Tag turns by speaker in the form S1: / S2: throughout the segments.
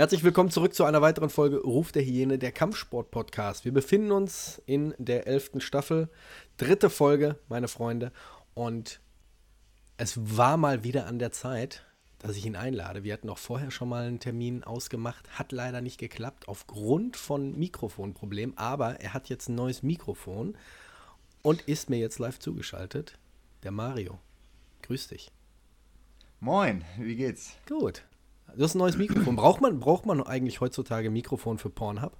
S1: Herzlich willkommen zurück zu einer weiteren Folge Ruf der Hyäne, der Kampfsport-Podcast. Wir befinden uns in der elften Staffel, dritte Folge, meine Freunde. Und es war mal wieder an der Zeit, dass ich ihn einlade. Wir hatten auch vorher schon mal einen Termin ausgemacht, hat leider nicht geklappt aufgrund von Mikrofonproblemen. Aber er hat jetzt ein neues Mikrofon und ist mir jetzt live zugeschaltet. Der Mario. Grüß dich.
S2: Moin, wie geht's?
S1: Gut. Du hast ein neues Mikrofon. Braucht man, braucht man eigentlich heutzutage ein Mikrofon für Pornhub?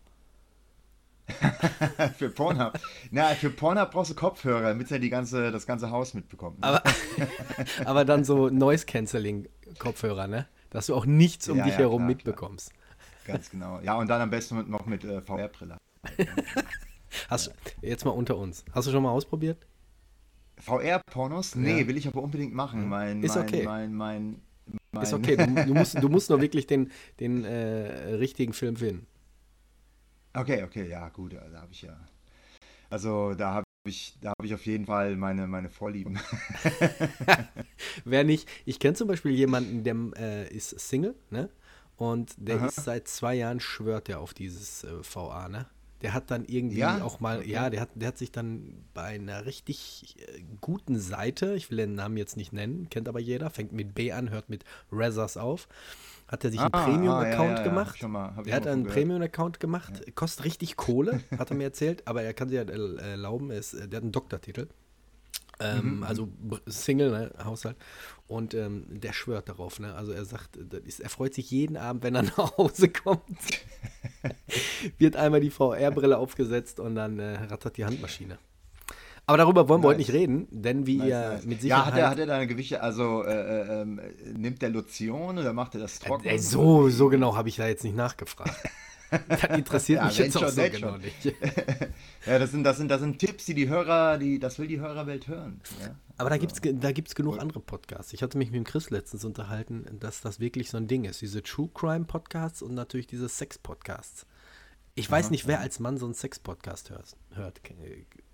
S2: für Pornhub. Na, für Pornhub brauchst du Kopfhörer, damit er die ganze, das ganze Haus mitbekommt.
S1: Ne? Aber, aber dann so Noise-Canceling-Kopfhörer, ne? Dass du auch nichts um
S2: Ja,
S1: dich
S2: ja,
S1: herum
S2: klar,
S1: mitbekommst.
S2: Ganz genau. Ja, und dann am besten noch mit äh, VR-Brille.
S1: Hast du, jetzt mal unter uns. Hast du schon mal ausprobiert?
S2: VR-Pornos? Nee,
S1: Ja.
S2: will ich aber unbedingt machen. Mein,
S1: Ist
S2: mein,
S1: okay.
S2: Mein, mein, mein,
S1: Ist okay. Du, du, musst, du musst nur wirklich den, den äh, richtigen Film finden.
S2: Okay, okay, ja, gut, da habe ich ja. Also da habe ich, da habe ich auf jeden Fall meine, meine Vorlieben.
S1: Wer nicht, ich kenne zum Beispiel jemanden, der äh, ist Single, ne? Und der
S2: Aha.
S1: ist seit zwei Jahren schwört er auf dieses äh, VA, ne? Der hat dann irgendwie
S2: Ja?
S1: auch mal,
S2: Okay.
S1: ja, der hat, der hat sich dann bei einer richtig äh, guten Seite, ich will den Namen jetzt nicht nennen, kennt aber jeder, fängt mit B an, hört mit Razors auf, hat er sich einen
S2: Ah,
S1: Premium-Account
S2: ah, ja, ja,
S1: gemacht.
S2: mal-
S1: er hat einen. Premium-Account gemacht, kostet richtig Kohle, hat er mir erzählt, aber er kann sich halt erlauben, er ist, äh, der hat einen Doktortitel. Ähm,
S2: Mhm.
S1: Also br- Single, ne, Haushalt. Und ähm, der schwört darauf, ne? Also er sagt, ist, er freut sich jeden Abend, wenn er nach Hause kommt. Wird einmal die VR-Brille aufgesetzt und dann äh, rattert die Handmaschine. Aber darüber wollen wir heute
S2: Nice.
S1: nicht reden, denn wie
S2: Nice,
S1: ihr
S2: nice.
S1: mit
S2: Ja,
S1: Sicherheit.
S2: hat er, hat er da eine Gewichte, also äh, äh, ähm, nimmt der Lotion oder macht er das trocken?
S1: Ey, so, so genau habe ich da jetzt nicht nachgefragt. Das interessiert
S2: Ja,
S1: mich jetzt auch
S2: schon,
S1: so
S2: wenn
S1: genau
S2: schon.
S1: nicht.
S2: Ja, das sind, das sind, das sind Tipps, die die Hörer, die, das will die Hörerwelt hören. Ja?
S1: Aber da
S2: Also,
S1: gibt es da gibt's genug
S2: Cool.
S1: andere Podcasts. Ich hatte mich mit dem Chris letztens unterhalten, dass das wirklich so ein Ding ist. Diese True Crime Podcasts und natürlich diese Sex Podcasts. Ich weiß
S2: Aha,
S1: nicht, wer als Mann so einen Sex Podcast hört.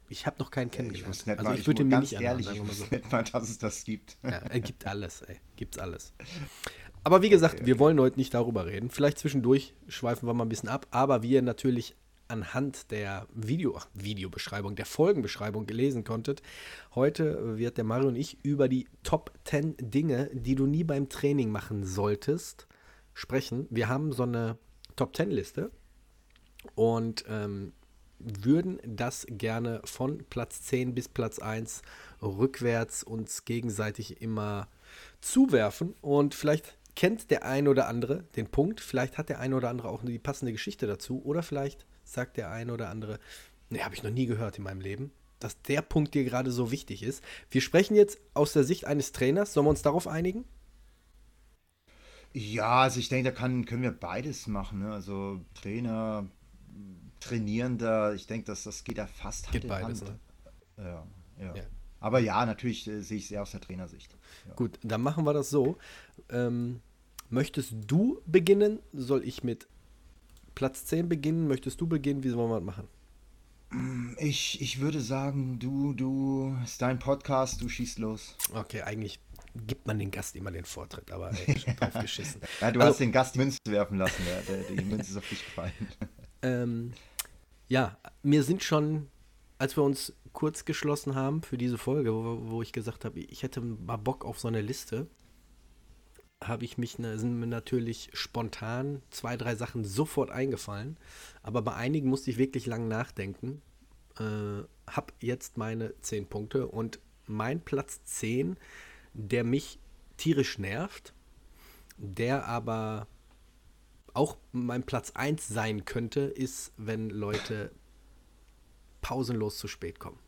S1: Ich habe noch keinen
S2: Ich
S1: kennengelernt.
S2: nicht
S1: also
S2: mal,
S1: ich würde mir nicht anhören,
S2: ehrlich,
S1: sagen
S2: ich
S1: so.
S2: nicht mal, dass es das gibt.
S1: Ja, gibt alles, ey. Gibt's alles. Aber wie gesagt, wir wollen heute nicht darüber reden. Vielleicht zwischendurch schweifen wir mal ein bisschen ab. Aber wie ihr natürlich anhand der Video, ach, Videobeschreibung, der Folgenbeschreibung gelesen konntet, heute wird der Mario und ich über die Top 10 Dinge, die du nie beim Training machen solltest, sprechen. Wir haben so eine Top 10 Liste und ähm, würden das gerne von Platz 10 bis Platz 1 rückwärts uns gegenseitig immer zuwerfen. Und vielleicht kennt der ein oder andere den Punkt, vielleicht hat der ein oder andere auch die passende Geschichte dazu oder vielleicht sagt der ein oder andere, ne, habe ich noch nie gehört in meinem Leben, dass der Punkt dir gerade so wichtig ist. Wir sprechen jetzt aus der Sicht eines Trainers, sollen wir uns darauf einigen?
S2: Ja, also ich denke, da kann, können wir beides machen. Ne? Also Trainer, Trainierender, ich denke, dass das geht ja fast
S1: Geht
S2: Hand in
S1: beides,
S2: Hand.
S1: ne?
S2: Ja, ja.
S1: Ja.
S2: Aber ja, natürlich äh, sehe ich sehr aus der Trainersicht. Ja.
S1: Gut, dann machen wir das so. Ähm, möchtest du beginnen? Soll ich mit Platz 10 beginnen? Möchtest du beginnen? Wie sollen wir das machen?
S2: Ich, ich würde sagen, du, du, ist dein Podcast, du schießt los.
S1: Okay, eigentlich gibt man den Gast immer den Vortritt, aber ey, schon drauf geschissen.
S2: Ja, du
S1: Also-
S2: hast den Gast die Münze werfen lassen, der, der, die Münze ist auf dich gefallen.
S1: Ähm, ja, mir sind schon, als wir uns kurz geschlossen haben für diese Folge, wo, wo ich gesagt habe, ich hätte mal Bock auf so eine Liste, habe ich mich, sind mir natürlich spontan zwei, drei Sachen sofort eingefallen, aber bei einigen musste ich wirklich lang nachdenken. Äh, habe jetzt meine zehn Punkte und mein Platz 10, der mich tierisch nervt, der aber auch mein Platz 1 sein könnte, ist, wenn Leute pausenlos zu spät kommen.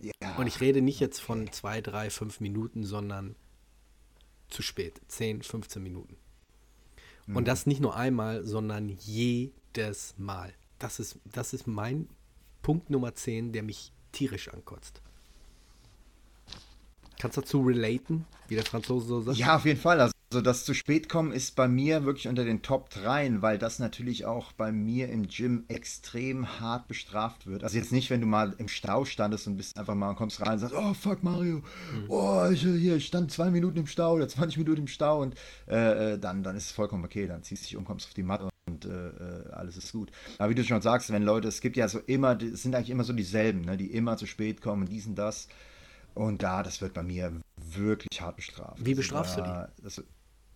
S1: Ja, Und ich rede nicht jetzt von 2, 3, 5 Minuten, sondern zu spät. 10, 15 Minuten. Mhm. Und das nicht nur einmal, sondern jedes Mal. Das ist, das ist mein Punkt Nummer 10, der mich tierisch ankotzt. Kannst du dazu relaten, wie der Franzose so sagt?
S2: Ja, auf jeden Fall. Also also das zu spät kommen ist bei mir wirklich unter den Top 3, weil das natürlich auch bei mir im Gym extrem hart bestraft wird. Also jetzt nicht, wenn du mal im Stau standest und bist einfach mal und kommst rein und sagst, oh fuck Mario, mhm. oh ich, hier, ich stand zwei Minuten im Stau oder 20 Minuten im Stau und äh, äh, dann, dann ist es vollkommen okay, dann ziehst du dich um, kommst auf die Matte und äh, äh, alles ist gut. Aber wie du schon sagst, wenn Leute, es gibt ja so immer, es sind eigentlich immer so dieselben, ne, die immer zu spät kommen, dies und das. Und da, das wird bei mir wirklich hart bestraft.
S1: Wie also bestrafst also,
S2: du die? Das,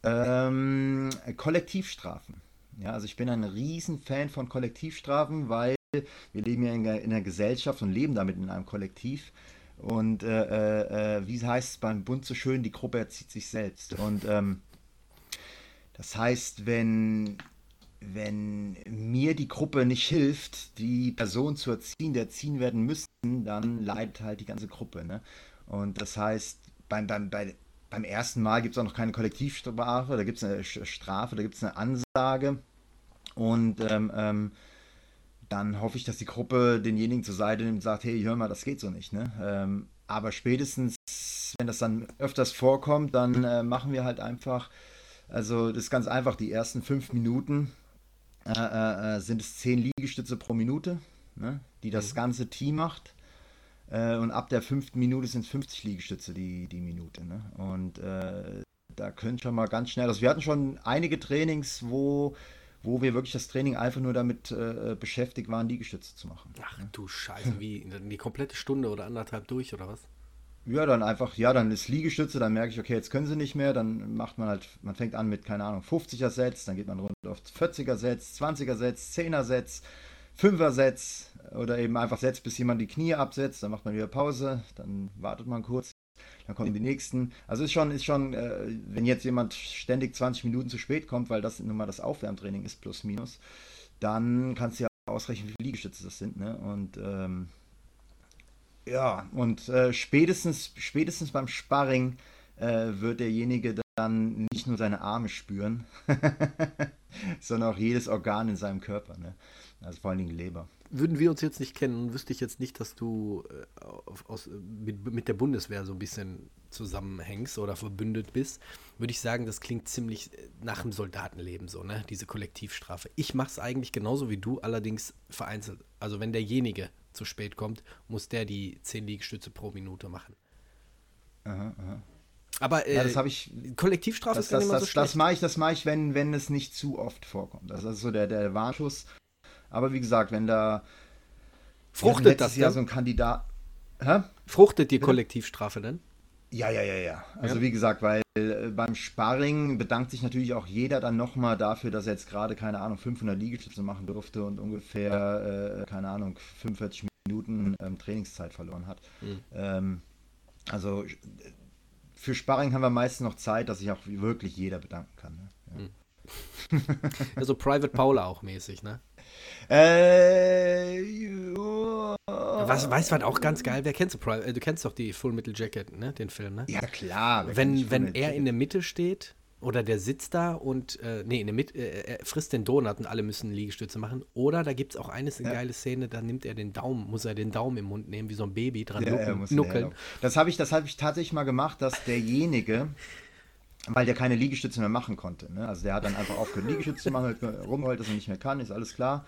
S2: ähm, Kollektivstrafen. Ja, also ich bin ein Riesenfan von Kollektivstrafen, weil wir leben ja in, in einer Gesellschaft und leben damit in einem Kollektiv. Und äh, äh, äh, wie heißt es beim Bund so schön, die Gruppe erzieht sich selbst. Und ähm, das heißt, wenn, wenn mir die Gruppe nicht hilft, die Person zu erziehen, die erziehen werden müssen, dann leidet halt die ganze Gruppe. Ne? Und das heißt, beim, beim, bei, beim ersten Mal gibt es auch noch keine Kollektivstrafe, da gibt es eine Strafe, da gibt es eine Ansage. Und ähm, ähm, dann hoffe ich, dass die Gruppe denjenigen zur Seite nimmt und sagt, hey, hör mal, das geht so nicht. Ne? Ähm, aber spätestens, wenn das dann öfters vorkommt, dann äh, machen wir halt einfach, also das ist ganz einfach, die ersten fünf Minuten äh, äh, äh sind es zehn Liegestütze pro Minute, ne? die das mhm. ganze Team macht. Äh, und ab der fünften Minute sind es 50 Liegestütze die, die Minute. Ne? Und äh, da können schon mal ganz schnell. Also wir hatten schon einige Trainings, wo, wo wir wirklich das Training einfach nur damit äh, beschäftigt waren, Liegestütze zu machen.
S1: Ach ne? du Scheiße, wie die komplette Stunde oder anderthalb durch oder was?
S2: Ja, dann einfach, ja, dann ist Liegestütze, dann merke ich, okay, jetzt können sie nicht mehr, dann macht man halt, man fängt an mit, keine Ahnung, 50er Sets, dann geht man runter auf 40er Sets, 20er Sets, 10er Sets, 5er Sets, oder eben einfach setzt, bis jemand die Knie absetzt, dann macht man wieder Pause, dann wartet man kurz, dann kommen die nächsten. Also ist schon, ist schon, äh, wenn jetzt jemand ständig 20 Minuten zu spät kommt, weil das nun mal das Aufwärmtraining ist, plus minus, dann kannst du ja ausrechnen, wie viele Liegestütze das sind. Ne? Und ähm, ja, und äh, spätestens, spätestens beim Sparring äh, wird derjenige dann nicht nur seine Arme spüren, sondern auch jedes Organ in seinem Körper. Ne? Also vor allen Dingen Leber
S1: würden wir uns jetzt nicht kennen, wüsste ich jetzt nicht, dass du äh, aus, mit, mit, der Bundeswehr so ein bisschen zusammenhängst oder verbündet bist, würde ich sagen, das klingt ziemlich äh, nach dem Soldatenleben so, ne? Diese Kollektivstrafe. Ich mache es eigentlich genauso wie du, allerdings vereinzelt. Also wenn derjenige zu spät kommt, muss der die 10 Liegestütze pro Minute machen.
S2: Aha, aha.
S1: Aber äh, ja, das ich, Kollektivstrafe
S2: das, ist das, immer das, so schlecht. Das mache ich, das mache ich, wenn, wenn es nicht zu oft vorkommt. Das ist so der, der Warnschuss aber wie gesagt, wenn da
S1: fruchtet das
S2: ja so ein Kandidat. Hä?
S1: Fruchtet die Kollektivstrafe denn?
S2: Ja, ja, ja, ja. Also ja. wie gesagt, weil äh, beim Sparring bedankt sich natürlich auch jeder dann nochmal dafür, dass er jetzt gerade, keine Ahnung, 500 Liegestütze machen durfte und ungefähr, äh, keine Ahnung, 45 Minuten ähm, Trainingszeit verloren hat. Mhm. Ähm, also für Sparring haben wir meistens noch Zeit, dass sich auch wirklich jeder bedanken kann. Ne? Ja. Mhm.
S1: also Private Paula auch mäßig, ne?
S2: Äh,
S1: was, weißt du, was auch ganz geil wäre? Kennst du, äh, du kennst doch die Full Metal Jacket, ne? Den Film, ne?
S2: Ja, klar.
S1: Wenn, wenn er in der Mitte steht oder der sitzt da und, äh, nee, in der Mitte, äh, er frisst den Donut und alle müssen Liegestütze machen. Oder da gibt es auch eine ja. geile Szene, da nimmt er den Daumen, muss er den Daumen im Mund nehmen, wie so ein Baby dran ja, nuckeln. nuckeln.
S2: Das habe ich, hab ich tatsächlich mal gemacht, dass derjenige, weil der keine Liegestütze mehr machen konnte. Ne? Also der hat dann einfach aufgehört, Liegestütze zu machen, rumheult, dass er nicht mehr kann, ist alles klar.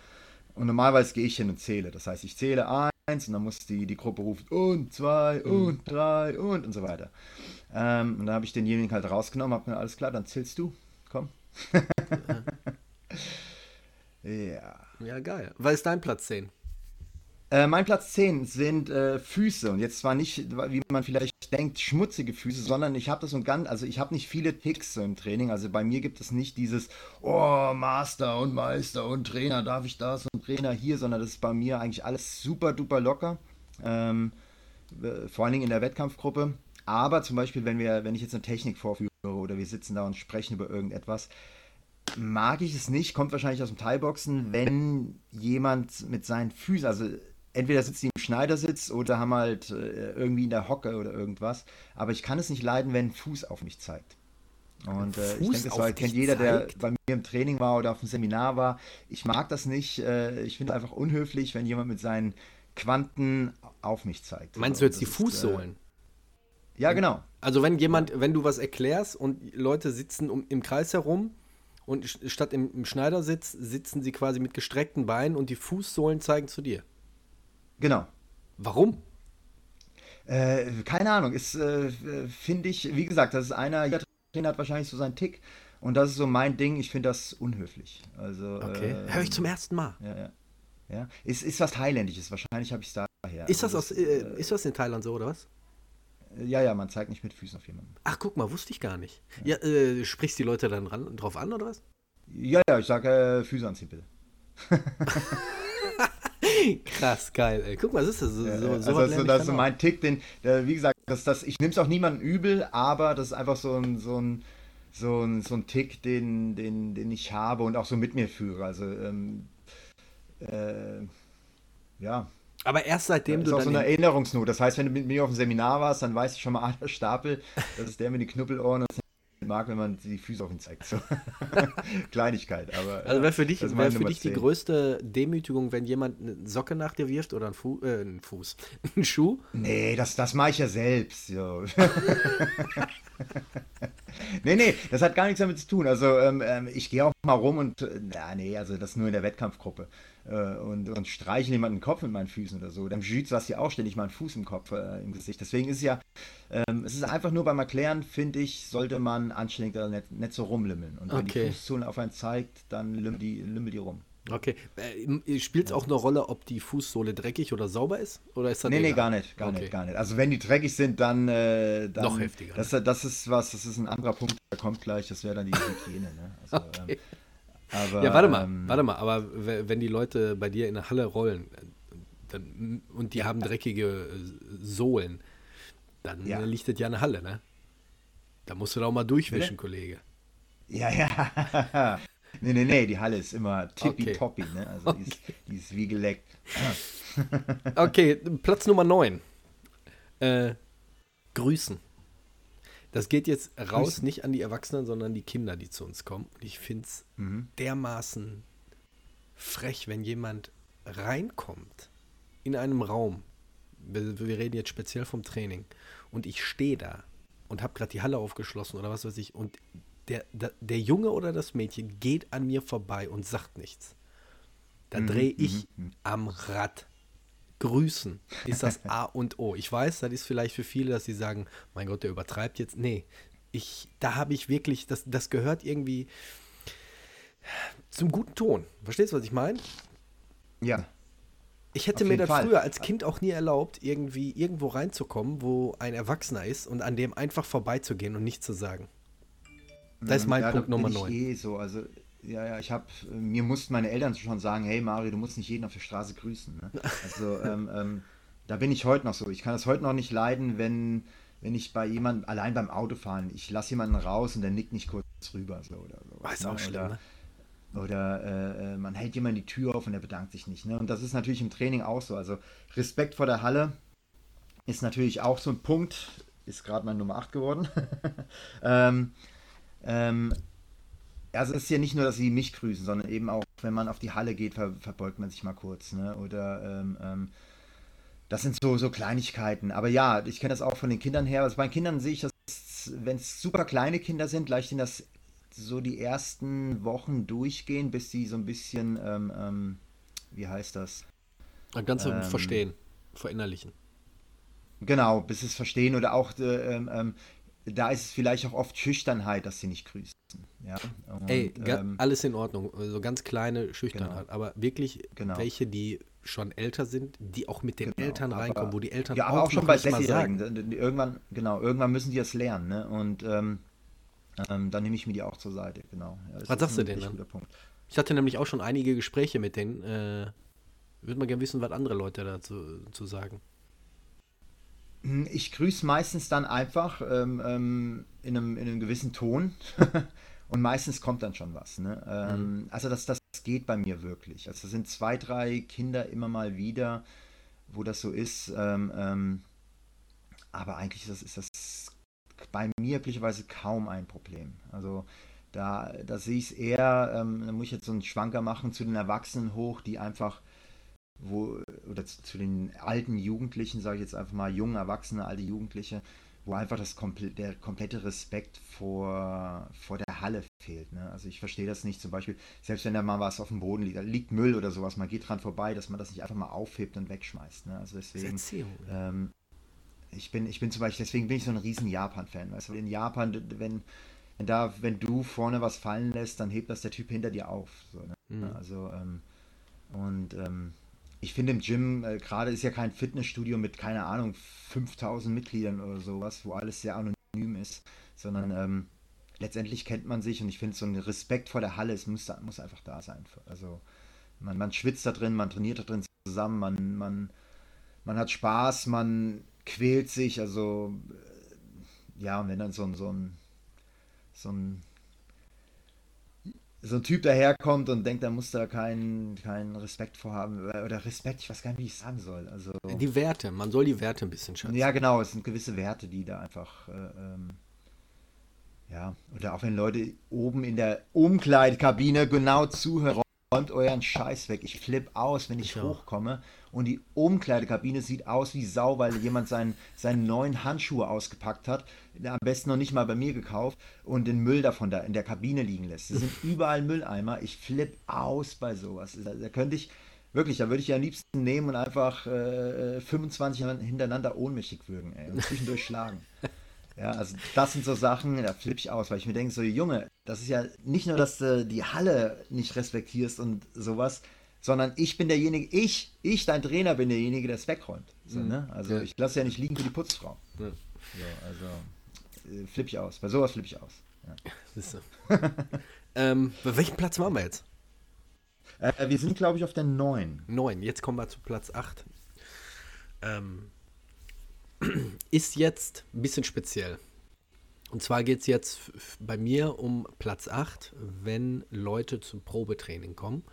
S2: Und normalerweise gehe ich hin und zähle. Das heißt, ich zähle eins und dann muss die, die Gruppe rufen und zwei mhm. und drei und und so weiter. Ähm, und dann habe ich denjenigen halt rausgenommen, habe mir alles klar, dann zählst du. Komm.
S1: ja. Ja, geil. Was ist dein Platz 10?
S2: Äh, mein Platz 10 sind äh, Füße und jetzt zwar nicht, wie man vielleicht denkt, schmutzige Füße, sondern ich habe das und ganz, also ich habe nicht viele Ticks so im Training. Also bei mir gibt es nicht dieses, oh, Master und Meister und Trainer, darf ich das und Trainer hier, sondern das ist bei mir eigentlich alles super duper locker. Ähm, vor allen Dingen in der Wettkampfgruppe. Aber zum Beispiel, wenn wir, wenn ich jetzt eine Technik vorführe oder wir sitzen da und sprechen über irgendetwas, mag ich es nicht, kommt wahrscheinlich aus dem Thai-Boxen, wenn jemand mit seinen Füßen, also entweder sitzt die im Schneidersitz oder haben halt äh, irgendwie in der Hocke oder irgendwas. Aber ich kann es nicht leiden, wenn ein Fuß auf mich zeigt. Und äh, ich denke, das war, kennt jeder, der bei mir im Training war oder auf dem Seminar war. Ich mag das nicht. Äh, ich finde es einfach unhöflich, wenn jemand mit seinen Quanten auf mich zeigt.
S1: Meinst du jetzt die Fußsohlen?
S2: Äh, ja, genau.
S1: Also wenn jemand, wenn du was erklärst und Leute sitzen um, im Kreis herum und statt im, im Schneidersitz sitzen sie quasi mit gestreckten Beinen und die Fußsohlen zeigen zu dir.
S2: Genau.
S1: Warum?
S2: Äh, keine Ahnung. Ist, äh, finde ich, wie gesagt, das ist einer, jeder Trainer hat wahrscheinlich so seinen Tick. Und das ist so mein Ding. Ich finde das unhöflich. Also,
S1: okay. Äh, Höre ich zum ersten Mal.
S2: Ja, ja. ja. Ist, ist was Thailändisches. Wahrscheinlich habe ich es daher.
S1: Ist das, also, aus, äh, ist das in Thailand so, oder was?
S2: Ja, ja, man zeigt nicht mit Füßen auf jemanden.
S1: Ach, guck mal, wusste ich gar nicht. Ja, ja äh, sprichst die Leute dann ran, drauf an, oder was?
S2: Ja, ja, ich sage äh, Füße anziehen, bitte.
S1: Krass, geil, ey. Guck mal, was ist das? So,
S2: ja, so, also das, so, das ist mein Tick, den, der, wie gesagt, das, das, ich nehme es auch niemandem übel, aber das ist einfach so ein, so ein, so ein, so ein Tick, den, den, den ich habe und auch so mit mir führe. Also, ähm, äh, ja.
S1: Aber erst seitdem
S2: das
S1: du.
S2: Das ist auch so eine Erinnerungsnot. Das heißt, wenn du mit mir auf dem Seminar warst, dann weißt du schon mal, ah, der Stapel, das ist der mit den Knüppelohren, das mag, wenn man die Füße auf ihn zeigt. So. Kleinigkeit, aber.
S1: Also wäre für dich, wär für dich die größte Demütigung, wenn jemand eine Socke nach dir wirft oder einen, Fu äh, einen Fuß, einen Schuh?
S2: Nee, das, das mache ich ja selbst. So. nee, nee, das hat gar nichts damit zu tun. Also ähm, ähm ich gehe auch mal rum und, äh, na, nee, also das nur in der Wettkampfgruppe äh, und, und streiche jemanden den Kopf mit meinen Füßen oder so. Dann Jiu-Jitsu hast du ja auch ständig mal einen Fuß im Kopf, äh, im Gesicht. Deswegen ist es ja, ähm, es ist einfach nur beim Erklären, finde ich, sollte man anständig nicht, nicht so rumlimmeln. Und wenn okay. die Fußsohlen auf einen zeigt, dann lümmel die, lümmel die rum.
S1: Okay. Äh, Spielt es auch eine Rolle, ob die Fußsohle dreckig oder sauber ist? Oder ist das
S2: nee, egal? nee, gar nicht, gar okay. nicht, gar nicht. Also wenn die dreckig sind, dann, äh, dann
S1: noch heftiger.
S2: Das, das ist was, das ist ein anderer Punkt, der kommt gleich, das wäre dann die Hygiene. Ne? Also,
S1: okay. ähm, aber, ja, warte mal, ähm, warte mal, aber wenn die Leute bei dir in der Halle rollen dann, und die haben dreckige äh, Sohlen, dann ja. liegt das ja eine Halle, ne? Da musst du doch mal durchwischen, Bitte? Kollege.
S2: Ja, ja. nee, nee, nee, die Halle ist immer tippitoppi, okay. ne? Also okay. die, ist, die, ist, wie geleckt.
S1: okay, Platz Nummer 9. Äh, grüßen. Das geht jetzt raus, nicht an die Erwachsenen, sondern die Kinder, die zu uns kommen. Und ich finde es mhm. dermaßen frech, wenn jemand reinkommt in einem Raum. Wir, wir reden jetzt speziell vom Training. Und ich stehe da und habe gerade die Halle aufgeschlossen oder was weiß ich. Und der, der, der, Junge oder das Mädchen geht an mir vorbei und sagt nichts. Da mhm, drehe ich mhm, mhm. am Rad. Grüßen ist das A und O. Ich weiß, das ist vielleicht für viele, dass sie sagen, mein Gott, der übertreibt jetzt. Nee, ich, da habe ich wirklich, das, das gehört irgendwie zum guten Ton. Verstehst du, was ich meine?
S2: Ja.
S1: Ich hätte mir das Fall. früher als Kind auch nie erlaubt, irgendwie irgendwo reinzukommen, wo ein Erwachsener ist und an dem einfach vorbeizugehen und nichts zu sagen. Das ist mein
S2: ja,
S1: Punkt Nummer 9.
S2: Eh so. Also ja, ja, ich habe, mir mussten meine Eltern schon sagen, hey Mario, du musst nicht jeden auf der Straße grüßen. Ne? Also ähm, ähm, da bin ich heute noch so. Ich kann es heute noch nicht leiden, wenn, wenn ich bei jemandem, allein beim Autofahren, ich lasse jemanden raus und der nickt nicht kurz rüber. So, oder so.
S1: Oh, ist auch schlimm,
S2: oder,
S1: ne?
S2: Oder äh, äh, man hält jemand die Tür auf und er bedankt sich nicht. Ne? Und das ist natürlich im Training auch so. Also Respekt vor der Halle ist natürlich auch so ein Punkt, ist gerade mein Nummer 8 geworden. ähm, ähm, also es ist ja nicht nur, dass sie mich grüßen, sondern eben auch, wenn man auf die Halle geht, ver verbeugt man sich mal kurz. Ne? Oder ähm, ähm, das sind so, so Kleinigkeiten. Aber ja, ich kenne das auch von den Kindern her. Also bei den Kindern sehe ich das, wenn es super kleine Kinder sind, gleich in das so die ersten Wochen durchgehen, bis sie so ein bisschen, ähm, ähm, wie heißt das?
S1: Ganz ähm, verstehen, verinnerlichen.
S2: Genau, bis es verstehen oder auch äh, ähm, ähm, da ist es vielleicht auch oft Schüchternheit, dass sie nicht grüßen. Ja?
S1: Und, Ey, ähm, alles in Ordnung. Also ganz kleine Schüchternheit. Genau. Aber wirklich genau. welche, die schon älter sind, die auch mit den genau, Eltern reinkommen,
S2: aber,
S1: wo die Eltern
S2: ja, aber auch, auch schon bei Sechsjährigen. Irgendwann, genau, irgendwann müssen die das lernen. Ne? Und ähm, ähm, dann nehme ich mir die auch zur Seite. Genau.
S1: Ja, Was sagst du denn dann? Ich hatte nämlich auch schon einige Gespräche mit denen. Äh, würde mal gerne wissen, was andere Leute dazu zu sagen.
S2: Hm, ich grüße meistens dann einfach ähm, ähm, in, einem, in einem gewissen Ton Und meistens kommt dann schon was. Ne? Ähm, mhm. Also das, das geht bei mir wirklich. Also es sind zwei, drei Kinder immer mal wieder, wo das so ist. Ähm, ähm, aber eigentlich ist das, ist das bei mir glücklicherweise kaum ein Problem. Also da, da sehe ich es eher, ähm, da muss ich jetzt so einen Schwanker machen zu den Erwachsenen hoch, die einfach, wo, oder zu, zu den alten Jugendlichen, sage ich jetzt einfach mal, jungen Erwachsene, alte Jugendliche, wo einfach das komple der komplette Respekt vor, vor der Halle fehlt. Ne? Also ich verstehe das nicht, zum Beispiel, selbst wenn da mal was auf dem Boden liegt, da liegt Müll oder sowas, man geht dran vorbei, dass man das nicht einfach mal aufhebt und wegschmeißt. Ne? Also deswegen. Ähm, ich bin, ich bin zum Beispiel, deswegen bin ich so ein riesen Japan-Fan. Weißt du, in Japan, wenn, wenn da, wenn du vorne was fallen lässt, dann hebt das der Typ hinter dir auf. So, ne? mhm. Also, ähm, und ähm, ich finde im Gym, äh, gerade ist ja kein Fitnessstudio mit, keine Ahnung, 5000 Mitgliedern oder sowas, wo alles sehr anonym ist, sondern ähm, letztendlich kennt man sich und ich finde so ein Respekt vor der Halle, es muss, muss einfach da sein. Also man, man schwitzt da drin, man trainiert da drin zusammen, man, man, man hat Spaß, man quält sich, also äh, ja, und wenn dann so so ein, so ein, so ein Typ daherkommt und denkt, er muss da keinen, keinen Respekt vorhaben, oder Respekt, ich weiß gar nicht, wie ich es sagen soll. Also,
S1: die Werte, man soll die Werte ein bisschen
S2: schätzen. Ja, genau, es sind gewisse Werte, die da einfach, äh, ähm, ja, oder auch wenn Leute oben in der Umkleidekabine genau zuhören, räumt euren Scheiß weg. Ich flipp aus, wenn ich ja. hochkomme und die Umkleidekabine sieht aus wie Sau, weil jemand seinen, seinen neuen Handschuhe ausgepackt hat, am besten noch nicht mal bei mir gekauft und den Müll davon da in der Kabine liegen lässt. Es sind überall Mülleimer. Ich flipp aus bei sowas. Da, da könnte ich, wirklich, da würde ich ja am liebsten nehmen und einfach äh, 25 hintereinander ohnmächtig würgen ey, und zwischendurch schlagen. Ja, also das sind so Sachen, da flippe ich aus, weil ich mir denke, so Junge, das ist ja nicht nur, dass du die Halle nicht respektierst und sowas, sondern ich bin derjenige, ich, ich, dein Trainer, bin derjenige, der es wegräumt. So, mhm. ne? Also ja. ich lasse ja nicht liegen für die Putzfrau. Ja. So, also äh, flippe ich aus. Bei sowas flippe ich aus.
S1: Ja. ähm, bei welchem Platz waren wir jetzt?
S2: Äh, wir sind, glaube ich, auf der 9.
S1: 9. Jetzt kommen wir zu Platz 8. Ähm, ist jetzt ein bisschen speziell. Und zwar geht es jetzt bei mir um Platz 8, wenn Leute zum Probetraining kommen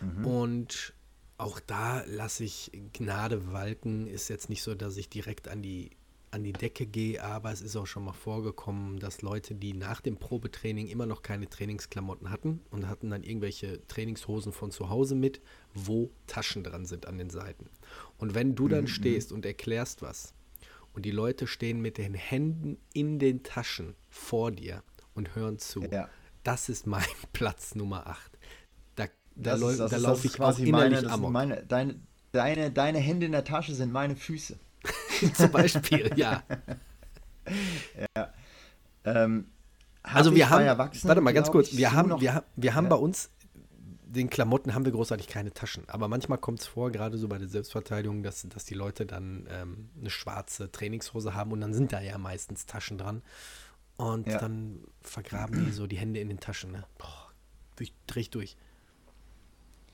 S1: Mhm. Und auch da lasse ich Gnade walten. Ist jetzt nicht so, dass ich direkt an die, an die Decke gehe, aber es ist auch schon mal vorgekommen, dass Leute, die nach dem Probetraining immer noch keine Trainingsklamotten hatten und hatten dann irgendwelche Trainingshosen von zu Hause mit, wo Taschen dran sind an den Seiten. Und wenn du dann mhm. stehst und erklärst was und die Leute stehen mit den Händen in den Taschen vor dir und hören zu, ja. das ist mein Platz Nummer 8 da,
S2: das, da laufe ich quasi innerlich meine, amok. Meine, deine, deine, deine Hände in der Tasche sind meine Füße.
S1: Zum Beispiel, ja.
S2: ja. Ähm,
S1: also wir haben, warte mal ganz kurz, wir haben, wir, wir haben ja. bei uns, den Klamotten haben wir großartig keine Taschen, aber manchmal kommt es vor, gerade so bei der Selbstverteidigung, dass, dass die Leute dann ähm, eine schwarze Trainingshose haben und dann sind da ja meistens Taschen dran und ja. dann vergraben die so die Hände in den Taschen. Ne? Boah, durch, dreh ich durch.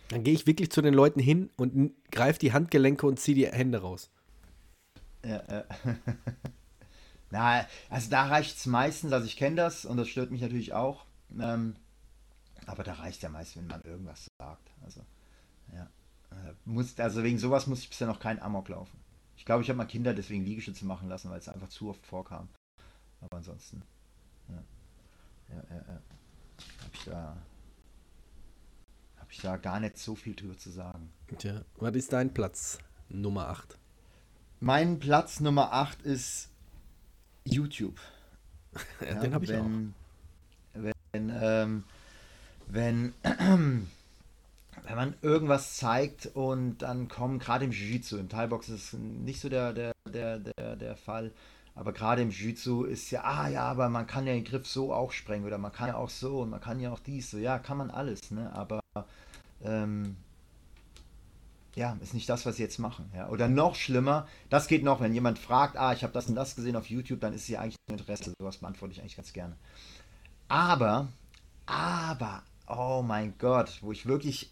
S1: Dann gehe ich wirklich zu den Leuten hin und greife die Handgelenke und ziehe die Hände raus.
S2: Ja. Na, also da reicht es meistens, also ich kenne das und das stört mich natürlich auch. Ähm, aber da reicht ja meist, wenn man irgendwas sagt. Also, ja. Äh, muss, also wegen sowas muss ich bisher noch kein Amok laufen. Ich glaube, ich habe mal Kinder deswegen Liegestütze machen lassen, weil es einfach zu oft vorkam. Aber ansonsten, ja. Ja, ja, ja. Habe ich da ich da gar nicht so viel drüber zu sagen.
S1: Tja, was ist dein Platz Nummer 8?
S2: Mein Platz Nummer 8 ist YouTube.
S1: ja, den habe ich wenn,
S2: auch. Wenn, ähm, wenn, wenn man irgendwas zeigt und dann kommen, gerade im Jiu-Jitsu, im Thai-Box ist nicht so der, der, der, der, der Fall, aber gerade im Jiu-Jitsu ist ja, ah ja, aber man kann ja den Griff so auch sprengen oder man kann ja auch so und man kann ja auch dies, so ja, kann man alles, ne? Aber ähm, ja, ist nicht das, was sie jetzt machen. Ja. Oder noch schlimmer, das geht noch, wenn jemand fragt, ah, ich habe das und das gesehen auf YouTube, dann ist ja eigentlich ein Interesse. Sowas beantworte ich eigentlich ganz gerne. Aber, aber, oh mein Gott, wo ich wirklich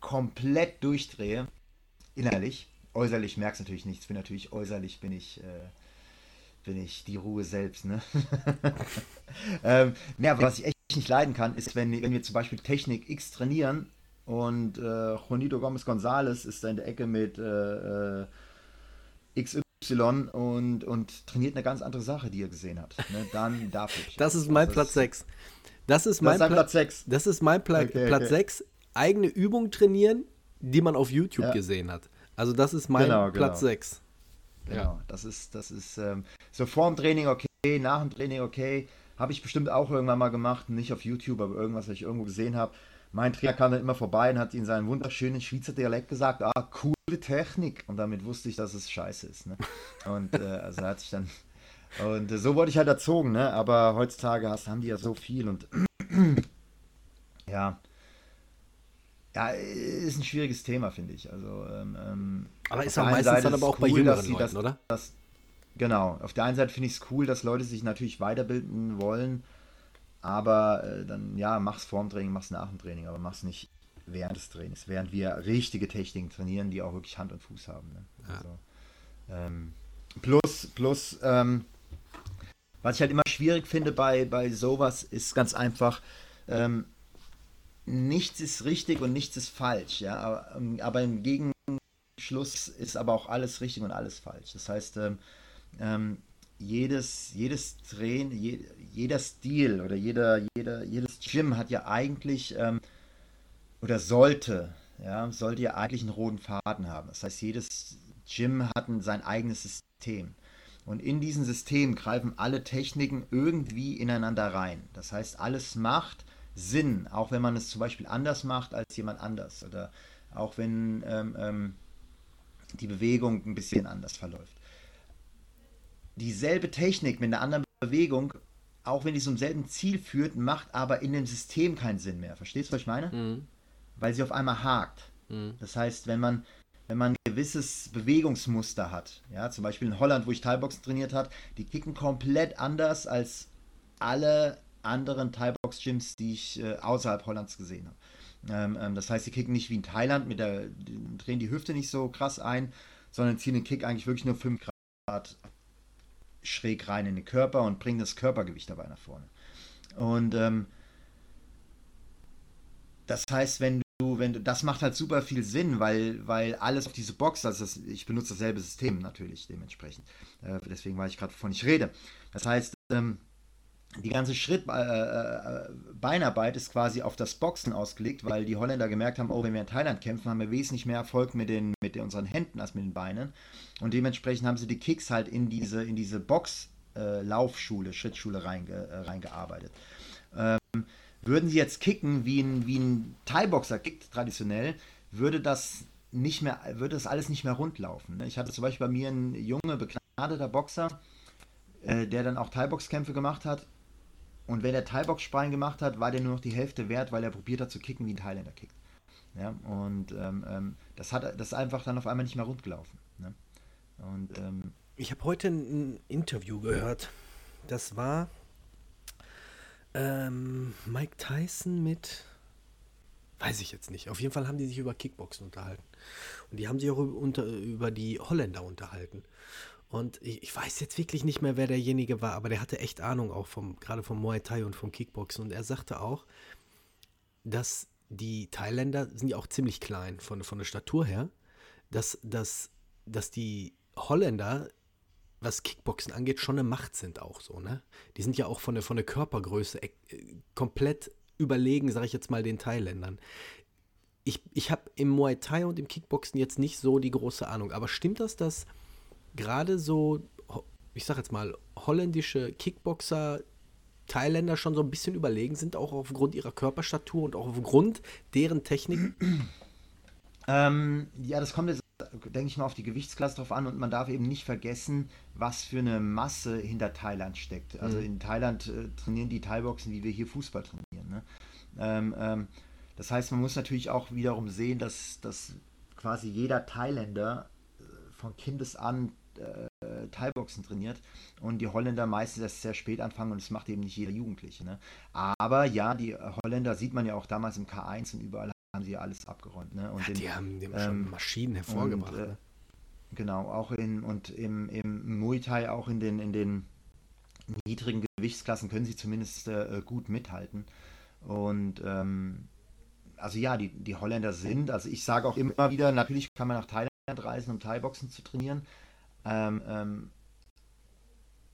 S2: komplett durchdrehe, innerlich, äußerlich merkst du natürlich nichts, bin natürlich äußerlich, bin ich, äh, bin ich die Ruhe selbst, ne? ähm, ja, was ich echt nicht leiden kann, ist, wenn, wenn wir zum Beispiel Technik X trainieren und äh, Juanito Gomez González ist da in der Ecke mit äh, äh XY und, und trainiert eine ganz andere Sache, die er gesehen hat. Ne? Dann darf ich.
S1: Das ist mein das Platz 6. Das ist mein das ist Platz 6. Das ist mein Pla okay, Platz okay. 6. Eigene Übung trainieren, die man auf YouTube ja. gesehen hat. Also das ist mein genau, Platz genau. 6.
S2: Genau, ja. das ist, das ist ähm, so vor dem Training okay, nach dem Training okay. Habe ich bestimmt auch irgendwann mal gemacht, nicht auf YouTube, aber irgendwas, was ich irgendwo gesehen habe. Mein Trainer kam dann immer vorbei und hat in seinem wunderschönen Schweizer Dialekt gesagt, ah, coole Technik. Und damit wusste ich, dass es scheiße ist. Ne? Und äh, also hat sich dann. Und äh, so wurde ich halt erzogen, ne? Aber heutzutage hast, haben die ja so viel und ja. Ja, ist ein schwieriges Thema, finde ich. Also, ähm, ähm
S1: aber ist ja meistens Seite dann aber auch cool, bei jüngeren Leuten, das, oder?
S2: Das, genau. Auf der einen Seite finde ich es cool, dass Leute sich natürlich weiterbilden wollen, aber äh, dann, ja, mach's vorm Training, mach's nach dem Training, aber mach's nicht während des Trainings, während wir richtige Techniken trainieren, die auch wirklich Hand und Fuß haben. Ne? Ja. Also, ähm, plus, plus, ähm, was ich halt immer schwierig finde bei, bei sowas, ist ganz einfach, ähm, nichts ist richtig und nichts ist falsch, ja, aber, ähm, aber im Gegenschluss ist aber auch alles richtig und alles falsch. Das heißt, ähm, ähm, jedes, jedes Train, je, jeder Stil oder jeder, jeder, jedes Gym hat ja eigentlich ähm, oder sollte, ja, sollte ja eigentlich einen roten Faden haben. Das heißt, jedes Gym hat ein, sein eigenes System. Und in diesem System greifen alle Techniken irgendwie ineinander rein. Das heißt, alles macht Sinn, auch wenn man es zum Beispiel anders macht als jemand anders oder auch wenn ähm, ähm, die Bewegung ein bisschen anders verläuft dieselbe Technik mit einer anderen Bewegung, auch wenn die zum selben Ziel führt, macht aber in dem System keinen Sinn mehr. Verstehst du, was ich meine? Mhm. Weil sie auf einmal hakt. Mhm. Das heißt, wenn man, wenn man ein gewisses Bewegungsmuster hat, ja, zum Beispiel in Holland, wo ich Thai-Boxen trainiert habe, die kicken komplett anders als alle anderen Thai-Box-Gyms, die ich äh, außerhalb Hollands gesehen habe. Ähm, ähm, das heißt, die kicken nicht wie in Thailand, mit der, drehen die Hüfte nicht so krass ein, sondern ziehen den Kick eigentlich wirklich nur 5 Grad schräg rein in den Körper und bringen das Körpergewicht dabei nach vorne. Und ähm, das heißt, wenn du, wenn du, das macht halt super viel Sinn, weil, weil alles auf diese Box, also das, ich benutze dasselbe System natürlich dementsprechend. Äh, deswegen weiß ich gerade, wovon ich rede. Das heißt, ähm, die ganze Schritt-Beinarbeit äh, äh ist quasi auf das Boxen ausgelegt, weil die Holländer gemerkt haben, oh, wenn wir in Thailand kämpfen, haben wir wesentlich mehr Erfolg mit, den, mit unseren Händen als mit den Beinen. Und dementsprechend haben sie die Kicks halt in diese, in diese Box-Laufschule, äh, Schrittschule reinge, äh, reingearbeitet. Ähm, würden sie jetzt kicken, wie ein, wie ein Thai-Boxer kickt traditionell, würde das nicht mehr, würde das alles nicht mehr rund laufen. Ne? Ich hatte zum Beispiel bei mir einen junge, begnadeter Boxer, äh, der dann auch Thai-Box-Kämpfe gemacht hat und wenn der Thai-Box-Sparring gemacht hat, war der nur noch die Hälfte wert, weil er probiert hat zu kicken, wie ein Thailänder kickt. Ja, und ähm, ähm, das hat das ist einfach dann auf einmal nicht mehr rund gelaufen. Ne? Und, ähm,
S1: ich habe heute ein Interview gehört. Das war ähm, Mike Tyson mit, weiß ich jetzt nicht. Auf jeden Fall haben die sich über Kickboxen unterhalten. Und die haben sich auch unter, über die Holländer unterhalten. Und ich, ich, weiß jetzt wirklich nicht mehr, wer derjenige war, aber der hatte echt Ahnung auch vom, gerade vom Muay Thai und vom Kickboxen. Und er sagte auch, dass die Thailänder sind ja auch ziemlich klein von, von der Statur her, dass, dass, dass die Holländer, was Kickboxen angeht, schon eine Macht sind auch so, ne? Die sind ja auch von der, von der Körpergröße äh, komplett überlegen, sage ich jetzt mal, den Thailändern. Ich, ich habe im Muay Thai und im Kickboxen jetzt nicht so die große Ahnung, aber stimmt das, dass gerade so, ich sag jetzt mal, holländische Kickboxer Thailänder schon so ein bisschen überlegen sind, auch aufgrund ihrer Körperstatur und auch aufgrund deren Technik?
S2: Ähm, ja, das kommt jetzt, denke ich mal, auf die Gewichtsklasse drauf an und man darf eben nicht vergessen, was für eine Masse hinter Thailand steckt. Also mhm. in Thailand äh, trainieren die Thai-Boxen, wie wir hier Fußball trainieren. Ne? Ähm, ähm, das heißt, man muss natürlich auch wiederum sehen, dass, dass quasi jeder Thailänder äh, von Kindes an äh, Thai-Boxen trainiert und die Holländer meistens erst sehr spät anfangen und das macht eben nicht jeder Jugendliche. Ne? Aber ja, die Holländer sieht man ja auch damals im K1 und überall haben sie ja alles abgeräumt. Ne? Und
S1: ja,
S2: den,
S1: die haben, haben ähm, schon Maschinen hervorgebracht. Und, äh,
S2: ne? Genau, auch in und im, im Muay Thai, auch in den, in den niedrigen Gewichtsklassen können sie zumindest äh, gut mithalten. Und ähm, also ja, die, die Holländer sind, also ich sage auch immer wieder, natürlich kann man nach Thailand reisen, um Thai-Boxen zu trainieren. Ähm, ähm,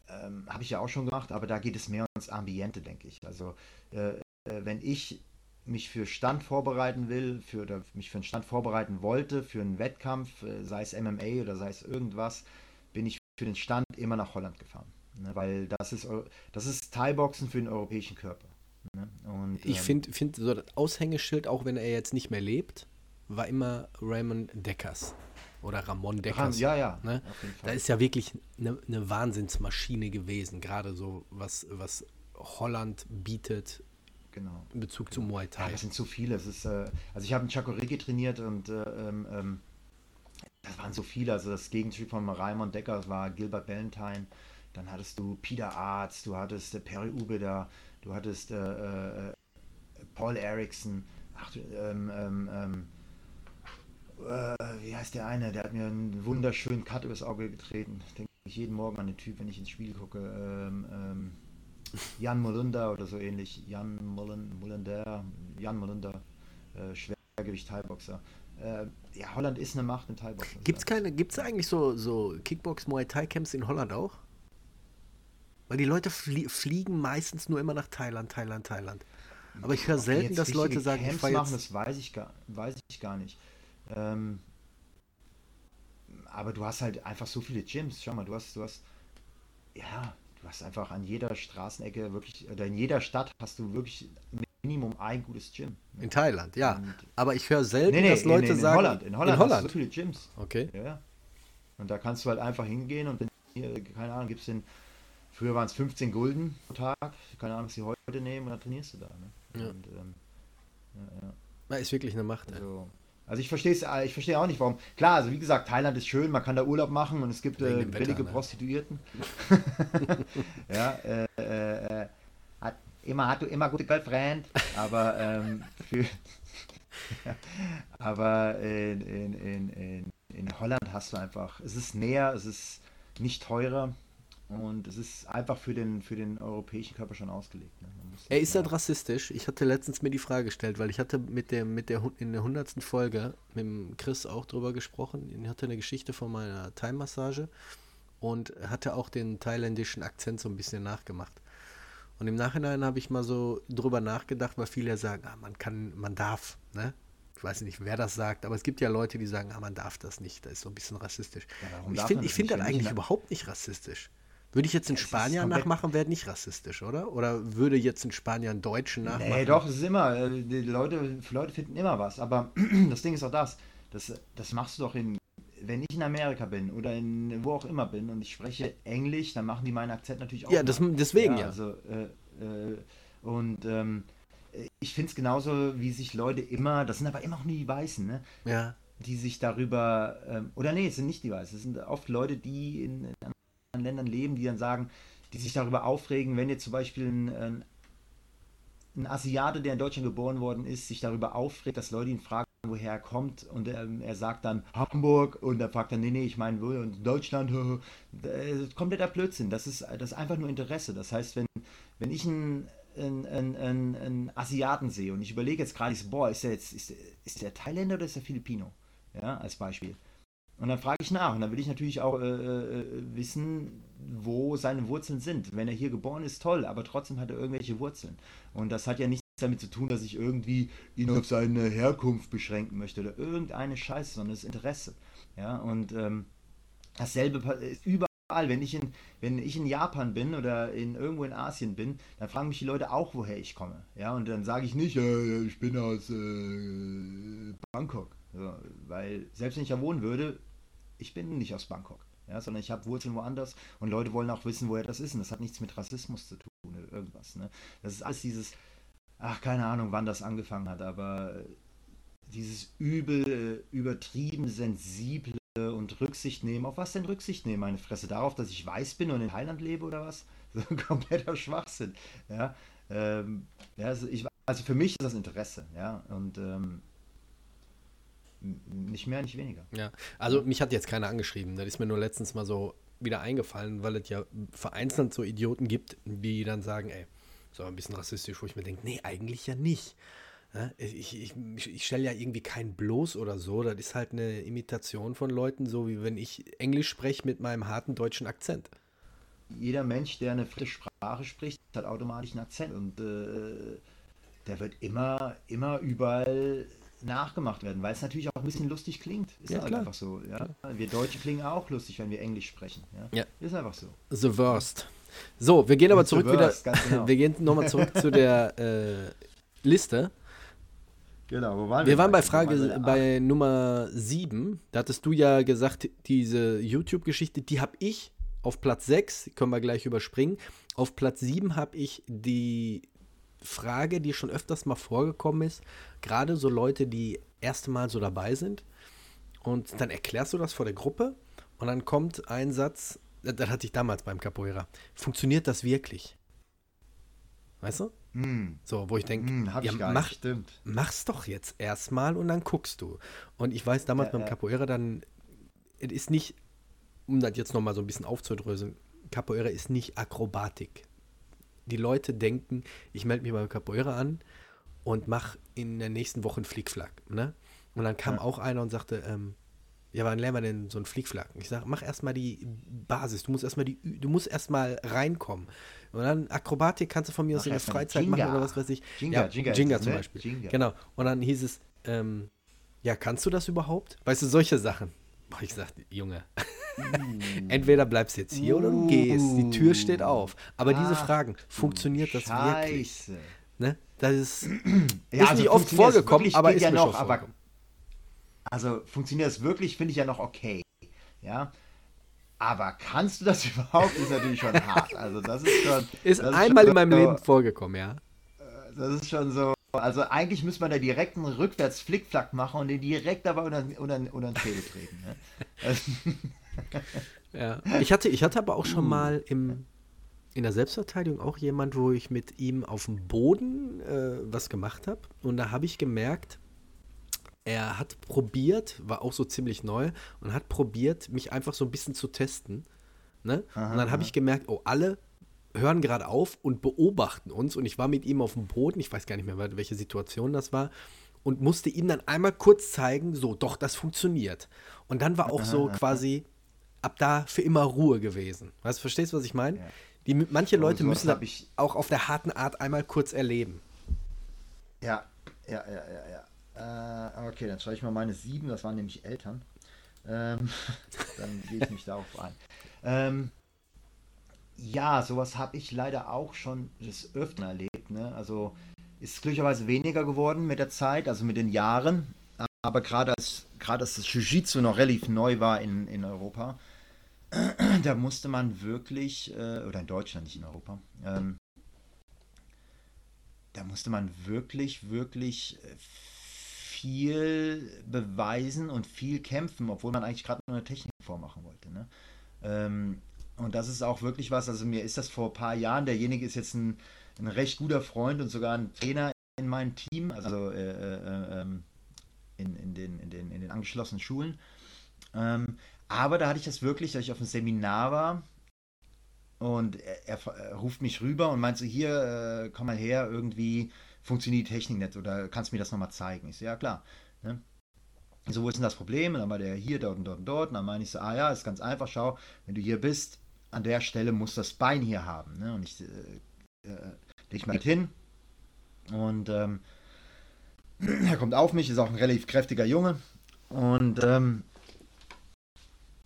S2: ähm, Habe ich ja auch schon gemacht, aber da geht es mehr ums Ambiente, denke ich. Also äh, äh, wenn ich mich für Stand vorbereiten will, für, oder mich für einen Stand vorbereiten wollte, für einen Wettkampf, äh, sei es MMA oder sei es irgendwas, bin ich für den Stand immer nach Holland gefahren. Ne? Weil das ist, das ist Thai-Boxen für den europäischen Körper. Ne?
S1: Und, ich ähm, finde find so das Aushängeschild, auch wenn er jetzt nicht mehr lebt, war immer Raymond Deckers oder Ramon Deckers.
S2: Ja, ja.
S1: Ne? Da ist ja wirklich eine, eine Wahnsinnsmaschine gewesen, gerade so was, was Holland bietet
S2: genau.
S1: in Bezug genau. zu Muay Thai.
S2: Ja, das sind zu viele. Es ist, äh, also ich habe in Chakorigi trainiert und äh, ähm, ähm, das waren so viele. Also das Gegenstück von Raymond Deckers war Gilbert Ballantyne. Dann hattest du Peter Arzt, du hattest äh, Perry Ubeda, du hattest äh, äh, Paul Erickson. Ach, ähm, ähm, ähm äh, wie heißt der eine? Der hat mir einen wunderschönen Cut übers Auge getreten. Denke ich jeden Morgen an den Typ, wenn ich ins Spiel gucke. Ähm, ähm, Jan Molunder oder so ähnlich. Jan Molunder, Jan Molunder, äh, Schwergewicht Thai-Boxer. Äh, ja, Holland ist eine Macht im Thai-Boxen.
S1: Gibt es keine, gibt es eigentlich so, so Kickbox Muay Thai Camps in Holland auch? Weil die Leute flie fliegen meistens nur immer nach Thailand, Thailand, Thailand. Aber ich höre selten, dass Leute sagen,
S2: Camps ich machen, das weiß ich gar, weiß ich gar nicht. Ähm, aber du hast halt einfach so viele Gyms. Schau mal, du hast, du hast, ja, du hast einfach an jeder Straßenecke wirklich, oder in jeder Stadt hast du wirklich Minimum ein gutes Gym.
S1: In Thailand, ja. Und aber ich höre selten, nee, nee, dass Leute nee, in sagen.
S2: Holland, in Holland, in Holland. hast du so viele Gyms.
S1: Okay.
S2: Ja. Und da kannst du halt einfach hingehen und hier, keine Ahnung, gibt es den, früher waren es 15 Gulden pro Tag, keine Ahnung, was sie heute nehmen und dann trainierst du da. Ne?
S1: Ja. Und, ähm, ja, ja. Ist wirklich eine Macht.
S2: Also, also ich verstehe äh, ich verstehe auch nicht, warum. Klar, also wie gesagt, Thailand ist schön, man kann da Urlaub machen und es gibt äh, billige Wetter, ne? Prostituierten. ja, äh, äh, äh, hat immer hat du immer gute Girlfriend, aber ähm, für, aber in, in, in, in Holland hast du einfach, es ist näher, es ist nicht teurer und es ist einfach für den, für den europäischen Körper schon ausgelegt. Ne?
S1: Er ist halt rassistisch. Ich hatte letztens mir die Frage gestellt, weil ich hatte mit der, mit der in der hundertsten Folge mit dem Chris auch drüber gesprochen. Er hatte eine Geschichte von meiner Thai-Massage und hatte auch den thailändischen Akzent so ein bisschen nachgemacht. Und im Nachhinein habe ich mal so drüber nachgedacht, weil viele sagen, ah, man kann, man darf, ne? Ich weiß nicht, wer das sagt, aber es gibt ja Leute, die sagen, ah, man darf das nicht. Das ist so ein bisschen rassistisch. Ja, ich finde find das eigentlich überhaupt nicht rassistisch. Würde ich jetzt einen Spanier nachmachen, wäre nicht rassistisch, oder? Oder würde jetzt ein Spanier einen Deutschen nachmachen? Nee,
S2: doch, es ist immer, äh, die Leute, Leute finden immer was. Aber das Ding ist auch das, das, das machst du doch in, wenn ich in Amerika bin oder in wo auch immer bin und ich spreche Englisch, dann machen die meinen Akzent natürlich auch.
S1: Ja, das, deswegen ja. ja.
S2: Also, äh, äh, und ähm, ich finde es genauso, wie sich Leute immer, das sind aber immer auch nie die Weißen, ne?
S1: Ja.
S2: Die sich darüber, ähm, oder nee, es sind nicht die Weißen, es sind oft Leute, die in, in Ländern leben, die dann sagen, die sich darüber aufregen, wenn jetzt zum Beispiel ein, ein, Asiate, der in Deutschland geboren worden ist, sich darüber aufregt, dass Leute ihn fragen, woher er kommt und er, er sagt dann Hamburg und er fragt dann, nee, nee, ich meine Deutschland, kompletter Blödsinn, das ist, das ist einfach nur Interesse. Das heißt, wenn, wenn ich einen, einen, einen, einen Asiaten sehe und ich überlege jetzt gerade, boah, ist der jetzt, ist ist der Thailänder oder ist der Filipino? Ja, als Beispiel. Und dann frage ich nach und dann will ich natürlich auch äh, äh, wissen, wo seine Wurzeln sind. Wenn er hier geboren ist, toll, aber trotzdem hat er irgendwelche Wurzeln. Und das hat ja nichts damit zu tun, dass ich irgendwie ihn auf seine Herkunft beschränken möchte oder irgendeine Scheiße, sondern das Interesse. Ja, und ähm, dasselbe ist überall. Wenn ich, in, wenn ich in Japan bin oder in, irgendwo in Asien bin, dann fragen mich die Leute auch, woher ich komme. Ja, und dann sage ich nicht, äh, ich bin aus äh, Bangkok. So, weil selbst wenn ich da wohnen würde, ich bin nicht aus Bangkok, ja, sondern ich habe Wurzeln woanders und Leute wollen auch wissen, woher das ist. Und das hat nichts mit Rassismus zu tun oder irgendwas. Ne? Das ist alles dieses, ach, keine Ahnung, wann das angefangen hat, aber dieses übel, übertrieben sensible und Rücksicht nehmen. Auf was denn Rücksicht nehmen, meine Fresse? Darauf, dass ich weiß bin und in Thailand lebe oder was? So kompletter Schwachsinn. Ja, ähm, ja also, ich, also, für mich ist das Interesse, ja, und ähm, Nicht mehr, nicht weniger.
S1: Ja, also mich hat jetzt keiner angeschrieben. Das ist mir nur letztens mal so wieder eingefallen, weil es ja vereinzelt so Idioten gibt, die dann sagen, ey, so ein bisschen rassistisch, wo ich mir denke, nee, eigentlich ja nicht. Ich, ich, ich stelle ja irgendwie keinen bloß oder so. Das ist halt eine Imitation von Leuten, so wie wenn ich Englisch spreche mit meinem harten deutschen Akzent.
S2: Jeder Mensch, der eine frische Sprache spricht, hat automatisch einen Akzent und äh, der wird immer, immer überall nachgemacht werden, weil es natürlich auch ein bisschen lustig klingt. Ist ja, halt einfach so. Ja? Wir Deutsche klingen auch lustig, wenn wir Englisch sprechen. Ja? ja. Ist einfach so.
S1: The worst. So, wir gehen aber zurück worst, wieder. Genau. Wir gehen nochmal zurück zu der äh, Liste. Genau, wo waren wir? Wir waren bei Frage bei Nummer 7. Da hattest du ja gesagt, diese YouTube-Geschichte, die habe ich auf Platz 6, können wir gleich überspringen. Auf Platz 7 habe ich die Frage, die schon öfters mal vorgekommen ist, gerade so Leute, die erste Mal so dabei sind. Und dann erklärst du das vor der Gruppe und dann kommt ein Satz, das hatte ich damals beim Capoeira. Funktioniert das wirklich? Weißt du? Mm. So, wo ich denke, mm, ja, mach, mach's doch jetzt erstmal und dann guckst du. Und ich weiß damals ja, beim. Capoeira dann, es ist nicht, um das jetzt nochmal so ein bisschen aufzudröseln, Capoeira ist nicht Akrobatik. Die Leute denken, ich melde mich beim Capoeira an und mache in der nächsten Woche einen Flickflack. Ne? Und dann kam ja. auch einer und sagte, ähm, ja, wann lernen wir denn so einen Flickflack? Ich sage, mach erstmal die Basis, du musst erstmal die, du musst erstmal reinkommen. Und dann Akrobatik kannst du von mir aus in der Freizeit machen oder was weiß ich. Jinga, ja, Jinga, Jinga zum ne? Beispiel. Jinga. Genau. Und dann hieß es, ähm, ja, kannst du das überhaupt? Weißt du, solche Sachen. Boah, ich sagte, Junge, uh. entweder bleibst du jetzt hier oder du gehst. Die Tür steht auf. Aber Ach, diese Fragen, funktioniert das Scheiße. wirklich? Ne? Das ist, ja, ist also nicht oft vorgekommen, aber ist ja noch, aber,
S2: Also funktioniert das wirklich, finde ich ja noch okay. Ja, aber kannst du das überhaupt? Ist natürlich schon hart. Also das ist schon.
S1: Ist einmal schon in meinem so, Leben vorgekommen, ja.
S2: Äh, das ist schon so. Also eigentlich müsste man da direkt einen rückwärts Flickflack machen und den direkt dabei unter, unter, unter den Schädel treten. Ne?
S1: ja. Ich hatte, ich hatte aber auch schon mal im, in der Selbstverteidigung auch jemand, wo ich mit ihm auf dem Boden äh, was gemacht habe. Und da habe ich gemerkt, er hat probiert, war auch so ziemlich neu, und hat probiert, mich einfach so ein bisschen zu testen. Ne? Aha, und dann habe ich gemerkt, oh, alle hören gerade auf und beobachten uns. Und ich war mit ihm auf dem Boden, ich weiß gar nicht mehr, welche Situation das war, und musste ihm dann einmal kurz zeigen, so, doch, das funktioniert. Und dann war auch so quasi ab da für immer Ruhe gewesen. Weißt du, verstehst du, was ich meine? Ja. manche Leute müssen das auch auf der harten Art einmal kurz erleben.
S2: Ja, ja, ja, ja, ja. Äh, okay, dann schreibe ich mal meine sieben, das waren nämlich Eltern. Ähm, dann gehe ich mich darauf ein. Ähm, ja, sowas habe ich leider auch schon des Öfteren erlebt. Ne? Also ist glücklicherweise weniger geworden mit der Zeit, also mit den Jahren. Aber gerade als, gerade als das Jiu-Jitsu noch relativ neu war in, in Europa, da musste man wirklich, äh, oder in Deutschland, nicht in Europa, ähm, da musste man wirklich, wirklich äh, viel beweisen und viel kämpfen, obwohl man eigentlich gerade nur eine Technik vormachen wollte. Ne? Ähm, und das ist auch wirklich was, also mir ist das vor ein paar Jahren, derjenige ist jetzt ein, ein recht guter Freund und sogar ein Trainer in meinem Team, also äh, äh, ähm, in, in, den, in, den, in den angeschlossenen Schulen. Ähm, aber da hatte ich das wirklich, dass ich auf einem Seminar war und er, er, er ruft mich rüber und meint so, hier, äh, komm mal her, irgendwie funktioniert die Technik nicht oder kannst du mir das nochmal zeigen? Ich so, ja klar. Ne? So, wo ist denn das Problem? Und dann war der hier, dort und dort und dort. Und dann meine ich so, ah ja, ist ganz einfach, schau, wenn du hier bist, an der Stelle muss das Bein hier haben. Ne? Und ich äh, äh, leg mal hin. Und ähm, er kommt auf mich, ist auch ein relativ kräftiger Junge. Und, ähm,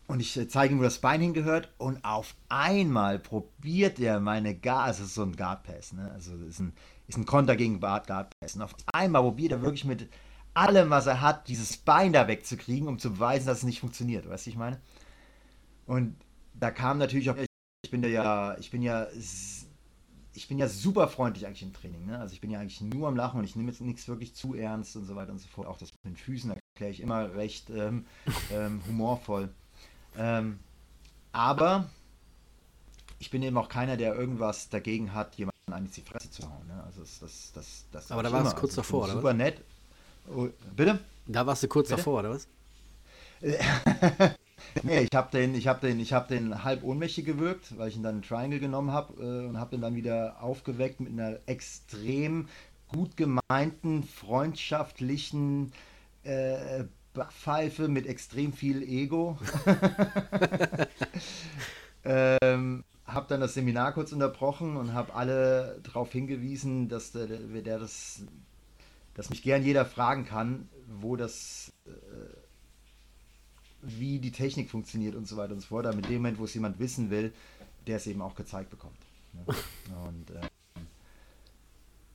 S2: und ich äh, zeige ihm, wo das Bein hingehört. Und auf einmal probiert er meine Guard, also so ein Guard Pass, ne? Also ist ein ist ein Konter gegen Bart Gardpress. Und auf einmal probiert er wirklich mit allem, was er hat, dieses Bein da wegzukriegen, um zu beweisen, dass es nicht funktioniert. Weißt du, ich meine? Und da kam natürlich auch, ich bin ja, ich bin ja, ich bin ja super freundlich eigentlich im Training. Ne? Also ich bin ja eigentlich nur am Lachen und ich nehme jetzt nichts wirklich zu ernst und so weiter und so fort. Auch das mit den Füßen erkläre ich immer recht ähm, ähm, humorvoll. Ähm, aber ich bin eben auch keiner, der irgendwas dagegen hat, jemand eigentlich die Fresse zu hauen. Ne? Also das, das, das, das
S1: Aber da war es kurz also davor, oder?
S2: Super nett. Oh, bitte?
S1: Da warst du kurz Bitte? davor, oder was?
S2: nee, ich habe den, ich hab den, ich hab den halb ohnmächtig gewirkt, weil ich ihn dann in Triangle genommen habe äh, und habe ihn dann wieder aufgeweckt mit einer extrem gut gemeinten, freundschaftlichen äh, Pfeife mit extrem viel Ego. ähm, habe dann das Seminar kurz unterbrochen und habe alle darauf hingewiesen, dass der, der, das, dass mich gern jeder fragen kann, wo das, äh, wie die Technik funktioniert und so weiter und so fort. Aber in dem Moment, wo es jemand wissen will, der es eben auch gezeigt bekommt. Ne? Und äh,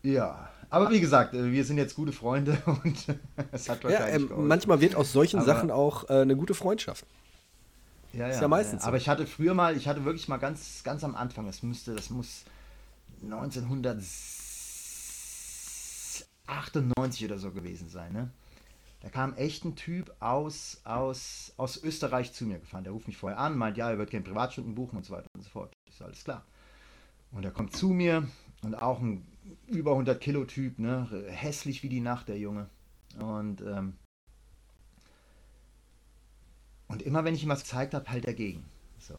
S2: ja, aber wie gesagt, äh, wir sind jetzt gute Freunde und es hat
S1: wahrscheinlich ja, ähm, Manchmal wird aus solchen aber, Sachen auch äh, eine gute Freundschaft.
S2: Ja, ja, ist ja meistens. So. Aber ich hatte früher mal, ich hatte wirklich mal ganz, ganz am Anfang, das müsste, das muss 1998 oder so gewesen sein, ne? Da kam echt ein Typ aus, aus, aus Österreich zu mir gefahren. Der ruft mich vorher an, meint, ja, er wird gerne Privatstunden buchen und so weiter und so fort. Ist alles klar. Und er kommt zu mir und auch ein über 100 Kilo Typ, ne? Hässlich wie die Nacht, der Junge. Und ähm, und immer wenn ich ihm was gezeigt habe, halt dagegen. So.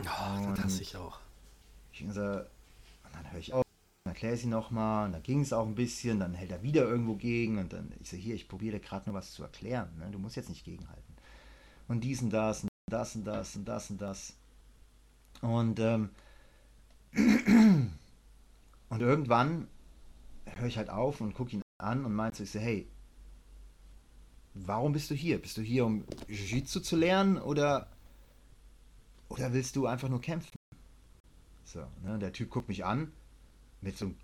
S1: Oh, das hasse ich auch.
S2: Ich so, und dann höre ich auf, dann erkläre ich sie nochmal, und dann ging es auch ein bisschen, dann hält er wieder irgendwo gegen und dann, ich so, hier, ich probiere gerade nur was zu erklären, ne? du musst jetzt nicht gegenhalten. Und dies und das und das und das und das und das. Und, ähm, und irgendwann höre ich halt auf und gucke ihn an und meinte so, ich so, hey, warum bist du hier? Bist du hier, um Jiu-Jitsu zu lernen oder, oder willst du einfach nur kämpfen? So, ne, der Typ guckt mich an mit so einem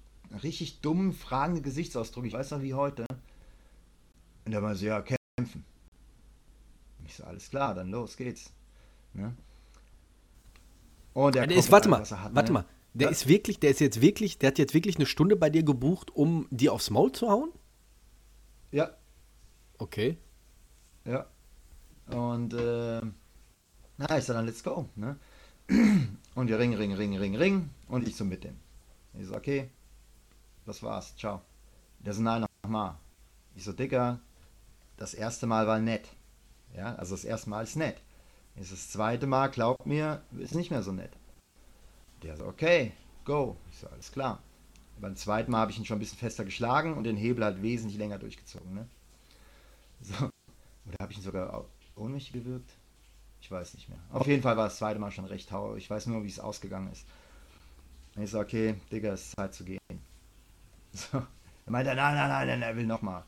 S2: richtig dummen, fragenden Gesichtsausdruck. Ich weiß noch wie heute. Und er war so, ja, kämpfen. Ich so, alles klar, dann los geht's. Ne?
S1: Und der ist, warte mal, hat, warte ne? mal. Der ja? ist wirklich, der ist jetzt wirklich, der hat jetzt wirklich eine Stunde bei dir gebucht, um dir aufs Maul zu hauen?
S2: Ja.
S1: Okay.
S2: Ja. Und äh, na, ich sag dann, let's go. Ne? Und wir ring, ring, ring, ring, ring. Und ich so mit dem. Ich so, okay, das war's, ciao. Der so, nein, nochmal. Ich so, Dicker, das erste Mal war nett. Ja, also das erste Mal ist nett. Ist das zweite Mal, glaubt mir, ist nicht mehr so nett. Der so, okay, go. Ich so, alles klar. Beim zweiten Mal habe ich ihn schon ein bisschen fester geschlagen und den Hebel halt wesentlich länger durchgezogen. Ne? So. Oder habe ich ihn sogar ohnmächtig gewirkt? Ich weiß nicht mehr. Auf jeden Fall war das zweite Mal schon recht hau. Ich weiß nur, wie es ausgegangen ist. Und ich so, okay, Digga, es ist Zeit zu gehen. So. Er meinte, nein, nein, nein, nein, er will nochmal.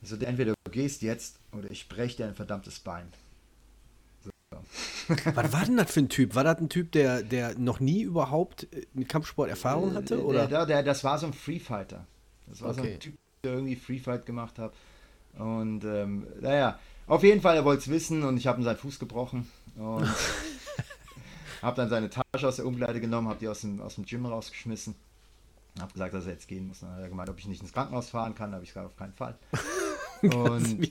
S2: Ich so, entweder du gehst jetzt oder ich breche dir ein verdammtes Bein.
S1: So. Was war denn das für ein Typ? War das ein Typ, der, der noch nie überhaupt mit Kampfsport Erfahrung hatte? Oder?
S2: Der, der, das war so ein Freefighter. Das war okay. so ein Typ, der irgendwie Freefight gemacht hat. Und ähm, naja, auf jeden Fall, er wollte es wissen und ich habe ihm seinen Fuß gebrochen. Und habe dann seine Tasche aus der Umkleide genommen, habe die aus dem, aus dem Gym rausgeschmissen. Habe gesagt, dass er jetzt gehen muss. Dann hat er gemeint, ob ich nicht ins Krankenhaus fahren kann. Da habe ich gesagt, auf keinen Fall. und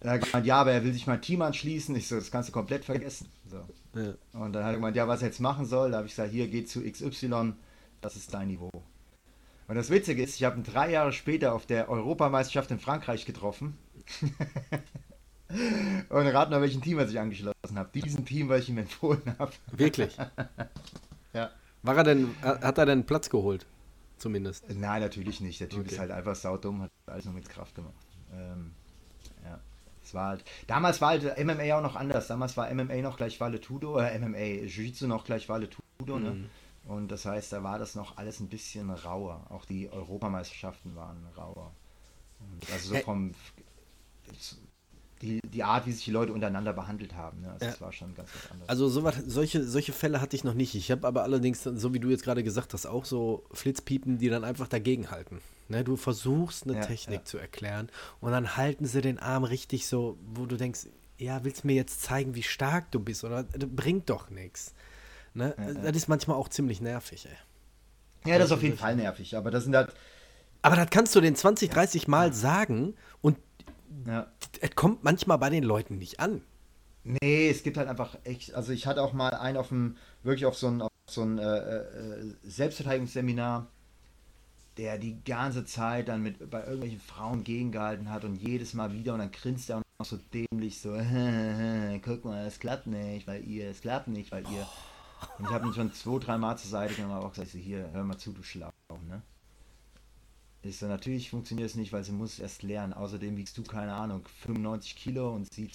S2: er hat gemeint, ja, aber er will sich mein Team anschließen. Ich so, das kannst du komplett vergessen. So. Ja. Und dann hat er gemeint, ja, was er jetzt machen soll. Da habe ich gesagt, hier, geh zu XY, das ist dein Niveau. Und das Witzige ist, ich habe ihn drei Jahre später auf der Europameisterschaft in Frankreich getroffen. Und rat mal, welchen Team er sich angeschlossen hat. Diesen Team, weil ich ihm empfohlen habe.
S1: Wirklich?
S2: ja.
S1: War er denn, hat er denn Platz geholt? Zumindest.
S2: Nein, natürlich nicht. Der Typ okay. ist halt einfach saudumm, hat alles nur mit Kraft gemacht. Ähm, ja. Es war halt, damals war halt MMA auch noch anders. Damals war MMA noch gleich Vale Tudo, äh, MMA, Jiu-Jitsu noch gleich Vale Tudo, ne? mhm. ne? Und das heißt, da war das noch alles ein bisschen rauer. Auch die Europameisterschaften waren rauer. Und also so vom die, die Art, wie sich die Leute untereinander behandelt haben. Ne? Also ja. Das war schon ganz was anderes.
S1: Also so was, solche, solche Fälle hatte ich noch nicht. Ich habe aber allerdings, so wie du jetzt gerade gesagt hast, auch so Flitzpiepen, die dann einfach dagegen halten. Ne? Du versuchst eine ja, Technik ja. zu erklären und dann halten sie den Arm richtig so, wo du denkst, ja, willst du mir jetzt zeigen, wie stark du bist oder das bringt doch nichts. Ne? Das ist manchmal auch ziemlich nervig, ey.
S2: Ja, das ist auf jeden Fall nervig, aber das sind halt.
S1: Aber das kannst du den 20, 30 Mal sagen und ja. es kommt manchmal bei den Leuten nicht an.
S2: Nee, es gibt halt einfach echt. Also, ich hatte auch mal einen auf dem, wirklich auf so ein, auf so ein äh, äh, Selbstverteidigungsseminar. der die ganze Zeit dann mit bei irgendwelchen Frauen gegengehalten hat und jedes Mal wieder und dann grinst er auch noch so dämlich so, guck mal, es klappt nicht, weil ihr, es klappt nicht, weil ihr. Und ich habe ihn schon zwei, drei Mal zur Seite genommen, aber auch gesagt, so, hier, hör mal zu, du Schlau, ne? Ich so, natürlich funktioniert es nicht, weil sie muss erst lernen. Außerdem wiegst du, keine Ahnung, 95 Kilo und sie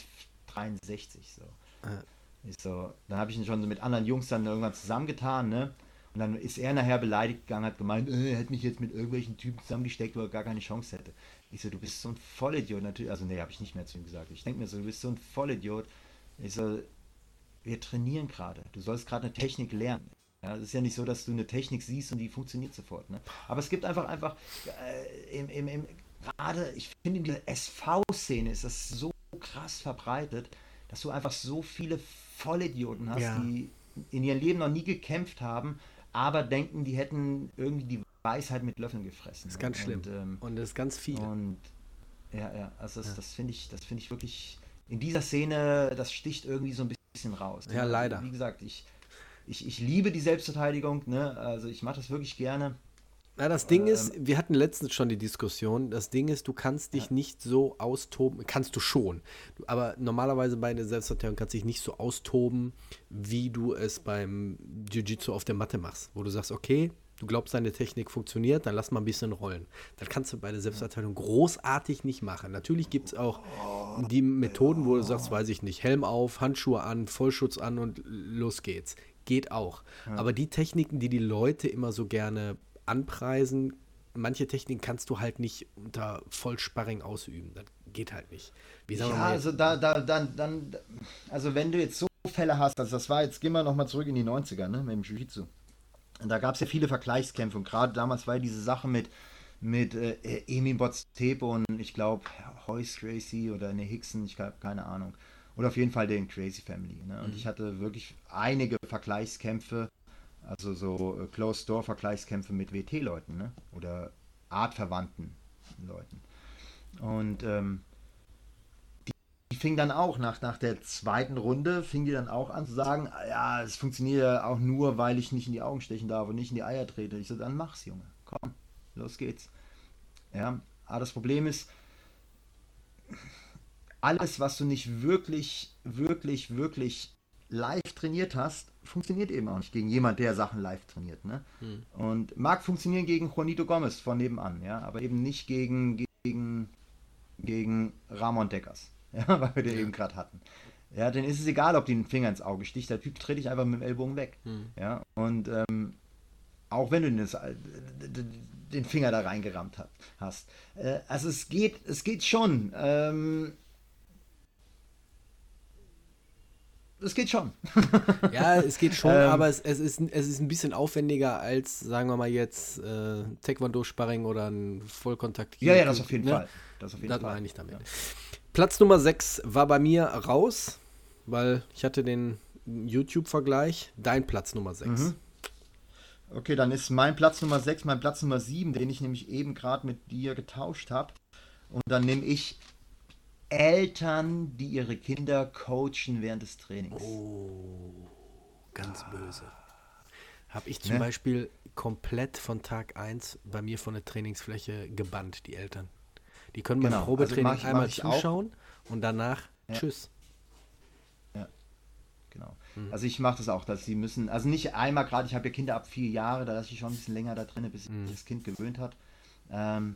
S2: 63, so. Ja. Ich so, dann habe ich ihn schon so mit anderen Jungs dann irgendwann zusammengetan, ne? Und dann ist er nachher beleidigt gegangen, hat gemeint, äh, er hätte mich jetzt mit irgendwelchen Typen zusammengesteckt, wo er gar keine Chance hätte. Ich so, du bist so ein Vollidiot, natürlich. Also, nee, habe ich nicht mehr zu ihm gesagt. Ich denke mir so, du bist so ein Vollidiot. Ich so, wir trainieren gerade. Du sollst gerade eine Technik lernen. Ja, es ist ja nicht so, dass du eine Technik siehst und die funktioniert sofort. Ne? Aber es gibt einfach, einfach, äh, im, im, im, gerade, ich finde, in dieser SV-Szene ist das so krass verbreitet, dass du einfach so viele Vollidioten hast, ja. die in ihrem Leben noch nie gekämpft haben, aber denken, die hätten irgendwie die Weisheit mit Löffeln gefressen.
S1: Das ist ganz schlimm. Und, ähm, und das ist ganz viel.
S2: Und ja, ja, also das, ja. das finde ich, das finde ich wirklich in dieser Szene, das sticht irgendwie so ein bisschen raus.
S1: Ja, leider.
S2: Wie gesagt, ich, ich, ich liebe die Selbstverteidigung, ne? Also ich mache das wirklich gerne.
S1: Na, das Ding ähm, ist, wir hatten letztens schon die Diskussion, das Ding ist, du kannst dich ja. nicht so austoben, kannst du schon, aber normalerweise bei der Selbstverteidigung kannst du dich nicht so austoben, wie du es beim Jiu-Jitsu auf der Matte machst, wo du sagst, okay, du glaubst, deine Technik funktioniert, dann lass mal ein bisschen rollen. Das kannst du bei der Selbstverteidigung großartig nicht machen. Natürlich gibt es auch die Methoden, wo du sagst, weiß ich nicht, Helm auf, Handschuhe an, Vollschutz an und los geht's. Geht auch. Aber die Techniken, die die Leute immer so gerne anpreisen. Manche Techniken kannst du halt nicht unter Vollsparring ausüben. Das geht halt nicht.
S2: Wie ja, also da, da, dann, dann, also wenn du jetzt so Fälle hast, also das war jetzt, gehen wir nochmal zurück in die 90er, ne, mit dem Jiu-Jitsu. Da gab es ja viele Vergleichskämpfe und gerade damals war ja diese Sache mit, mit äh, Emin Botstepo und ich glaube Hoyce Gracie oder eine Hickson, ich habe keine Ahnung. Oder auf jeden Fall den Crazy Family. Ne? Und mhm. ich hatte wirklich einige Vergleichskämpfe also so äh, Closed-Door-Vergleichskämpfe mit WT-Leuten ne? oder artverwandten Leuten. Und ähm, die, die fing dann auch nach, nach der zweiten Runde, fing die dann auch an zu sagen, ah ja, es funktioniert ja auch nur, weil ich nicht in die Augen stechen darf und nicht in die Eier trete. Ich so, dann mach's, Junge. Komm, los geht's. Ja, aber das Problem ist, alles, was du nicht wirklich, wirklich, wirklich live trainiert hast, funktioniert eben auch nicht gegen jemand, der Sachen live trainiert. Ne? Hm. Und mag funktionieren gegen Juanito Gomez von nebenan, ja, aber eben nicht gegen, gegen, gegen Ramon Deckers, ja, weil wir den eben gerade hatten. Ja, dann ist es egal, ob die den Finger ins Auge sticht, der Typ dreht dich einfach mit dem Ellbogen weg. Hm. Ja, und ähm, auch wenn du den, den Finger da reingerammt hast. Äh, also es geht, es geht schon. Ähm, es geht schon.
S1: ja, es geht schon, ähm, aber es, es, ist, es ist ein bisschen aufwendiger als, sagen wir mal jetzt, äh, Taekwondo-Sparring oder ein Vollkontakt.
S2: Ja, ja, das auf jeden
S1: ne?
S2: Fall. Das, auf jeden
S1: das Fall. meine ich damit. Ja. Platz Nummer 6 war bei mir raus, weil ich hatte den YouTube-Vergleich. Dein Platz Nummer 6. Mhm.
S2: Okay, dann ist mein Platz Nummer 6 mein Platz Nummer 7, den ich nämlich eben gerade mit dir getauscht habe. Und dann nehme ich Eltern, die ihre Kinder coachen während des Trainings.
S1: Oh, ganz ah. böse. Habe ich zum ne? Beispiel komplett von Tag 1 bei mir von der Trainingsfläche gebannt, die Eltern. Die können beim genau. Probetraining also einmal zuschauen auch. und danach ja. tschüss.
S2: Ja, genau. Mhm. Also ich mache das auch, dass sie müssen, also nicht einmal gerade, ich habe ja Kinder ab vier Jahre, da lasse ich schon ein bisschen länger da drin, bis sich mhm. das Kind gewöhnt hat. Ähm,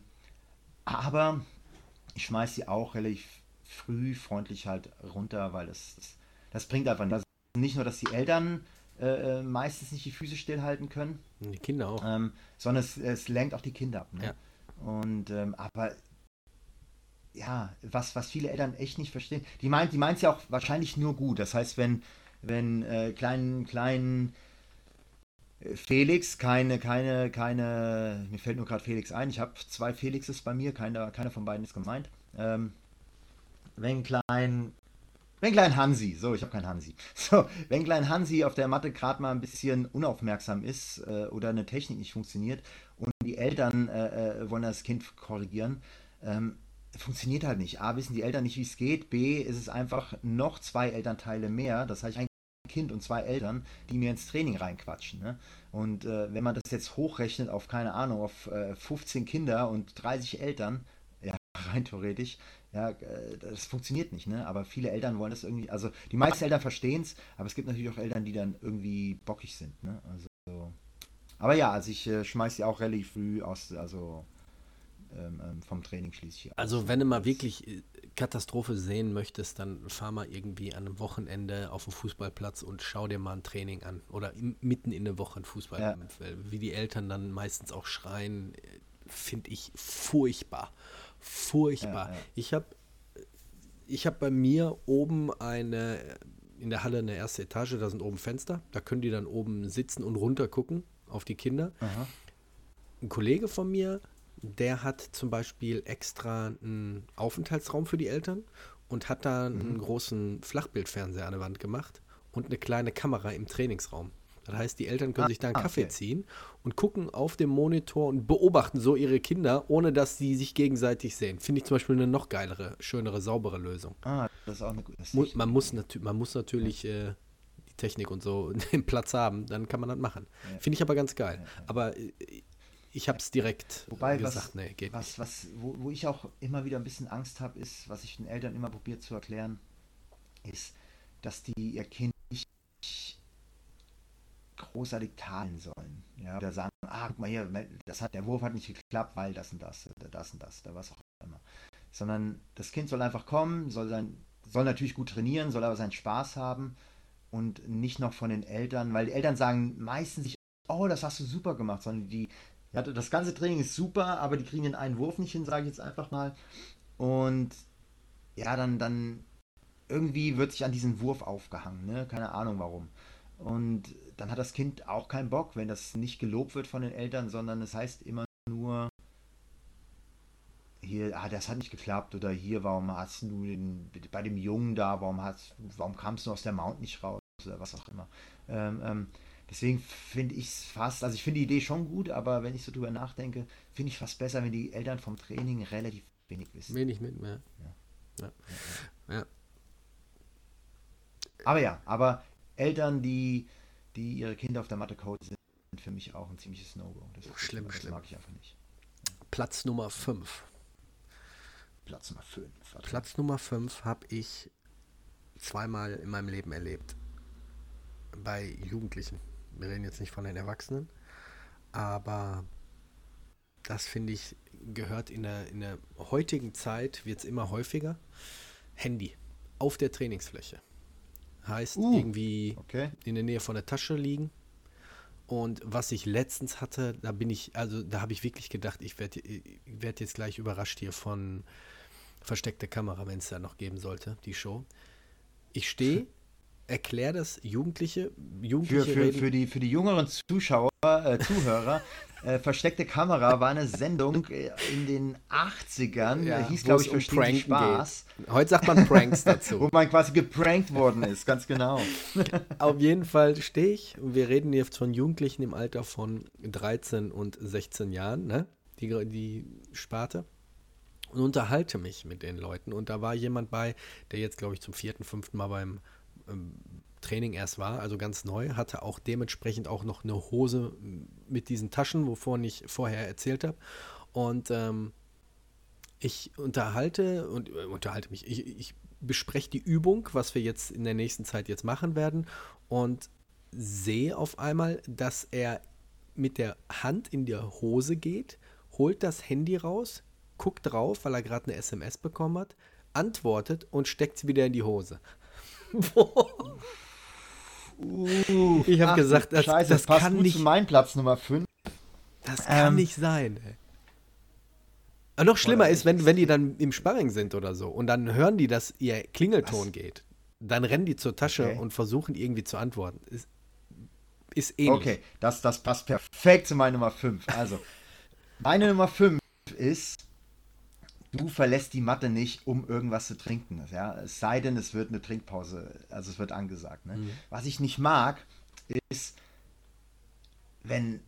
S2: aber ich schmeiße sie auch relativ früh freundlich halt runter, weil das, das, das bringt einfach nichts. Also nicht nur, dass die Eltern äh, äh, meistens nicht die Füße stillhalten können.
S1: Die Kinder auch.
S2: Ähm, sondern es, es, lenkt auch die Kinder ab. Ne? Ja. Und ähm, aber ja, was, was viele Eltern echt nicht verstehen, die meint, die meint es ja auch wahrscheinlich nur gut. Das heißt, wenn, wenn äh, kleinen, kleinen äh, Felix, keine, keine, keine, mir fällt nur gerade Felix ein, ich habe zwei Felixes bei mir, keiner, keiner von beiden ist gemeint. Ähm, wenn klein, wenn klein Hansi, so, ich habe keinen Hansi. So, wenn klein Hansi auf der Matte gerade mal ein bisschen unaufmerksam ist äh, oder eine Technik nicht funktioniert und die Eltern äh, äh, wollen das Kind korrigieren, ähm, funktioniert halt nicht. A, wissen die Eltern nicht, wie es geht. B, ist es einfach noch zwei Elternteile mehr. Das heißt, ein Kind und zwei Eltern, die mir ins Training reinquatschen. Ne? Und äh, wenn man das jetzt hochrechnet auf, keine Ahnung, auf äh, 15 Kinder und 30 Eltern, ja, rein theoretisch, ja, äh, das funktioniert nicht, ne? Aber viele Eltern wollen das irgendwie, also die meisten Eltern verstehen es, aber es gibt natürlich auch Eltern, die dann irgendwie bockig sind, ne? Also, aber ja, also ich äh, schmeiß die auch relativ früh aus, also ähm, ähm vom Training schließlich.
S1: Also wenn du mal wirklich äh, Katastrophe sehen möchtest, dann fahr mal irgendwie an einem Wochenende auf den Fußballplatz und schau dir mal ein Training an. Oder im, mitten in der Woche ein Fußball. Ja. Wie die Eltern dann meistens auch schreien, äh, finde ich furchtbar. Furchtbar. Ja, ja. Ich habe ich hab bei mir oben eine, in der Halle eine erste Etage, da sind oben Fenster. Da können die dann oben sitzen und runter gucken auf die Kinder. Aha. Ein Kollege von mir, der hat zum Beispiel extra einen Aufenthaltsraum für die Eltern und hat da einen mhm. großen Flachbildfernseher an der Wand gemacht und eine kleine Kamera im Trainingsraum. Das heißt, die Eltern können ah, sich da einen Kaffee okay. ziehen und gucken auf dem Monitor und beobachten so ihre Kinder, ohne dass sie sich gegenseitig sehen. Finde ich zum Beispiel eine noch geilere, schönere, saubere Lösung. Ah, das ist auch eine gute Mu Man muss, man muss natürlich äh, die Technik und so den Platz haben, dann kann man das machen. Ja. Finde ich aber ganz geil. Ja, ja. Aber äh, ich habe es direkt
S2: Wobei, gesagt, was, nee, geht was, nicht. Was, wo, wo ich auch immer wieder ein bisschen Angst habe, ist, was ich den Eltern immer probiert zu erklären, ist, dass die ihr Kind nicht großartig teilen sollen. Ja, oder sagen, ah, guck mal hier, das hat, der Wurf hat nicht geklappt, weil das und das, oder das und das, oder was auch immer. Sondern das Kind soll einfach kommen, soll sein, soll natürlich gut trainieren, soll aber seinen Spaß haben und nicht noch von den Eltern, weil die Eltern sagen meistens nicht, oh, das hast du super gemacht, sondern die, ja, das ganze Training ist super, aber die kriegen den einen Wurf nicht hin, sage ich jetzt einfach mal. Und ja, dann, dann irgendwie wird sich an diesen Wurf aufgehangen, ne? Keine Ahnung warum. Und dann hat das Kind auch keinen Bock, wenn das nicht gelobt wird von den Eltern, sondern es heißt immer nur, hier, ah, das hat nicht geklappt oder hier, warum hast du den, bei dem Jungen da, warum, hast, warum kamst du aus der Mount nicht raus oder was auch immer. Ähm, ähm, deswegen finde ich es fast, also ich finde die Idee schon gut, aber wenn ich so drüber nachdenke, finde ich fast besser, wenn die Eltern vom Training relativ wenig wissen.
S1: Wenig mit mehr. Ja.
S2: Ja. ja. Aber ja, aber Eltern, die die ihre Kinder auf der Matte coachen, sind für mich auch ein ziemliches No-Go.
S1: Das, schlimm, das schlimm.
S2: mag ich einfach nicht.
S1: Platz Nummer 5.
S2: Platz Nummer 5.
S1: Platz Nummer 5 habe ich zweimal in meinem Leben erlebt. Bei Jugendlichen. Wir reden jetzt nicht von den Erwachsenen, aber das finde ich gehört in der, in der heutigen Zeit, wird es immer häufiger. Handy auf der Trainingsfläche. Heißt uh, irgendwie okay. in der Nähe von der Tasche liegen. Und was ich letztens hatte, da bin ich, also da habe ich wirklich gedacht, ich werde werd jetzt gleich überrascht hier von versteckte Kamera, wenn es da noch geben sollte, die Show. Ich stehe erklär das Jugendliche. Jugendliche
S2: für, für, für, die, für die jüngeren Zuschauer, äh, Zuhörer, äh, Versteckte Kamera war eine Sendung äh, in den 80ern, ja, hieß glaube ich um Verstehen Spaß.
S1: Geht. Heute sagt man Pranks dazu.
S2: Wo man quasi geprankt worden ist, ganz genau.
S1: Auf jeden Fall stehe ich, wir reden jetzt von Jugendlichen im Alter von 13 und 16 Jahren, ne? die, die Sparte und unterhalte mich mit den Leuten. Und da war jemand bei, der jetzt, glaube ich, zum vierten, fünften Mal beim Training erst war, also ganz neu, hatte auch dementsprechend auch noch eine Hose mit diesen Taschen, wovon ich vorher erzählt habe. Und ähm, ich unterhalte und äh, unterhalte mich, ich, ich bespreche die Übung, was wir jetzt in der nächsten Zeit jetzt machen werden und sehe auf einmal, dass er mit der Hand in der Hose geht, holt das Handy raus, guckt drauf, weil er gerade eine SMS bekommen hat, antwortet und steckt es wieder in die Hose.
S2: Uh, ich habe gesagt, das, Scheiße, das passt kann nicht. Zu mein Platz Nummer 5.
S1: Das kann ähm, nicht sein. Ey. Aber noch schlimmer ist, wenn, wenn die dann im Sparring sind oder so und dann hören die, dass ihr Klingelton was? geht. Dann rennen die zur Tasche okay. und versuchen irgendwie zu antworten. Ist, ist ähnlich. Okay,
S2: das, das passt perfekt zu meiner Nummer 5. Also, meine Nummer 5 ist du verlässt die Matte nicht, um irgendwas zu trinken. Ja? Es sei denn, es wird eine Trinkpause, also es wird angesagt. Ne? Mhm. Was ich nicht mag, ist, wenn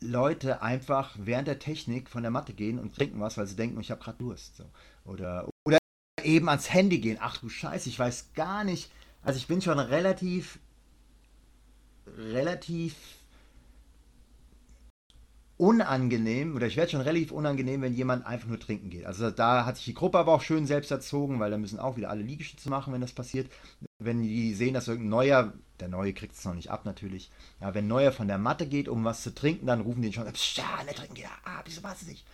S2: Leute einfach während der Technik von der Matte gehen und trinken was, weil sie denken, ich habe gerade Durst. So. Oder, oder eben ans Handy gehen. Ach du Scheiße, ich weiß gar nicht. Also ich bin schon relativ relativ unangenehm, oder ich werde schon relativ unangenehm, wenn jemand einfach nur trinken geht. Also da hat sich die Gruppe aber auch schön selbst erzogen, weil da müssen auch wieder alle Liegestütze machen, wenn das passiert. Wenn die sehen, dass irgendein Neuer, der Neue kriegt es noch nicht ab natürlich, ja, wenn Neuer von der Matte geht, um was zu trinken, dann rufen die ihn schon, ja, nicht trinken, ja, ah, wieso machst du nicht?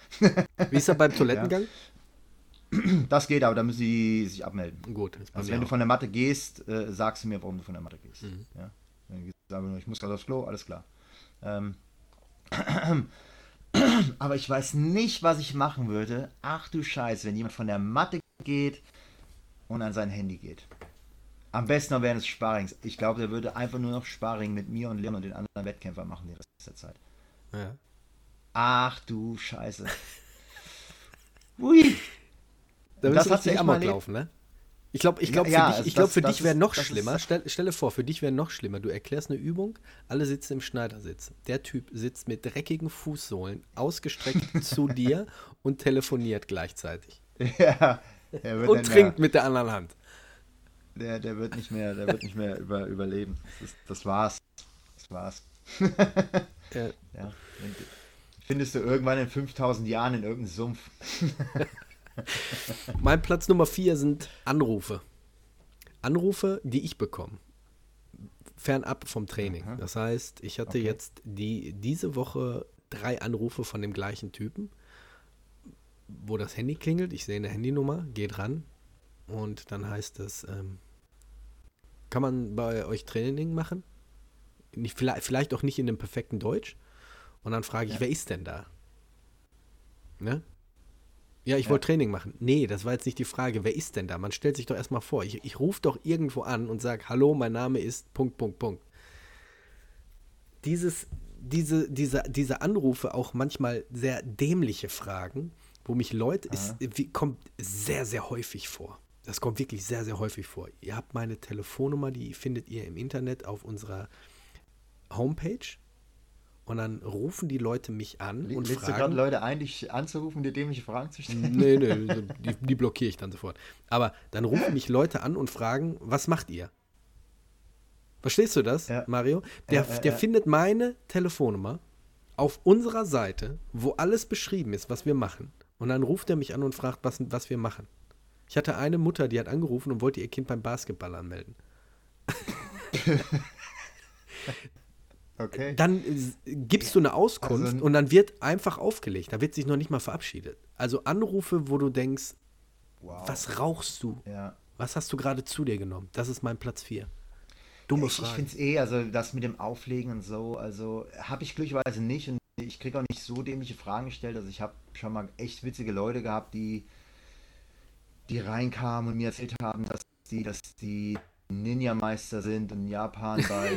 S1: Wie ist er beim Toilettengang?
S2: Ja. Das geht, aber da müssen sie sich abmelden.
S1: Gut.
S2: Also wenn auch. du von der Matte gehst, äh, sagst du mir, warum du von der Matte gehst. Mhm. Ja? Ich muss gerade aufs Klo, alles klar. Ähm, aber ich weiß nicht, was ich machen würde. Ach du Scheiße, wenn jemand von der Matte geht und an sein Handy geht. Am besten noch während des Sparrings. Ich glaube, der würde einfach nur noch Sparring mit mir und Leon und den anderen Wettkämpfern machen den Rest der Zeit. Ja. Ach du Scheiße.
S1: Ui. Da das hat sich Amok laufen, ne? Ich glaube, ich glaube, ja, für ja, dich, ich glaub, für dich wäre noch schlimmer. Stell, stelle vor, für dich wäre noch schlimmer. Du erklärst eine Übung, alle sitzen im Schneidersitz. Der Typ sitzt mit dreckigen Fußsohlen ausgestreckt zu dir und telefoniert gleichzeitig. Ja. und trinkt mit der anderen Hand.
S2: Der, der wird nicht mehr, der wird nicht mehr über, überleben. Das, das war's. Das war's. ja. ja. Findest du irgendwann in 5000 Jahren in irgendeinem Sumpf.
S1: mein Platz Nummer vier sind Anrufe. Anrufe, die ich bekomme. Fernab vom Training. Aha. Das heißt, ich hatte okay. jetzt die, diese Woche drei Anrufe von dem gleichen Typen, wo das Handy klingelt. Ich sehe eine Handynummer, gehe dran und dann heißt es, ähm, kann man bei euch Training machen? Nicht, vielleicht, vielleicht auch nicht in dem perfekten Deutsch. Und dann frage ich, ja. wer ist denn da? Ne? Ja, ich ja. wollte Training machen. Nee, das war jetzt nicht die Frage. Wer ist denn da? Man stellt sich doch erstmal vor. Ich, ich rufe doch irgendwo an und sage, hallo, mein Name ist Punkt, Punkt, Punkt. Dieses, diese, diese, diese Anrufe, auch manchmal sehr dämliche Fragen, wo mich Leute, ist, wie, kommt sehr, sehr häufig vor. Das kommt wirklich sehr, sehr häufig vor. Ihr habt meine Telefonnummer, die findet ihr im Internet auf unserer Homepage und dann rufen die Leute mich an
S2: und Lädst fragen. du gerade Leute ein, dich anzurufen, dir dämliche Fragen zu stellen?
S1: Nee, nee, die, die blockiere ich dann sofort. Aber dann rufen mich Leute an und fragen, was macht ihr? Verstehst du das, ja. Mario? Der, ja, ja, der findet meine Telefonnummer auf unserer Seite, wo alles beschrieben ist, was wir machen. Und dann ruft er mich an und fragt, was, was wir machen. Ich hatte eine Mutter, die hat angerufen und wollte ihr Kind beim Basketball anmelden. Okay. Dann gibst du eine Auskunft also, und dann wird einfach aufgelegt. Da wird sich noch nicht mal verabschiedet. Also Anrufe, wo du denkst, wow. was rauchst du? Ja. Was hast du gerade zu dir genommen? Das ist mein Platz 4.
S2: Dumme ich, Frage. Ich finde es eh, also das mit dem Auflegen und so, also habe ich glücklicherweise nicht und ich kriege auch nicht so dämliche Fragen gestellt. Also ich habe schon mal echt witzige Leute gehabt, die, die reinkamen und mir erzählt haben, dass die, dass die Ninja-Meister sind in Japan bei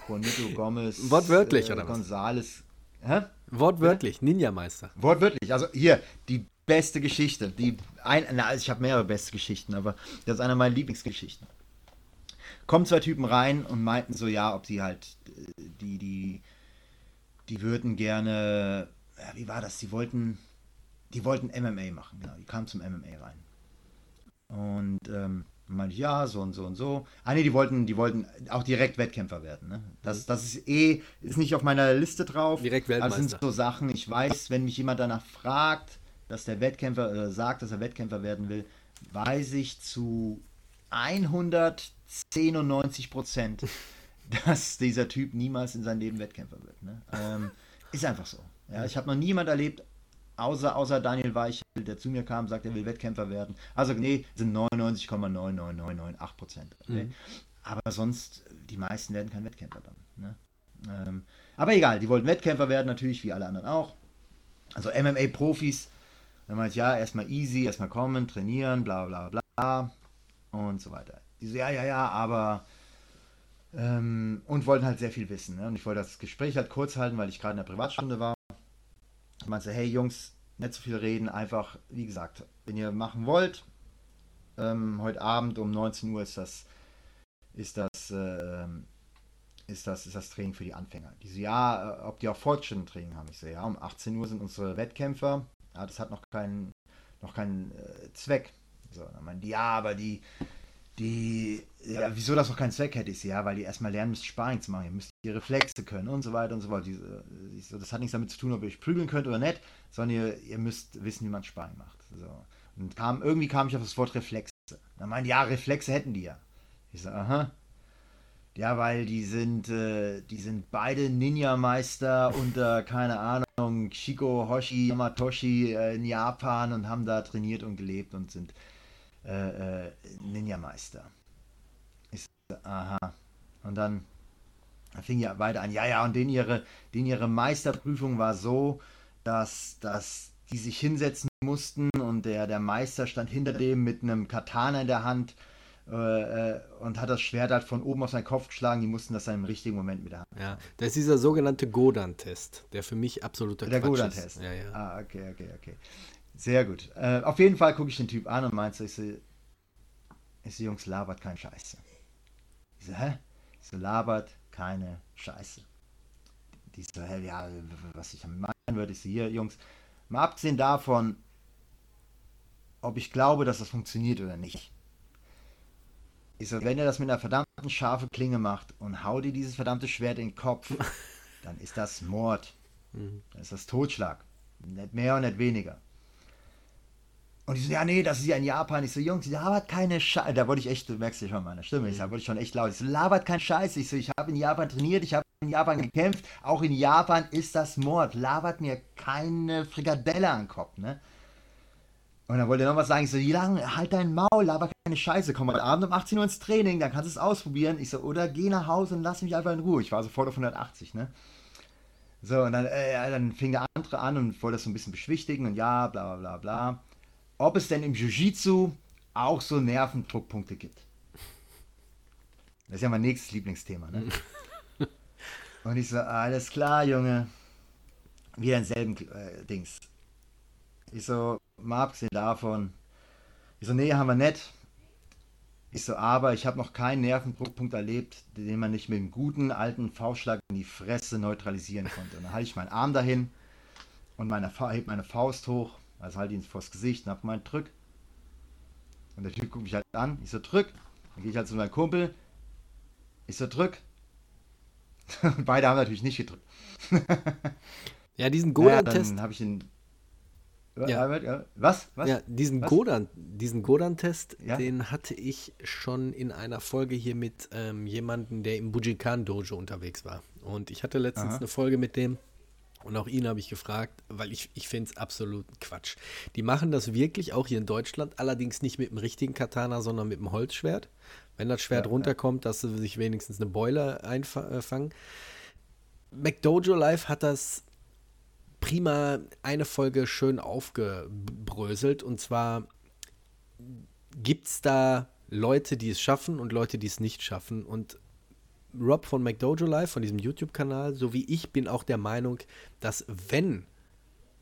S2: Juanito Gomez.
S1: Wortwörtlich, äh, oder
S2: was? Gonzales. Hä?
S1: Wortwörtlich, Ninja-Meister.
S2: Wortwörtlich, also hier, die beste Geschichte. Die ein, na, also ich habe mehrere beste Geschichten, aber das ist eine meiner Lieblingsgeschichten. Kommen zwei Typen rein und meinten so, ja, ob sie halt, äh, die, die, die würden gerne, ja, wie war das? Sie wollten, die wollten MMA machen, genau, die kamen zum MMA rein. Und ähm, und meinte ich, ja, so und so und so. Ah nee, die wollten, die wollten auch direkt Wettkämpfer werden. Ne? Das, das ist eh, ist nicht auf meiner Liste drauf.
S1: Direkt Weltmeister.
S2: das sind so Sachen, ich weiß, wenn mich jemand danach fragt, dass der Wettkämpfer äh, sagt, dass er Wettkämpfer werden will, weiß ich zu 191 Prozent, dass dieser Typ niemals in seinem Leben Wettkämpfer wird. Ne? Ähm, ist einfach so. Ja, ich habe noch niemand erlebt, Außer, außer Daniel Weichel, der zu mir kam, sagt, er will Wettkämpfer werden. Also nee, sind 99,99998 Prozent. Okay? Mhm. Aber sonst, die meisten werden kein Wettkämpfer dann. Ne? Ähm, aber egal, die wollten Wettkämpfer werden, natürlich, wie alle anderen auch. Also MMA-Profis, dann meinte ich, ja, erstmal easy, erstmal kommen, trainieren, bla bla bla und so weiter. Die so, ja, ja, ja, aber ähm, und wollten halt sehr viel wissen. Ne? Und ich wollte das Gespräch halt kurz halten, weil ich gerade in der Privatstunde war. Ich meinte, hey Jungs, nicht so viel reden, einfach, wie gesagt, wenn ihr machen wollt, ähm, heute Abend um 19 Uhr ist das, ist das, äh, ist das, ist das Training für die Anfänger. Die so, ja, äh, ob die auch Fortschritttraining haben. Ich so, ja, um 18 Uhr sind unsere Wettkämpfer. Ja, das hat noch keinen, noch keinen äh, Zweck. So, dann meinen ja, aber die, die, ja, wieso das auch keinen Zweck hätte, ist ja, weil ihr erstmal lernen müsst, Sparring zu machen. Ihr müsst die Reflexe können und so weiter und so fort. So, das hat nichts damit zu tun, ob ihr euch prügeln könnt oder nicht, sondern ihr, ihr müsst wissen, wie man Sparring macht. So. Und kam, irgendwie kam ich auf das Wort Reflexe. Dann meinte, ja, Reflexe hätten die ja. Ich so, aha. Ja, weil die sind, äh, die sind beide Ninja-Meister unter, keine Ahnung, Shiko Hoshi Yamatoshi äh, in Japan und haben da trainiert und gelebt und sind äh, äh Ninja-Meister. Ich so, aha. Und dann fing ja weiter an, ja, ja, und den ihre, den ihre Meisterprüfung war so, dass, dass die sich hinsetzen mussten und der, der Meister stand hinter dem mit einem Katana in der Hand äh, äh, und hat das Schwert halt von oben auf seinen Kopf geschlagen. Die mussten das dann im richtigen Moment wieder haben.
S1: Ja, das ist dieser sogenannte Godan-Test, der für mich absoluter
S2: der Quatsch ist. Der Godan-Test. Ja, ja. Ah, okay, okay, okay. Sehr gut. Äh, auf jeden Fall gucke ich den Typ an und meinte, ich so, ich so, Jungs, labert kein Scheiße. Ich so, hä? Ich so, labert keine Scheiße. Die so, hä, ja, was ich damit meinen würde, ich so, hier, Jungs, mal abgesehen davon, ob ich glaube, dass das funktioniert oder nicht. Ich so, wenn er das mit einer verdammten scharfen Klinge macht und hau dir dieses verdammte Schwert in den Kopf, dann ist das Mord. Mhm. Dann ist das Totschlag. Nicht mehr und nicht weniger. Und ich so, ja, nee, das ist ja in Japan. Ich so, Jungs, labert keine Scheiße. Da wollte ich echt, du merkst ja schon meine Stimme, ich, da wurde ich schon echt laut. Ich so, labert kein Scheiße. Ich so, ich habe in Japan trainiert, ich habe in Japan gekämpft. Auch in Japan ist das Mord. Labert mir keine Frikadelle an den Kopf, ne? Und dann wollte er noch was sagen. Ich so, wie lange? Halt dein Maul, laber keine Scheiße. Komm heute Abend um 18 Uhr ins Training, dann kannst du es ausprobieren. Ich so, oder geh nach Hause und lass mich einfach in Ruhe. Ich war sofort auf 180, ne? So, und dann, äh, dann fing der andere an und wollte das so ein bisschen beschwichtigen und ja, bla bla bla bla. Ob es denn im Jiu-Jitsu auch so Nervendruckpunkte gibt. Das ist ja mein nächstes Lieblingsthema, ne? und ich so, alles klar, Junge. Wieder denselben äh, Dings. Ich so, mal abgesehen davon. Ich so, nee, haben wir nicht. Ich so, aber ich habe noch keinen Nervenpunkt erlebt, den man nicht mit einem guten alten Faustschlag in die Fresse neutralisieren konnte. Und dann halte ich meinen Arm dahin und meine, heb meine Faust hoch, also halte ihn vors Gesicht und hab meinen Drück. Und der Typ guckt mich halt an. Ich so, drück. Dann gehe ich halt zu meinem Kumpel. Ich so, drück. Und beide haben natürlich nicht gedrückt.
S1: ja, diesen Golan-Test.
S2: Ja, dann habe ich ihn
S1: ja.
S2: Was? Was?
S1: Ja, diesen Was? Godan, diesen Godan-Test, ja? den hatte ich schon in einer Folge hier mit ähm, jemandem, der im Bujikan Dojo unterwegs war. Und ich hatte letztens Aha. eine Folge mit dem und auch ihn habe ich gefragt, weil ich, ich finde es absolut Quatsch. Die machen das wirklich auch hier in Deutschland, allerdings nicht mit dem richtigen Katana, sondern mit dem Holzschwert. Wenn das Schwert ja, runterkommt, dass sie sich wenigstens eine Beule einfangen. McDojo Live hat das prima eine Folge schön aufgebröselt. Und zwar gibt es da Leute, die es schaffen und Leute, die es nicht schaffen. Und Rob von McDojo Live, von diesem YouTube-Kanal, so wie ich, bin auch der Meinung, dass wenn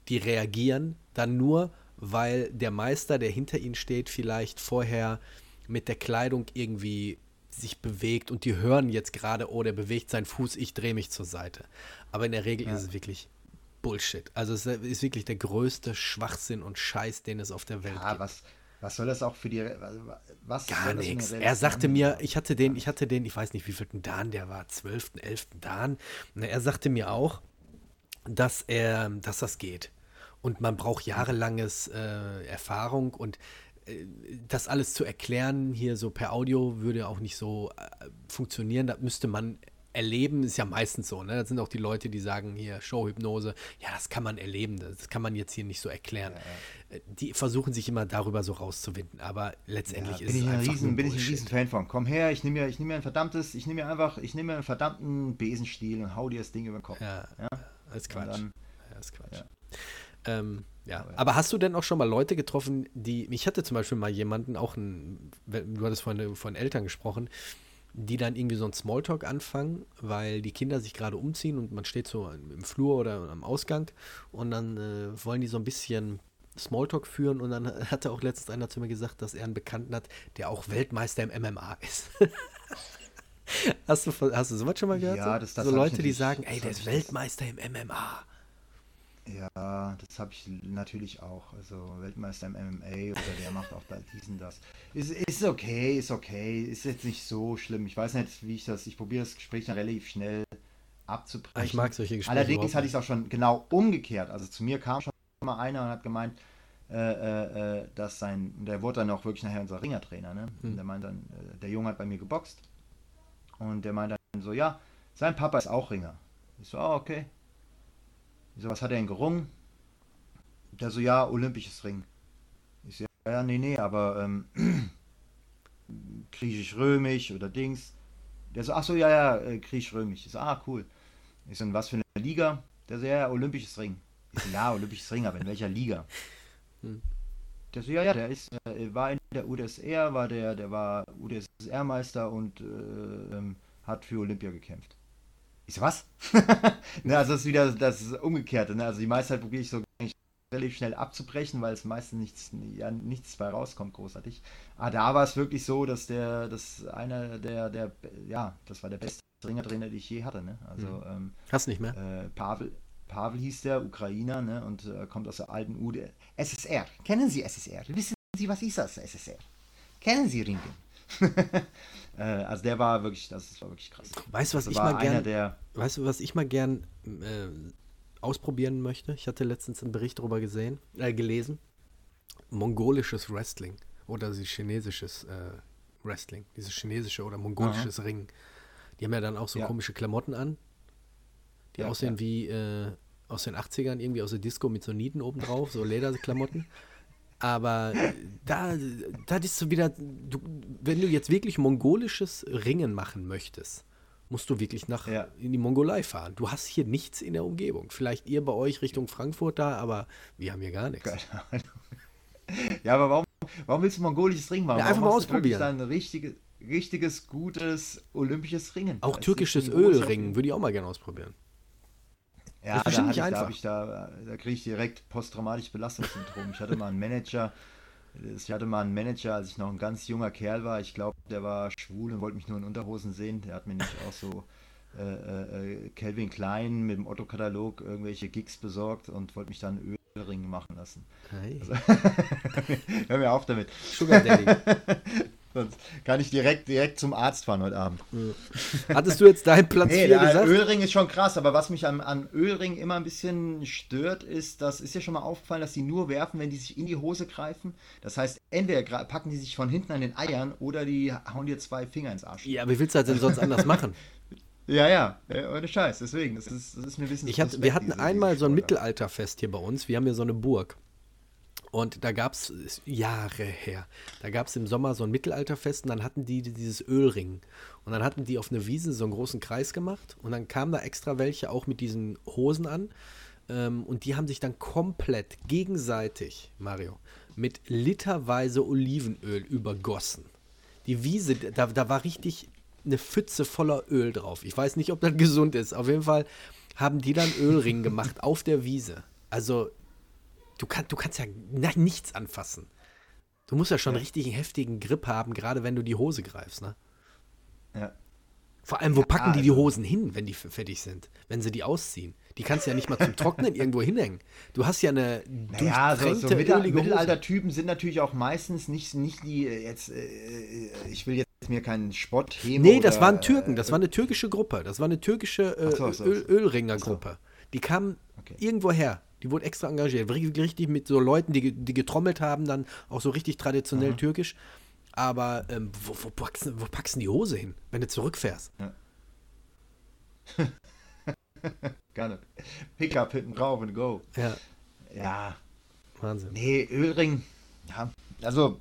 S1: die reagieren, dann nur, weil der Meister, der hinter ihnen steht, vielleicht vorher mit der Kleidung irgendwie sich bewegt und die hören jetzt gerade, oh, der bewegt seinen Fuß, ich drehe mich zur Seite. Aber in der Regel ja. ist es wirklich Bullshit. Also es ist wirklich der größte Schwachsinn und Scheiß, den es auf der Welt ja, gibt.
S2: Was, was soll das auch für die was
S1: Gar nichts. Er sagte mir, ich hatte den, ich hatte den, ich weiß nicht, wie viel Dan der war, 12., 11. Dan. Er sagte mir auch, dass er, dass das geht. Und man braucht jahrelanges äh, Erfahrung und äh, das alles zu erklären hier so per Audio würde auch nicht so äh, funktionieren. Da müsste man erleben ist ja meistens so, ne? Das sind auch die Leute, die sagen hier Showhypnose, ja, das kann man erleben, das kann man jetzt hier nicht so erklären. Ja, ja. Äh, die versuchen sich immer darüber so rauszuwinden, aber letztendlich ja, ist es einfach
S2: riesen, Bin ich ein riesen Fan von. Komm her, ich nehme mir, ich nehme mir ein verdammtes, ich nehme mir einfach, ich nehme mir einen verdammten Besenstiel und hau dir das Ding über den Kopf.
S1: Ja, das ist Quatsch. Dann, das ist Quatsch. Ähm, ja, aber hast du denn auch schon mal Leute getroffen, die, ich hatte zum Beispiel mal jemanden, auch ein, du hattest von, von Eltern gesprochen, die dann irgendwie so ein Smalltalk anfangen, weil die Kinder sich gerade umziehen und man steht so im Flur oder am Ausgang und dann äh, wollen die so ein bisschen Smalltalk führen und dann hatte auch letztens einer zu mir gesagt, dass er einen Bekannten hat, der auch Weltmeister im MMA ist. hast, du, hast du sowas schon mal gehört?
S2: Ja, das, das
S1: So Leute, die sagen, ey, der ist Weltmeister im MMA.
S2: Ja, das habe ich natürlich auch. Also Weltmeister im MMA oder der macht auch da diesen, das. Ist, ist okay, ist okay. Ist jetzt nicht so schlimm. Ich weiß nicht, wie ich das. Ich probiere das Gespräch dann relativ schnell abzubrechen.
S1: Ich mag solche Gespräche.
S2: Allerdings hatte ich es auch schon genau umgekehrt. Also zu mir kam schon mal einer und hat gemeint, äh, äh, äh dass sein, der wurde dann auch wirklich nachher unser Ringertrainer, ne? Hm. Der meint dann, äh, der Junge hat bei mir geboxt und der meint dann so, ja, sein Papa ist auch Ringer. Ich so, ah, okay. Ich so, was hat er denn gerungen? Der so, ja, olympisches Ring. Ich so, ja, nee, nee, aber ähm, griechisch-römisch oder Dings. Der so, ach so, ja, ja, äh, griechisch-römisch. Ich so, ah, cool. Ich so, was für eine Liga? Der so, ja, ja, olympisches Ring. Ich so, ja, olympisches Ring, aber in welcher Liga? Hm. Der so, ja, ja, der ist, äh, war in der UdSR, war der, der war UdSR-Meister und äh, ähm, hat für Olympia gekämpft. Ich so, was? ne, also das ist wieder das Umgekehrte. Ne? Also die meiste Zeit probiere ich so relativ schnell abzubrechen, weil es meistens nichts, ja, nichts bei rauskommt, großartig. Aber ah, da war es wirklich so, dass der, dass einer der, der, ja, das war der beste Ringertrainer, den ich je hatte. Ne? Also, mhm. ähm,
S1: Hast nicht mehr?
S2: Äh, Pavel, Pavel hieß der, Ukrainer, ne? und äh, kommt aus der alten UD. SSR. Kennen Sie SSR? Wissen Sie, was ist das, SSR? Kennen Sie Ringen? Äh, also der war wirklich, das war wirklich krass.
S1: Weißt du, was
S2: also
S1: ich mal gern, der, weißt du, was ich mal gern äh, ausprobieren möchte? Ich hatte letztens einen Bericht darüber gesehen, äh, gelesen. Mongolisches Wrestling oder chinesisches äh, Wrestling, dieses chinesische oder mongolisches Aha. Ringen. Die haben ja dann auch so ja. komische Klamotten an, die ja, aussehen ja. wie äh, aus den 80ern, irgendwie aus der Disco mit so Nieten obendrauf, so Lederklamotten. Aber da, da ist du wieder, du, wenn du jetzt wirklich mongolisches Ringen machen möchtest, musst du wirklich nach ja. in die Mongolei fahren. Du hast hier nichts in der Umgebung. Vielleicht ihr bei euch Richtung Frankfurt da, aber wir haben hier gar nichts.
S2: Ja, aber warum, warum willst du mongolisches Ringen machen?
S1: Ja, einfach mal ausprobieren.
S2: Dann ein richtige, richtiges, gutes olympisches Ringen.
S1: Auch türkisches Ölringen würde ich auch mal gerne ausprobieren.
S2: Ja, das ist da, nicht einfach. Da, ich da, da kriege ich direkt posttraumatisches Belastungssyndrom. Ich hatte mal einen Manager, ich hatte mal einen Manager, als ich noch ein ganz junger Kerl war. Ich glaube, der war schwul und wollte mich nur in Unterhosen sehen. Der hat mir nicht auch so äh, äh, Calvin Klein mit dem Otto-Katalog irgendwelche Gigs besorgt und wollte mich dann Ölring machen lassen. Hey. Also, hör mir auf damit. Sugar Daddy. Sonst kann ich direkt, direkt zum Arzt fahren heute Abend.
S1: Hattest du jetzt deinen Platz
S2: hey, 4 gesagt? Ölring ist schon krass, aber was mich an, an Ölring immer ein bisschen stört, ist, das ist ja schon mal aufgefallen, dass die nur werfen, wenn die sich in die Hose greifen. Das heißt, entweder packen die sich von hinten an den Eiern oder die hauen dir zwei Finger ins Arsch.
S1: Ja, aber wie willst du das denn sonst anders machen?
S2: Ja, ja, ohne Scheiß, deswegen, das ist, das ist mir ein bisschen.
S1: Ich hatte, wir hatten einmal so ein Mittelalterfest hier bei uns, wir haben hier so eine Burg. Und da gab es Jahre her, da gab es im Sommer so ein Mittelalterfest und dann hatten die dieses Ölring. Und dann hatten die auf einer Wiese so einen großen Kreis gemacht und dann kamen da extra welche auch mit diesen Hosen an. Ähm, und die haben sich dann komplett gegenseitig, Mario, mit literweise Olivenöl übergossen. Die Wiese, da, da war richtig eine Pfütze voller Öl drauf. Ich weiß nicht, ob das gesund ist. Auf jeden Fall haben die dann Ölring gemacht auf der Wiese. Also du, kann, du kannst ja nichts anfassen. Du musst ja schon ja. richtig einen heftigen Grip haben, gerade wenn du die Hose greifst, ne?
S2: Ja.
S1: Vor allem, wo packen also. die die Hosen hin, wenn die fertig sind? Wenn sie die ausziehen? Die kannst du ja nicht mal zum Trocknen irgendwo hinhängen. Du hast ja eine
S2: naja, so, so Mittel Mittelaltertypen sind natürlich auch meistens nicht, nicht die äh, jetzt, äh, äh, ich will jetzt mir keinen Spott heben.
S1: Nee, das oder, waren Türken, das war eine türkische Gruppe. Das war eine türkische äh, so, so, Öl Ölringergruppe. Die kamen okay. irgendwo her. Die wurde extra engagiert. Richtig mit so Leuten, die, die getrommelt haben, dann auch so richtig traditionell Aha. türkisch. Aber ähm, wo, wo, packst, wo packst du die Hose hin, wenn du zurückfährst? Ja.
S2: Gar nicht. Pickup hinten drauf und go.
S1: Ja.
S2: Ja.
S1: Wahnsinn.
S2: Nee, Ölring. Ja, also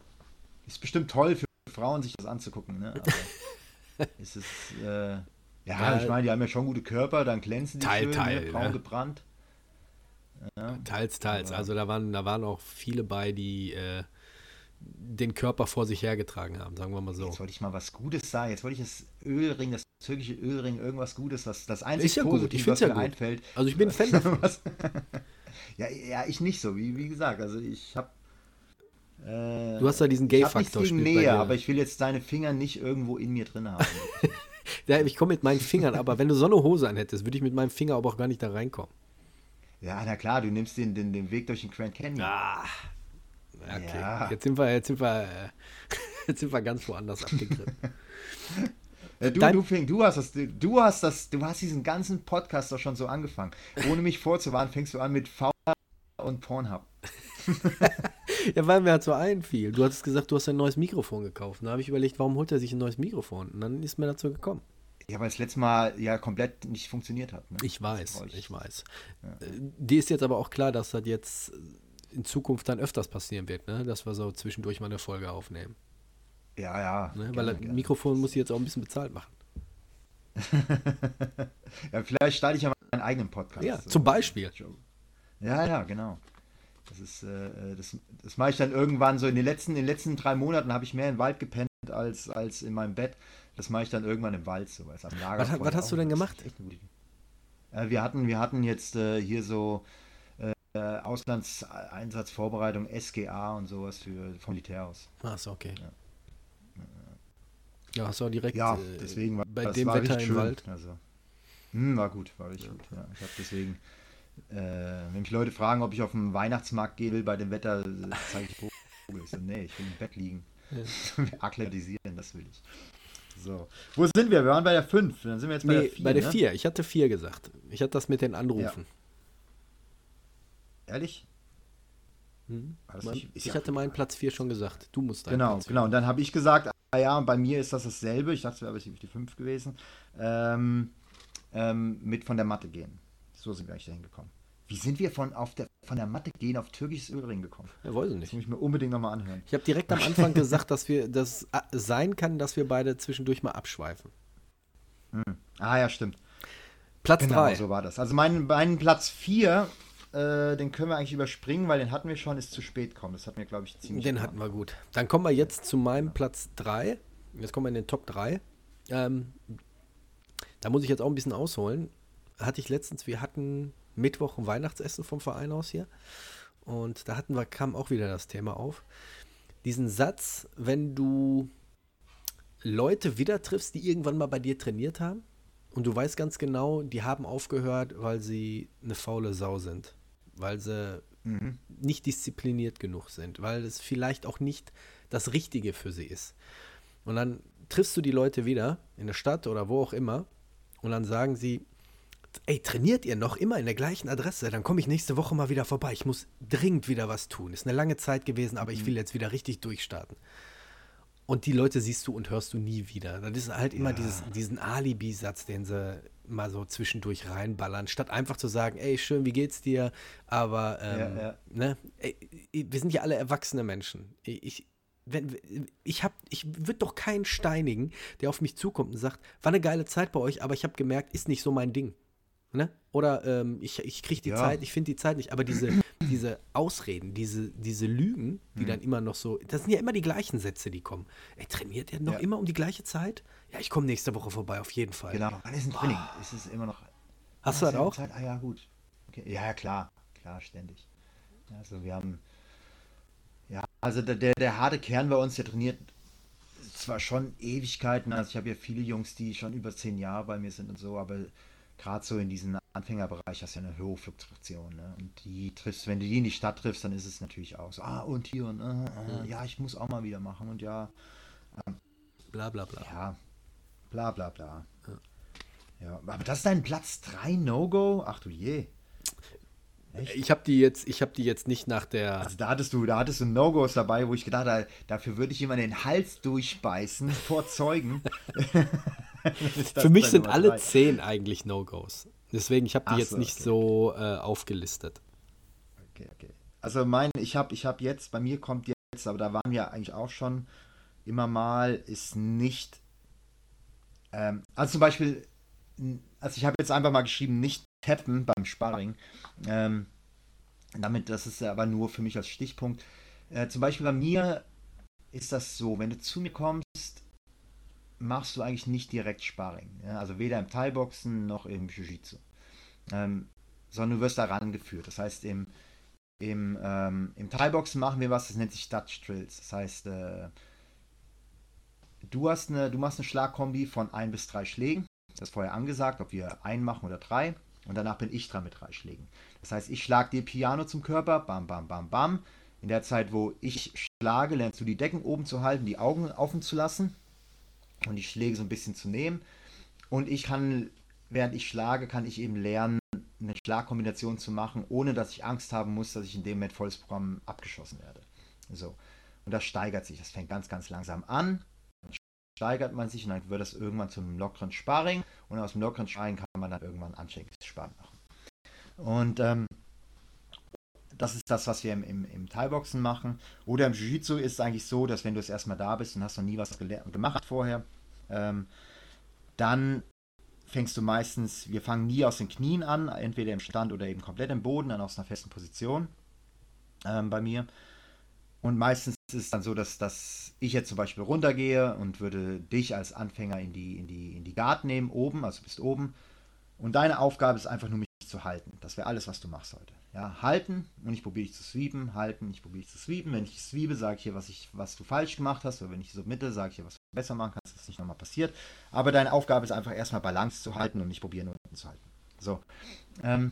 S2: ist bestimmt toll für Frauen, sich das anzugucken. Ne? Aber ist es, äh, ja, ja, ich meine, die haben ja schon gute Körper, dann glänzen die
S1: Teil,
S2: schön,
S1: Teil,
S2: ne? braun ne? gebrannt.
S1: Ja. Teils, teils. Also da waren, da waren auch viele bei, die äh, den Körper vor sich hergetragen haben, sagen wir mal so.
S2: Jetzt wollte ich mal was Gutes sagen. Jetzt wollte ich das Ölring, das türkische Ölring, irgendwas Gutes, was das einzige
S1: ist ja Positive, ich was
S2: mir
S1: ja gut.
S2: einfällt.
S1: Also ich bin Fan davon.
S2: ja, ja, ich nicht so, wie, wie gesagt. Also ich habe
S1: äh, du hast da diesen Gay-Faktor.
S2: Ich Nähe, aber ich will jetzt deine Finger nicht irgendwo in mir drin haben.
S1: ja, ich komme mit meinen Fingern, aber wenn du so eine Hose anhättest, würde ich mit meinem Finger aber auch gar nicht da reinkommen.
S2: Ja, na klar, du nimmst den, den, den Weg durch den Grand Canyon.
S1: Ah. Okay.
S2: Ja.
S1: Jetzt sind wir, jetzt sind wir, jetzt sind wir ganz woanders abgegriffen.
S2: Äh, du,
S1: Dein-
S2: du, Fink, du hast das, du hast das, du hast diesen ganzen Podcast doch schon so angefangen. Ohne mich vorzuwarnen, fängst du an mit V und Pornhub.
S1: ja, weil mir halt so einfiel. Du hattest gesagt, du hast ein neues Mikrofon gekauft. Da habe ich überlegt, warum holt er sich ein neues Mikrofon? Und dann ist mir dazu gekommen.
S2: Ja, weil es letztes Mal ja komplett nicht funktioniert hat. Ne?
S1: Ich weiß, ich weiß. Äh, Dir ist jetzt aber auch klar, dass das jetzt in Zukunft dann öfters passieren wird, ne? dass wir so zwischendurch mal eine Folge aufnehmen.
S2: Ja, ja.
S1: Ne? Weil das. Mikrofon muss ich jetzt auch ein bisschen bezahlt machen.
S2: ja, vielleicht starte ich ja mal meinen eigenen Podcast.
S1: Ja, zum Beispiel.
S2: Ja, ja, genau. Das ist, äh, das, das mache ich dann irgendwann so in den letzten, in den letzten drei Monaten habe ich mehr im Wald gepennt als, als in meinem Bett. Das mache ich dann irgendwann im Wald so. es am
S1: Was,
S2: Lagerfeuer
S1: hat- was hast du denn gemacht?
S2: Äh, wir hatten, wir hatten jetzt äh, hier so äh, Auslandseinsatzvorbereitung, SGA und sowas für vom Militär aus.
S1: Ach so, okay. Ja, hast du auch direkt
S2: Ja,
S1: äh,
S2: deswegen war
S1: bei
S2: das
S1: dem
S2: war
S1: Wetter im
S2: schön.
S1: Wald.
S2: Also, hm, war gut, war richtig gut. Ja. Ich habe deswegen, äh, wenn mich Leute fragen, ob ich auf den Weihnachtsmarkt gehe will bei dem Wetter, äh, zeige ich Vogel. Ich so, nee, ich will im Bett liegen. Akklimatisieren, das will ich. So. Wo sind wir? Wir waren bei der 5. Dann sind wir jetzt bei
S1: Nee,
S2: der 4.
S1: bei der
S2: ne?
S1: 4. Ich hatte 4 gesagt. Ich hatte das mit den Anrufen.
S2: Ehrlich?
S1: Mhm.
S2: War das
S1: Mein-
S2: nicht-
S1: ich
S2: ja-
S1: hatte meinen Platz 4 schon gesagt. Du musst deinen
S2: Genau,
S1: Platz
S2: genau. Und dann habe ich gesagt, ah ja, und bei mir ist das dasselbe. Ich dachte, es wäre aber die 5 gewesen. Ähm, ähm, mit von der Matte gehen. So sind wir eigentlich dahin gekommen. Wie sind wir von, auf der, von der Matte gehen auf türkisches Ölring gekommen?
S1: Ja, weiß ich
S2: Das
S1: nicht.
S2: muss ich mir unbedingt nochmal anhören.
S1: Ich habe direkt am Anfang gesagt, dass wir das äh, sein kann, dass wir beide zwischendurch mal abschweifen.
S2: Ah ja, stimmt.
S1: Platz
S2: Genau,
S1: 3.
S2: so war das. Also mein, mein Platz 4, äh, den können wir eigentlich überspringen, weil den hatten wir schon, ist zu spät kommen. Das hat mir, glaube ich, ziemlich
S1: Den
S2: gemacht.
S1: hatten wir gut. Dann kommen wir jetzt zu meinem Platz 3. Jetzt kommen wir in den Top 3. Ähm, da muss ich jetzt auch ein bisschen ausholen. Hatte ich letztens, wir hatten Mittwoch ein Weihnachtsessen vom Verein aus hier. Und da hatten wir, kam auch wieder das Thema auf. Diesen Satz, wenn du Leute wieder triffst, die irgendwann mal bei dir trainiert haben und du weißt ganz genau, die haben aufgehört, weil sie eine faule Sau sind. Weil sie
S2: Mhm.
S1: nicht diszipliniert genug sind, weil es vielleicht auch nicht das Richtige für sie ist. Und dann triffst du die Leute wieder in der Stadt oder wo auch immer und dann sagen sie, ey, trainiert ihr noch immer in der gleichen Adresse? Dann komme ich nächste Woche mal wieder vorbei. Ich muss dringend wieder was tun. Ist eine lange Zeit gewesen, aber ich will jetzt wieder richtig durchstarten. Und die Leute siehst du und hörst du nie wieder. Das ist halt immer
S2: Ja.
S1: dieses, diesen Alibi-Satz, den sie mal so zwischendurch reinballern, statt einfach zu sagen, ey, schön, wie geht's dir? Aber, ähm,
S2: Ja, ja.
S1: Ne? Ey, wir sind ja alle erwachsene Menschen. Ich, wenn, ich, hab- ich würde doch keinen steinigen, der auf mich zukommt und sagt, war eine geile Zeit bei euch, aber ich habe gemerkt, ist nicht so mein Ding. Ne? Oder ähm, ich, ich kriege die
S2: Ja.
S1: Zeit, ich finde die Zeit nicht. Aber diese, diese Ausreden, diese, diese Lügen, die
S2: Mhm.
S1: dann immer noch so, das sind ja immer die gleichen Sätze, die kommen. Ey, trainiert ihr noch
S2: Ja.
S1: immer um die gleiche Zeit? Ja, ich komme nächste Woche vorbei, auf jeden Fall.
S2: Genau, wann ist ein Training? Ist es immer noch.
S1: Hast du das auch?
S2: Zeit? Ah ja, gut. Okay. Ja, ja, klar. Klar, ständig. Also wir haben. Ja, also der, der, der harte Kern bei uns, der trainiert zwar schon Ewigkeiten. Also ich habe ja viele Jungs, die schon über zehn Jahre bei mir sind und so, aber gerade so in diesem Anfängerbereich hast du ja eine hohe Fluktuation. Ne? Und die triffst, wenn du die in die Stadt triffst, dann ist es natürlich auch so, ah, und hier und äh, äh, ja, ich muss auch mal wieder machen und ja,
S1: Bla bla bla.
S2: ja, bla bla bla. Ja, aber das ist dein Platz 3 No-Go? Ach du je. Echt?
S1: Ich habe die jetzt, ich habe die jetzt nicht nach der.
S2: Also da hattest du, da hattest du No-Gos dabei, wo ich gedacht habe, dafür würde ich jemand den Hals durchbeißen vor Zeugen.
S1: Für mich sind alle zehn eigentlich No-Gos. Deswegen, ich habe die
S2: Ach
S1: jetzt
S2: so,
S1: nicht
S2: okay.
S1: so äh, aufgelistet.
S2: Okay, okay. Also mein, ich habe ich hab jetzt, bei mir kommt jetzt, aber da waren wir eigentlich auch schon immer mal, ist nicht, ähm, also zum Beispiel, also ich habe jetzt einfach mal geschrieben, nicht tappen beim Sparring. Ähm, damit, das ist aber nur für mich als Stichpunkt. Äh, zum Beispiel bei mir ist das so, wenn du zu mir kommst, machst du eigentlich nicht direkt Sparring. Ja? Also weder im Thai-Boxen noch im Jiu-Jitsu. Ähm, sondern du wirst da rangeführt. Das heißt, im, im, ähm, im Thai-Boxen machen wir was, das nennt sich Dutch Drills. Das heißt, äh, du, hast eine, du machst eine Schlagkombi von ein bis drei Schlägen. Das ist vorher angesagt, ob wir einen machen oder drei. Und danach bin ich dran mit drei Schlägen. Das heißt, ich schlage dir Piano zum Körper, bam, bam, bam, bam. In der Zeit, wo ich schlage, lernst du die Decken oben zu halten, die Augen offen zu lassen und die Schläge so ein bisschen zu nehmen. Und ich kann, während ich schlage, kann ich eben lernen, eine Schlagkombination zu machen, ohne dass ich Angst haben muss, dass ich in dem Moment volles Programm abgeschossen werde. So. Und das steigert sich. Das fängt ganz, ganz langsam an. Dann steigert man sich und dann wird das irgendwann zum lockeren Sparring. Und aus dem lockeren Sparring kann man dann irgendwann anständiges Sparring machen. Und ähm, das ist das, was wir im, im, im Thai-Boxen machen. Oder im Jiu-Jitsu ist es eigentlich so, dass wenn du es erstmal da bist und hast noch nie was gemacht vorher, ähm, dann fängst du meistens, wir fangen nie aus den Knien an, entweder im Stand oder eben komplett im Boden, dann aus einer festen Position ähm, bei mir. Und meistens ist es dann so, dass, dass ich jetzt zum Beispiel runtergehe und würde dich als Anfänger in die, in die, in die Guard nehmen, oben, also bist oben. Und deine Aufgabe ist einfach nur, mich zu halten. Das wäre alles, was du machst heute. Ja, halten und ich probiere dich zu sweepen, halten, ich probiere dich zu sweepen. Wenn ich sweepe, sage ich hier, was, ich, was du falsch gemacht hast. Oder wenn ich so mitte, sage ich hier, was du besser machen kannst, dass das nicht nochmal passiert. Aber deine Aufgabe ist einfach erstmal Balance zu halten und nicht probieren, unten zu halten. So. Ähm,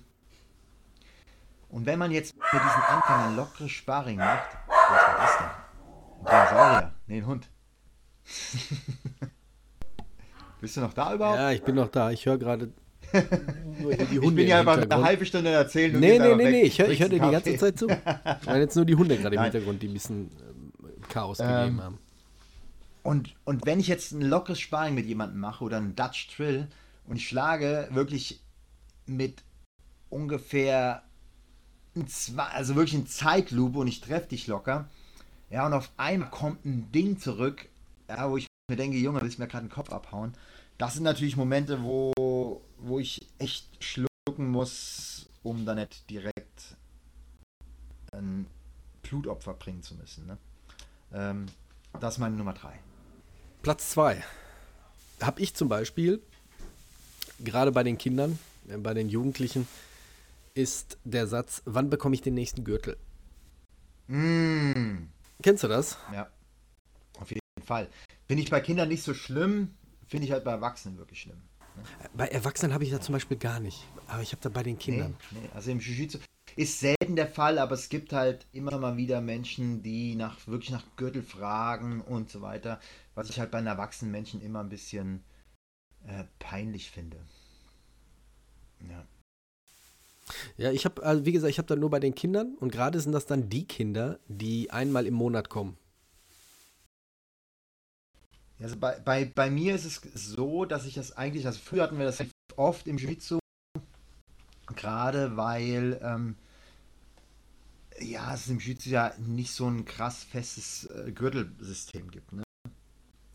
S2: und wenn man jetzt mit diesen Anfängern lockere Sparring macht, was war das denn? Ein Dinosaurier. Nee, ein Hund. Bist du noch da überhaupt?
S1: Ja, ich bin noch da. Ich höre gerade
S2: nur. Ich bin ja einfach eine halbe Stunde erzählen.
S1: Und nee, nee, nee, nee, ich höre hör dir die ganze Zeit zu. Ich meine jetzt nur die Hunde gerade im Hintergrund, die ein bisschen äh, Chaos ähm, gegeben haben.
S2: Und, und wenn ich jetzt ein lockeres Sparring mit jemandem mache oder einen Dutch Trill und ich schlage wirklich mit ungefähr zwei, also wirklich in Zeitlupe und ich treffe dich locker, ja, und auf einmal kommt ein Ding zurück, ja, wo ich mir denke, Junge, willst du mir gerade den Kopf abhauen? Das sind natürlich Momente, wo wo ich echt schlucken muss, um da nicht direkt ein Blutopfer bringen zu müssen. Ne? Ähm, das ist meine Nummer drei.
S1: Platz zwei. Habe ich zum Beispiel, gerade bei den Kindern, äh, bei den Jugendlichen, ist der Satz, wann bekomme ich den nächsten Gürtel?
S2: Mm.
S1: Kennst du das?
S2: Ja, auf jeden Fall. Finde ich bei Kindern nicht so schlimm, finde ich halt bei Erwachsenen wirklich schlimm.
S1: Bei Erwachsenen habe ich das zum Beispiel gar nicht. Aber ich habe da bei den Kindern.
S2: Nee, nee. Also im Jiu-Jitsu ist selten der Fall, aber es gibt halt immer mal wieder Menschen, die nach wirklich nach Gürtel fragen und so weiter. Was ich halt bei einem erwachsenen Menschen immer ein bisschen äh, peinlich finde. Ja.
S1: Ja, ich habe, also wie gesagt, ich habe da nur bei den Kindern und gerade sind das dann die Kinder, die einmal im Monat kommen.
S2: Also bei, bei, bei mir ist es so, dass ich das eigentlich, also früher hatten wir das oft im Jiu-Jitsu, gerade weil ähm, ja, es im Jiu-Jitsu ja nicht so ein krass festes äh, Gürtelsystem gibt. Ne?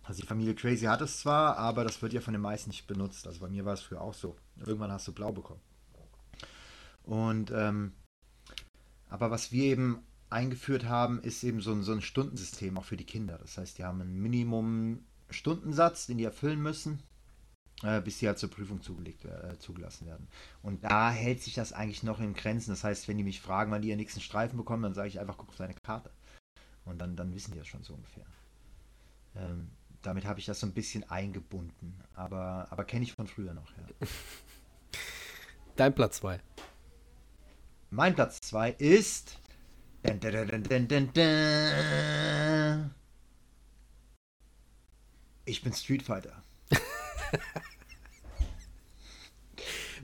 S2: Also die Familie Crazy hat es zwar, aber das wird ja von den meisten nicht benutzt. Also bei mir war es früher auch so. Irgendwann hast du blau bekommen. Und ähm, aber was wir eben eingeführt haben, ist eben so ein, so ein Stundensystem auch für die Kinder. Das heißt, die haben ein Minimum Stundensatz, den die erfüllen müssen, äh, bis sie halt zur Prüfung zugelegt, äh, zugelassen werden. Und da hält sich das eigentlich noch in Grenzen. Das heißt, wenn die mich fragen, wann die ihren nächsten Streifen bekommen, dann sage ich einfach, guck auf deine Karte. Und dann, dann wissen die das schon so ungefähr. Ähm, damit habe ich das so ein bisschen eingebunden. Aber, aber kenne ich von früher noch, ja.
S1: Dein Platz 2.
S2: Mein Platz 2 ist. Dun, dun, dun, ich bin Street Fighter.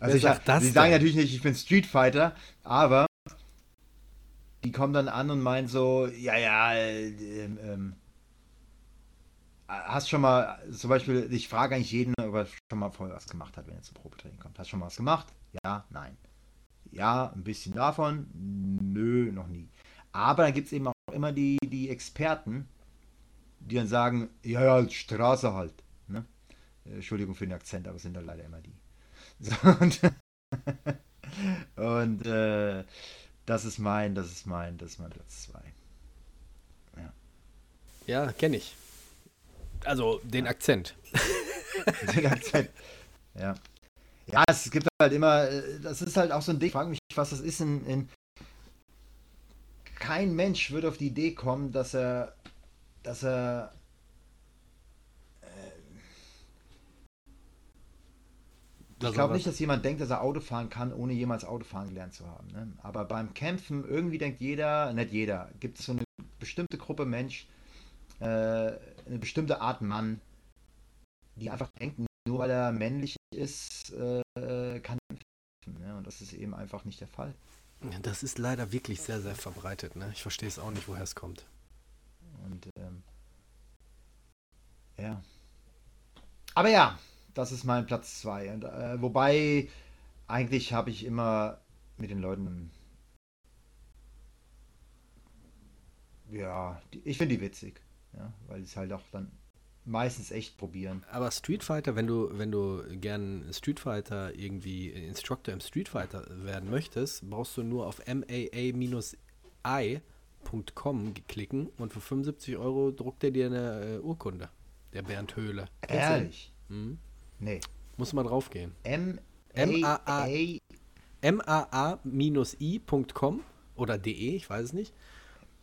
S2: also ich, sagt das sie sagen natürlich nicht, ich bin Street Fighter, aber die kommen dann an und meinen so, ja, ja, äh, ähm, hast schon mal, zum Beispiel, ich frage eigentlich jeden, ob er schon mal vorher was gemacht hat, wenn er zum Probetraining kommt. Hast du schon mal was gemacht? Ja, nein. Ja, ein bisschen davon? Nö, noch nie. Aber dann gibt es eben auch immer die, die Experten, die dann sagen, ja, ja, Straße halt. Ne? Entschuldigung für den Akzent, aber es sind dann leider immer die. So, und, und äh, das ist mein, das ist mein, das ist mein Platz 2.
S1: Ja, ja kenne ich. Also den ja. Akzent.
S2: den Akzent. Ja. Ja, es gibt halt immer, äh, das ist halt auch so ein Ding, ich frage mich, was das ist in, in kein Mensch würde auf die Idee kommen, dass er dass er äh, ich glaube nicht, dass jemand denkt, dass er Auto fahren kann, ohne jemals Autofahren gelernt zu haben. Ne? Aber beim Kämpfen, irgendwie denkt jeder, nicht jeder, gibt es so eine bestimmte Gruppe Mensch, äh, eine bestimmte Art Mann, die einfach denken, nur weil er männlich ist, äh, kann er kämpfen. Ne? Und das ist eben einfach nicht der Fall.
S1: Das ist leider wirklich sehr, sehr verbreitet. Ne? Ich verstehe es auch nicht, woher es kommt.
S2: Und ähm, ja. Aber ja, das ist mein Platz 2. Äh, wobei, eigentlich habe ich immer mit den Leuten. Ja, die, ich finde die witzig. Ja, weil es halt auch dann meistens echt probieren.
S1: Aber Street Fighter, wenn du, wenn du gern Street Fighter irgendwie Instructor im Street Fighter werden möchtest, brauchst du nur auf maa-i.com klicken und für 75 Euro druckt er dir eine äh, Urkunde. Der Bernd Höhle.
S2: Ehrlich? Hm?
S1: Nee. Muss mal drauf gehen.
S2: M-A-A-i.com
S1: oder de, ich weiß es nicht.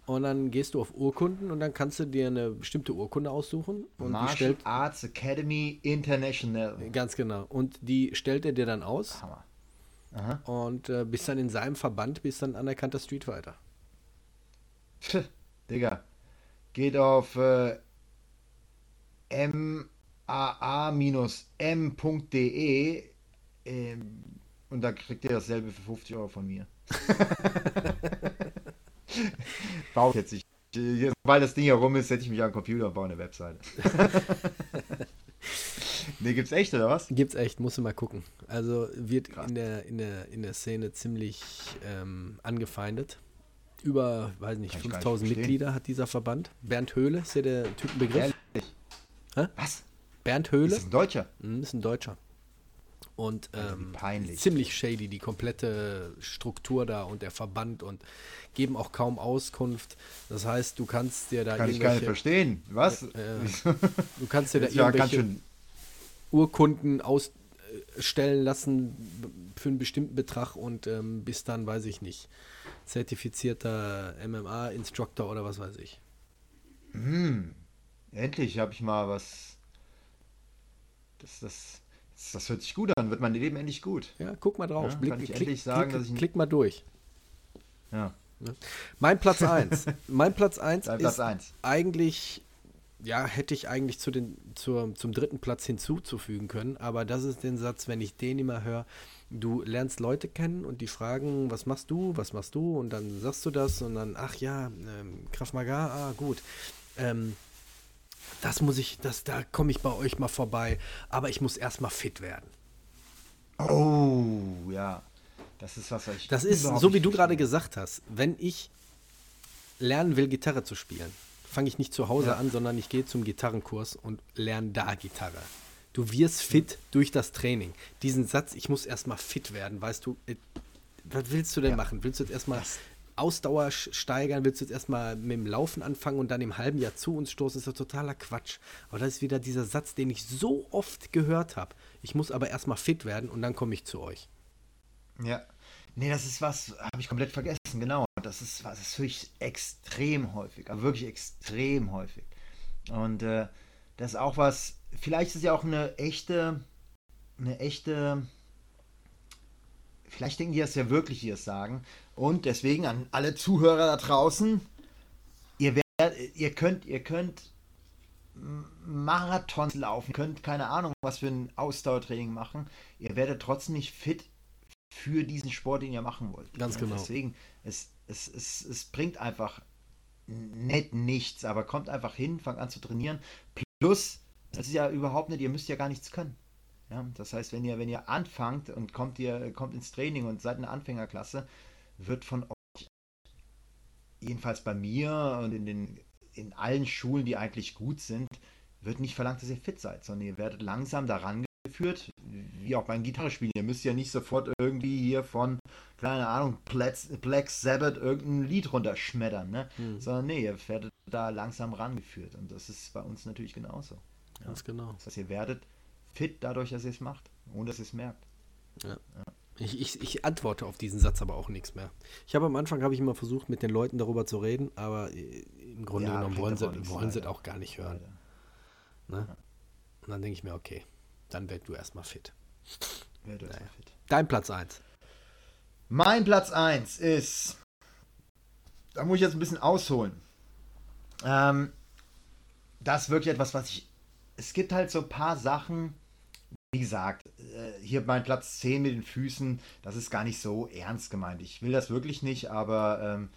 S1: Und dann gehst du auf Urkunden und dann kannst du dir eine bestimmte Urkunde aussuchen. Und
S2: Martial stellt, Arts Academy International.
S1: Ganz genau. Und die stellt er dir dann aus. Hammer. Aha. Und äh, bist dann in seinem Verband, bist dann anerkannter Street Fighter.
S2: Pff, Digga. Geht auf äh, maa-m.de ähm, und da kriegt ihr dasselbe für 50 Euro von mir. baue jetzt nicht. Weil das Ding hier rum ist, setze ich mich an den Computer und baue eine Webseite. ne, gibt's echt, oder was?
S1: Gibt's echt, musst du mal gucken. Also wird in der, in, der, in der Szene ziemlich ähm, angefeindet. Über, weiß nicht, 5000 Mitglieder hat dieser Verband. Bernd Höhle ist ja der Typenbegriff.
S2: Ehrlich? Hä? Was?
S1: Bernd Höhle.
S2: Ist ein Deutscher?
S1: Mhm, ist ein Deutscher. Und ähm, ziemlich shady, die komplette Struktur da und der Verband und geben auch kaum Auskunft. Das heißt, du kannst dir da
S2: Kann ich gar nicht verstehen. Was? Äh,
S1: du kannst dir da irgendwelche Urkunden ausstellen lassen für einen bestimmten Betrag und ähm, bist dann, weiß ich nicht, zertifizierter MMA-Instructor oder was weiß ich.
S2: Hm. Endlich habe ich mal was. Das, das, das hört sich gut an. Wird mein Leben endlich gut.
S1: Ja, guck mal drauf.
S2: Ja, Blick, kann ich klick, endlich sagen,
S1: klick,
S2: dass ich.
S1: Klick mal durch.
S2: Ja.
S1: Mein Platz 1. mein Platz 1 ist
S2: Platz 1.
S1: eigentlich, ja, hätte ich eigentlich zu den, zur, zum dritten Platz hinzuzufügen können, aber das ist den Satz, wenn ich den immer höre, du lernst Leute kennen und die fragen, was machst du, was machst du und dann sagst du das und dann, ach ja, ähm, Krav Maga, ah gut. Ähm, das muss ich, das, da komme ich bei euch mal vorbei, aber ich muss erstmal fit werden.
S2: Oh, ja. Das ist was ich.
S1: Das ist, so wie du gerade gesagt hast, wenn ich lernen will, Gitarre zu spielen, fange ich nicht zu Hause ja. an, sondern ich gehe zum Gitarrenkurs und lerne da Gitarre. Du wirst fit durch das Training. Diesen Satz, ich muss erstmal fit werden, weißt du, äh, was willst du denn ja. machen? Willst du jetzt erstmal Ausdauer steigern? Willst du jetzt erstmal mit dem Laufen anfangen und dann im halben Jahr zu uns stoßen? Ist ja totaler Quatsch. Aber das ist wieder dieser Satz, den ich so oft gehört habe. Ich muss aber erstmal fit werden und dann komme ich zu euch.
S2: Ja. Nee, das ist was, habe ich komplett vergessen, genau. Das ist was, das höre ich extrem häufig, aber wirklich extrem häufig. Und äh, das ist auch was, vielleicht ist ja auch eine echte, eine echte, vielleicht denken die das ja wirklich, die es sagen. Und deswegen an alle Zuhörer da draußen, ihr werdet, ihr könnt, ihr könnt Marathons laufen, könnt keine Ahnung, was für ein Ausdauertraining machen. Ihr werdet trotzdem nicht fit für diesen Sport, den ihr machen wollt.
S1: Ganz genau.
S2: Deswegen, es, es, es, es bringt einfach nicht nichts, aber kommt einfach hin, fangt an zu trainieren. Plus, das ist ja überhaupt nicht, ihr müsst ja gar nichts können. Ja, das heißt, wenn ihr, wenn ihr anfangt und kommt ihr, kommt ins Training und seid eine Anfängerklasse, wird von euch, jedenfalls bei mir und in den in allen Schulen, die eigentlich gut sind, wird nicht verlangt, dass ihr fit seid, sondern ihr werdet langsam daran geführt, wie auch beim Gitarrespielen. Ihr müsst ja nicht sofort irgendwie hier von, keine Ahnung, Black Sabbath irgendein Lied runterschmettern, ne? Hm. Sondern nee, ihr werdet da langsam rangeführt. Und das ist bei uns natürlich genauso.
S1: Ja. Ganz genau.
S2: Das heißt, ihr werdet fit dadurch, dass ihr es macht, ohne dass ihr es merkt.
S1: Ja. ja. Ich, ich, ich, antworte auf diesen Satz aber auch nichts mehr. Ich habe am Anfang habe ich immer versucht, mit den Leuten darüber zu reden, aber äh, im Grunde ja, genommen wollen sie, wollen sie auch gar nicht hören. Ne? Und dann denke ich mir, okay, dann werd du erstmal fit. Werde naja. fit. Dein Platz 1.
S2: Mein Platz 1 ist. Da muss ich jetzt ein bisschen ausholen. Ähm, das ist wirklich etwas, was ich. Es gibt halt so ein paar Sachen, wie gesagt, äh, hier mein Platz 10 mit den Füßen, das ist gar nicht so ernst gemeint. Ich will das wirklich nicht, aber ähm,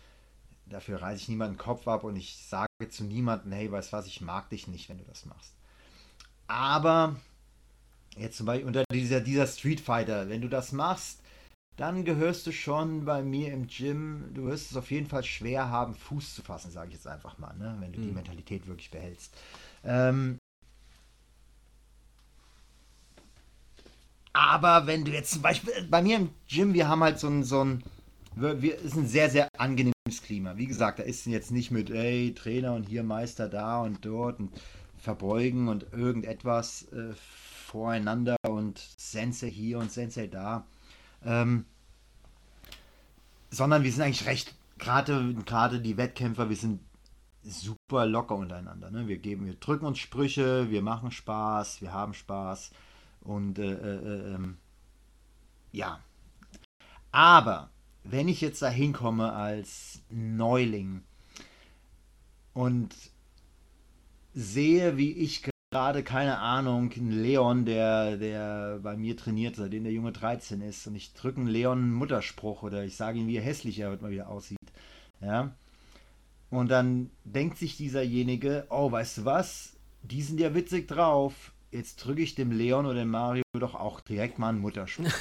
S2: dafür reiße ich niemanden den Kopf ab und ich sage zu niemandem, hey, weißt was, ich mag dich nicht, wenn du das machst. Aber jetzt zum Beispiel unter dieser, dieser Street Fighter, wenn du das machst, dann gehörst du schon bei mir im Gym, du wirst es auf jeden Fall schwer haben, Fuß zu fassen, sage ich jetzt einfach mal, ne? wenn du mhm. die Mentalität wirklich behältst. Ähm, aber wenn du jetzt zum Beispiel, bei mir im Gym, wir haben halt so ein, so ein, wir, ist ein sehr, sehr angenehmes Klima. Wie gesagt, da ist jetzt nicht mit, ey, Trainer und hier Meister da und dort und verbeugen und irgendetwas äh, voreinander und Sensei hier und Sensei da. Ähm, sondern wir sind eigentlich recht, gerade gerade die Wettkämpfer, wir sind super locker untereinander. Ne? Wir geben, wir drücken uns Sprüche, wir machen Spaß, wir haben Spaß und äh, äh, ähm, ja. Aber wenn ich jetzt da hinkomme als Neuling und sehe, wie ich gerade, keine Ahnung, einen Leon, der, der bei mir trainiert, seitdem der Junge 13 ist, und ich drücke einen Leon einen Mutterspruch oder ich sage ihm, wie hässlich er heute mal wieder aussieht. Ja. Und dann denkt sich dieserjenige, oh, weißt du was? Die sind ja witzig drauf. Jetzt drücke ich dem Leon oder dem Mario doch auch direkt mal einen Mutterspruch.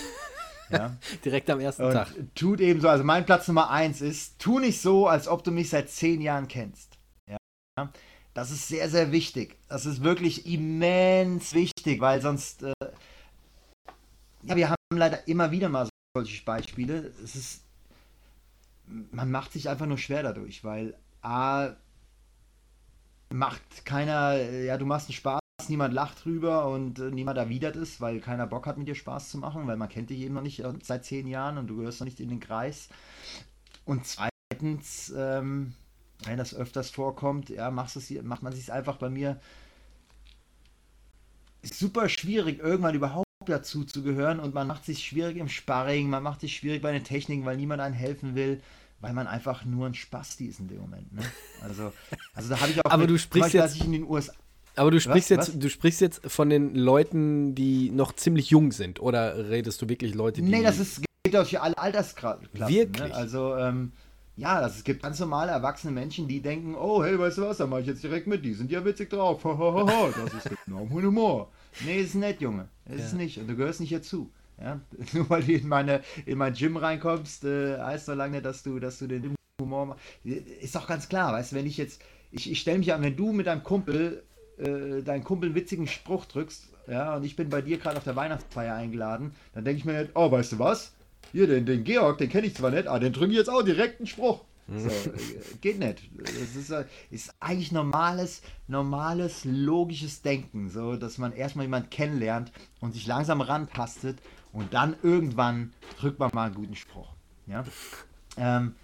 S1: Ja? Direkt am ersten
S2: und
S1: Tag.
S2: Tut eben so, also mein Platz Nummer eins ist, tu nicht so, als ob du mich seit zehn Jahren kennst. Ja? Das ist sehr, sehr wichtig. Das ist wirklich immens wichtig, weil sonst, äh, ja, wir haben leider immer wieder mal solche Beispiele. Es ist, man macht sich einfach nur schwer dadurch, weil A, macht keiner, ja, du machst einen Spaß, niemand lacht drüber und äh, niemand erwidert es, weil keiner Bock hat, mit dir Spaß zu machen, weil man kennt dich eben noch nicht äh, seit zehn Jahren und du gehörst noch nicht in den Kreis. Und zweitens, ähm, wenn das öfters vorkommt, ja, es, macht man sich einfach bei mir ist super schwierig, irgendwann überhaupt dazu zu gehören und man macht sich schwierig im Sparring, man macht sich schwierig bei den Techniken, weil niemand einem helfen will, weil man einfach nur ein Spasti ist in dem Moment. Ne? Also, also da habe ich auch.
S1: Aber mit, du sprichst Beispiel, jetzt,
S2: als ich in den USA.
S1: Aber du sprichst was, jetzt, was? du sprichst jetzt von den Leuten, die noch ziemlich jung sind, oder redest du wirklich Leute, die.
S2: Nee, das ist, geht durch alle Altersklassen.
S1: Ne? Wirklich?
S2: Ne? Also, ähm, ja, das, es gibt ganz normale erwachsene Menschen, die denken, oh, hey, weißt du was, da mache ich jetzt direkt mit, die sind ja witzig drauf. das ist genau mein Humor. Nee, ist nett, Junge. Es ja. ist nicht. Und du gehörst nicht dazu. Ja? Nur weil du in, meine, in mein Gym reinkommst, äh, heißt doch lange, dass du, dass du den Humor machst. Ist doch ganz klar, weißt du, wenn ich jetzt, ich, ich stelle mich an, wenn du mit deinem Kumpel, äh, deinen Kumpel einen witzigen Spruch drückst, ja, und ich bin bei dir gerade auf der Weihnachtsfeier eingeladen, dann denke ich mir, halt, oh, weißt du was? Hier, den, den Georg, den kenne ich zwar nicht, aber den drücke ich jetzt auch direkt einen Spruch. So, äh, geht nicht. Das ist, äh, ist, eigentlich normales, normales, logisches Denken, so dass man erstmal jemanden kennenlernt und sich langsam rantastet und dann irgendwann drückt man mal einen guten Spruch. Ja? Ähm,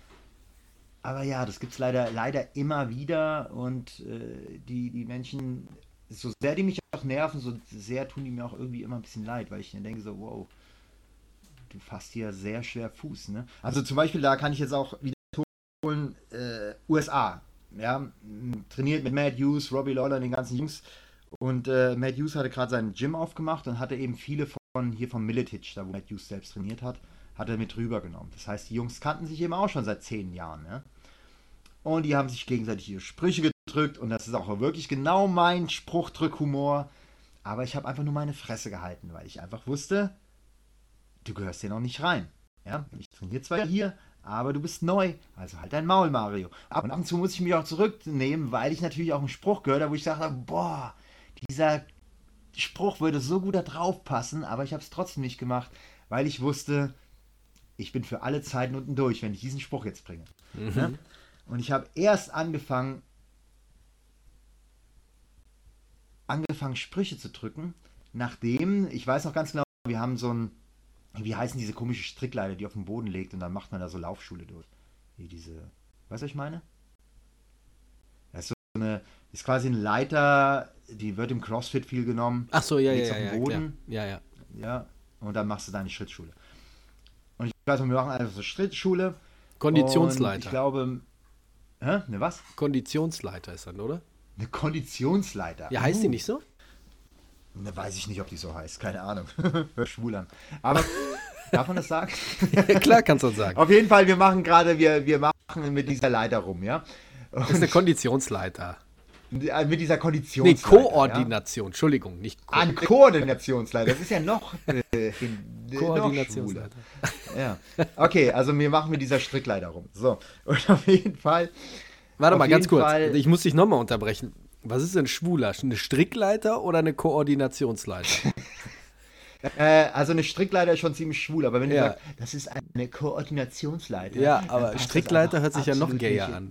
S2: aber ja, das gibt es leider, leider immer wieder und äh, die, die Menschen, so sehr die mich auch nerven, so sehr tun die mir auch irgendwie immer ein bisschen leid, weil ich dann denke so, wow, du fasst hier sehr schwer Fuß. Ne? Also zum Beispiel, da kann ich jetzt auch wiederholen, äh, USA. Ja, trainiert mit Matt Hughes, Robbie Lawler, den ganzen Jungs. Und äh, Matt Hughes hatte gerade sein Gym aufgemacht und hatte eben viele von hier von Militic, da wo Matt Hughes selbst trainiert hat, hat er mit rübergenommen. Das heißt, die Jungs kannten sich eben auch schon seit zehn Jahren. Ja? Und die haben sich gegenseitig ihre Sprüche gedrückt und das ist auch wirklich genau mein Spruchdrückhumor. Aber ich habe einfach nur meine Fresse gehalten, weil ich einfach wusste, du gehörst hier noch nicht rein. Ja, ich trainiere zwar hier, aber du bist neu, also halt dein Maul, Mario. Ab und zu muss ich mich auch zurücknehmen, weil ich natürlich auch einen Spruch gehört habe, wo ich dachte, boah, dieser Spruch würde so gut da drauf passen, aber ich habe es trotzdem nicht gemacht, weil ich wusste, ich bin für alle Zeiten unten durch, wenn ich diesen Spruch jetzt bringe. Mhm. Ja? Und ich habe erst angefangen, angefangen Sprüche zu drücken, nachdem, ich weiß noch ganz genau, wir haben so ein wie heißen diese komische Strickleiter, die auf dem Boden legt und dann macht man da so Laufschule durch. Wie diese, weißt du, was ich meine? Das ist so eine, ist quasi eine Leiter, die wird im CrossFit viel genommen.
S1: Ach so, ja, ja, ja, auf dem Boden.
S2: Ja, ja. Ja, und dann machst du deine Schrittschule. Und ich weiß, wir machen einfach so Schrittschule.
S1: Konditionsleiter.
S2: Ich glaube, hä? Ne was?
S1: Konditionsleiter ist dann, oder?
S2: Eine Konditionsleiter.
S1: Ja, heißt
S2: Uh.
S1: die nicht so?
S2: Ne, weiß ich nicht, ob die so heißt. Keine Ahnung. Hör schwul an. Aber darf man das sagen?
S1: Ja, klar kannst du das sagen.
S2: Auf jeden Fall, wir machen gerade, wir, wir machen mit dieser Leiter rum, ja?
S1: Das ist eine Konditionsleiter.
S2: Äh, Mit dieser
S1: Nee,
S2: Konditionsleiter.
S1: Koordination. Entschuldigung, nicht Ko
S2: Ja? An Koordinationsleiter. Das ist ja noch, äh, äh.
S1: Koordinationsleiter.
S2: Ja. Okay, also wir machen mit dieser Strickleiter rum. So. Und auf jeden Fall.
S1: Warte mal, ganz kurz.
S2: Fall-
S1: Ich muss dich nochmal unterbrechen. Was ist denn schwuler? Eine Strickleiter oder eine Koordinationsleiter?
S2: Äh, also eine Strickleiter ist schon ziemlich schwul, aber wenn du
S1: Ja.
S2: sagst, das ist eine Koordinationsleiter.
S1: Ja, aber Strickleiter hört sich ja noch gayer an.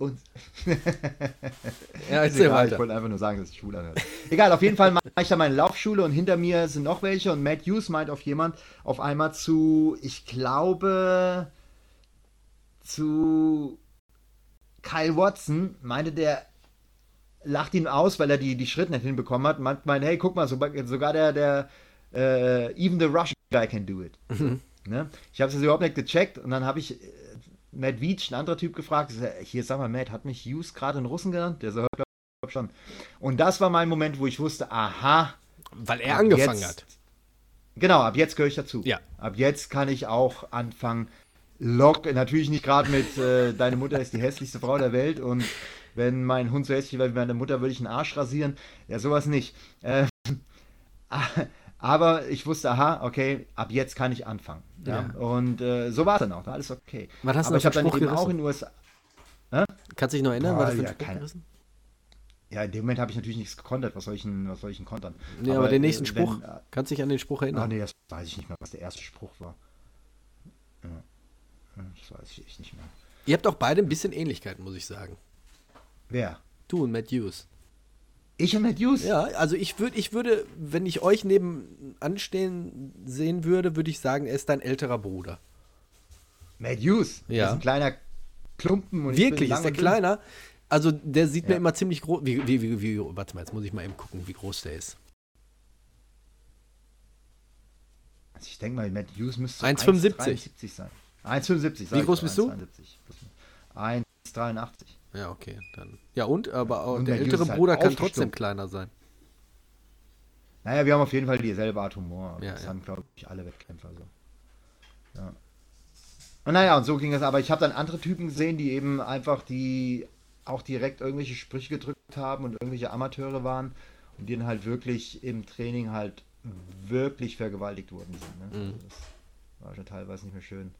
S1: ja, erzähl
S2: egal, ich
S1: weiter.
S2: wollte einfach nur sagen, dass es schwul anhört. Egal, auf jeden Fall mache ich da meine Laufschule und hinter mir sind noch welche und Matt Hughes meint auf jemand auf einmal zu, ich glaube, zu Kyle Watson, meinte der, lacht ihn aus, weil er die, die Schritte nicht hinbekommen hat. Meint, meint hey, guck mal, sogar der, der äh, even the Russian guy can do it. Ne? Ich habe es überhaupt nicht gecheckt und dann habe ich äh, Matt Veach, ein anderer Typ, gefragt. Ich sag, Hier, sag mal, Matt, hat mich Hughes gerade einen Russen genannt? Der so, glaub glaub schon. Und das war mein Moment, wo ich wusste, aha,
S1: Weil er angefangen
S2: jetzt-
S1: hat.
S2: Genau, ab jetzt gehöre ich dazu.
S1: Ja.
S2: Ab jetzt kann ich auch anfangen, lock, natürlich nicht gerade mit, äh, deine Mutter ist die hässlichste Frau der Welt und wenn mein Hund so hässlich wäre wie meine Mutter, würde ich einen Arsch rasieren. Ja, sowas nicht. Äh, aber ich wusste, aha, okay, ab jetzt kann ich anfangen. Ja.
S1: Ja.
S2: Und äh, so war es dann auch, alles okay.
S1: Was hast du
S2: aber ich habe dann eben
S1: Spruch
S2: auch in den USA.
S1: Kannst du dich noch erinnern?
S2: Boah,
S1: ein
S2: ja, keine-
S1: gerissen?
S2: Ja, in dem Moment habe ich natürlich nichts gekontert. Was soll ich denn, was soll ich denn kontern?
S1: Nee, aber, den nächsten
S2: äh,
S1: Spruch.
S2: Wenn,
S1: kannst du dich an den Spruch erinnern?
S2: Ach nee, das weiß ich nicht mehr, was der erste Spruch war. Ja. Ja, Das weiß ich echt nicht mehr.
S1: Ihr habt auch beide ein bisschen Ähnlichkeiten, muss ich sagen.
S2: Wer?
S1: Du und Matt Hughes.
S2: Ich und Matt Hughes?
S1: Ja, also ich würde, ich würde, wenn ich euch nebenan stehen sehen würde, würde ich sagen, er ist dein älterer Bruder.
S2: Matt Hughes?
S1: Ja.
S2: Ist ein kleiner Klumpen. Und
S1: Wirklich, ist der kleiner. Also der sieht mir
S2: Ja.
S1: immer ziemlich groß. Wie, wie, wie, wie, warte mal, jetzt muss ich mal eben gucken, wie groß der ist.
S2: Also ich denke mal, Matt Hughes müsste so
S1: 1,75.
S2: 1,73 sein. 1,75. sag
S1: Wie groß bist du?
S2: 1,72. 1,83.
S1: Ja, okay. Dann. Ja, und? Aber auch
S2: Und
S1: der
S2: Hughes
S1: ältere
S2: ist halt
S1: Bruder kann trotzdem kleiner sein.
S2: Naja, wir haben auf jeden Fall dieselbe Art Humor.
S1: Ja,
S2: das
S1: ja.
S2: haben, glaube ich, alle Wettkämpfer so. Ja. Und naja, und so ging es. Aber ich habe dann andere Typen gesehen, die eben einfach die auch direkt irgendwelche Sprüche gedrückt haben und irgendwelche Amateure waren und die dann halt wirklich im Training halt wirklich vergewaltigt worden sind. Ne?
S1: Mhm.
S2: Also Das war schon teilweise nicht mehr schön.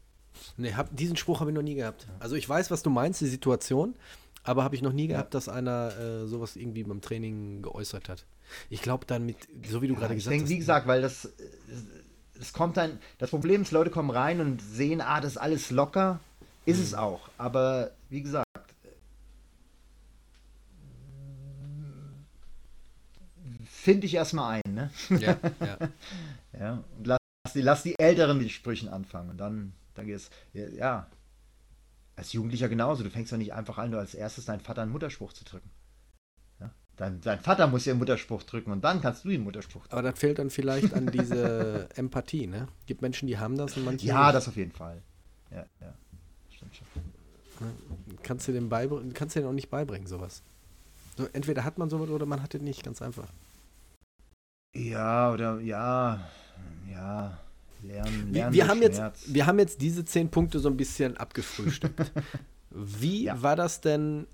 S1: Nee, hab, diesen Spruch habe ich noch nie gehabt. Also ich weiß, was du meinst, die Situation, aber habe ich noch nie gehabt, dass einer äh, sowas irgendwie beim Training geäußert hat. Ich glaube dann mit, so wie du gerade
S2: ich
S1: gesagt
S2: denke,
S1: hast.
S2: wie gesagt, weil das, es kommt dann, das Problem ist, Leute kommen rein und sehen, ah, das ist alles locker. Ist
S1: Mhm.
S2: es auch. Aber wie gesagt, finde ich erstmal ein, ne?
S1: ja, ja.
S2: Ja. Und lass die, lass die Älteren mit Sprüchen anfangen. Und dann, dann geht's. Ja, ja. Als Jugendlicher genauso. Du fängst doch nicht einfach an, nur als erstes deinen Vater einen Mutterspruch zu drücken. Ja? Dein, dein Vater muss dir einen Mutterspruch drücken und dann kannst du einen Mutterspruch drücken.
S1: Aber das fehlt dann vielleicht an diese Empathie, ne? Gibt Menschen, die haben das und manche
S2: Ja,
S1: nicht.
S2: das auf jeden Fall. Ja, ja. Stimmt schon.
S1: kannst du dem beibringen, kannst du denen auch nicht beibringen, sowas. So, entweder hat man sowas oder man hat es nicht, ganz einfach.
S2: Ja, oder ja, ja. Lernen,
S1: Wir,
S2: lernen
S1: wir, haben jetzt, wir haben jetzt diese zehn Punkte so ein bisschen abgefrühstückt. Wie
S2: Ja.
S1: war das denn,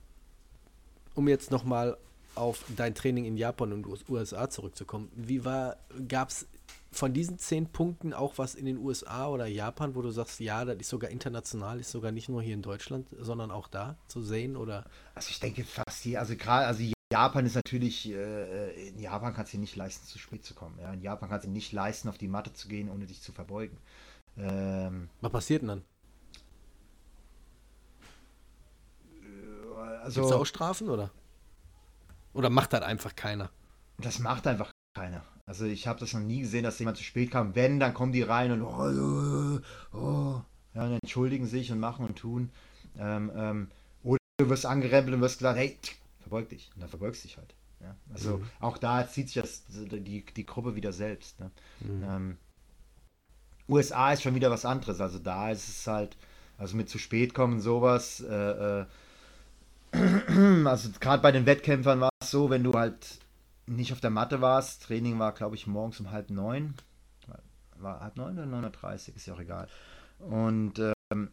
S1: um jetzt nochmal auf dein Training in Japan und US- USA zurückzukommen? Wie war, gab es von diesen zehn Punkten auch was in den USA oder Japan, wo du sagst, ja, das ist sogar international, ist sogar nicht nur hier in Deutschland, sondern auch da zu sehen oder?
S2: Also ich denke fast hier, also gerade, also Japan ist natürlich, äh, in Japan kannst du dir nicht leisten, zu spät zu kommen. Ja? In Japan kannst du dir nicht leisten, auf die Matte zu gehen, ohne dich zu verbeugen. Ähm,
S1: Was passiert denn dann?
S2: also
S1: Gibt es auch Strafen oder? Oder macht das einfach keiner?
S2: das macht einfach keiner. Also ich habe das noch nie gesehen, dass jemand zu spät kam. Wenn, dann kommen die rein und oh, oh, oh, ja, und entschuldigen sich und machen und tun. Ähm, ähm, oder du wirst angerempelt und wirst gesagt, hey, verbeug dich. Und dann verbeugst du dich halt. Ja? Also
S1: Mhm.
S2: auch da zieht sich das, die, die Gruppe wieder selbst. Ne?
S1: Mhm.
S2: Ähm, USA ist schon wieder was anderes. Also da ist es halt, also mit zu spät kommen, sowas. Äh, äh, also gerade bei den Wettkämpfern war es so, wenn du halt nicht auf der Matte warst, Training war, glaube ich, morgens um halb neun. War halb neun oder 9.30 ist ja auch egal. Und ähm,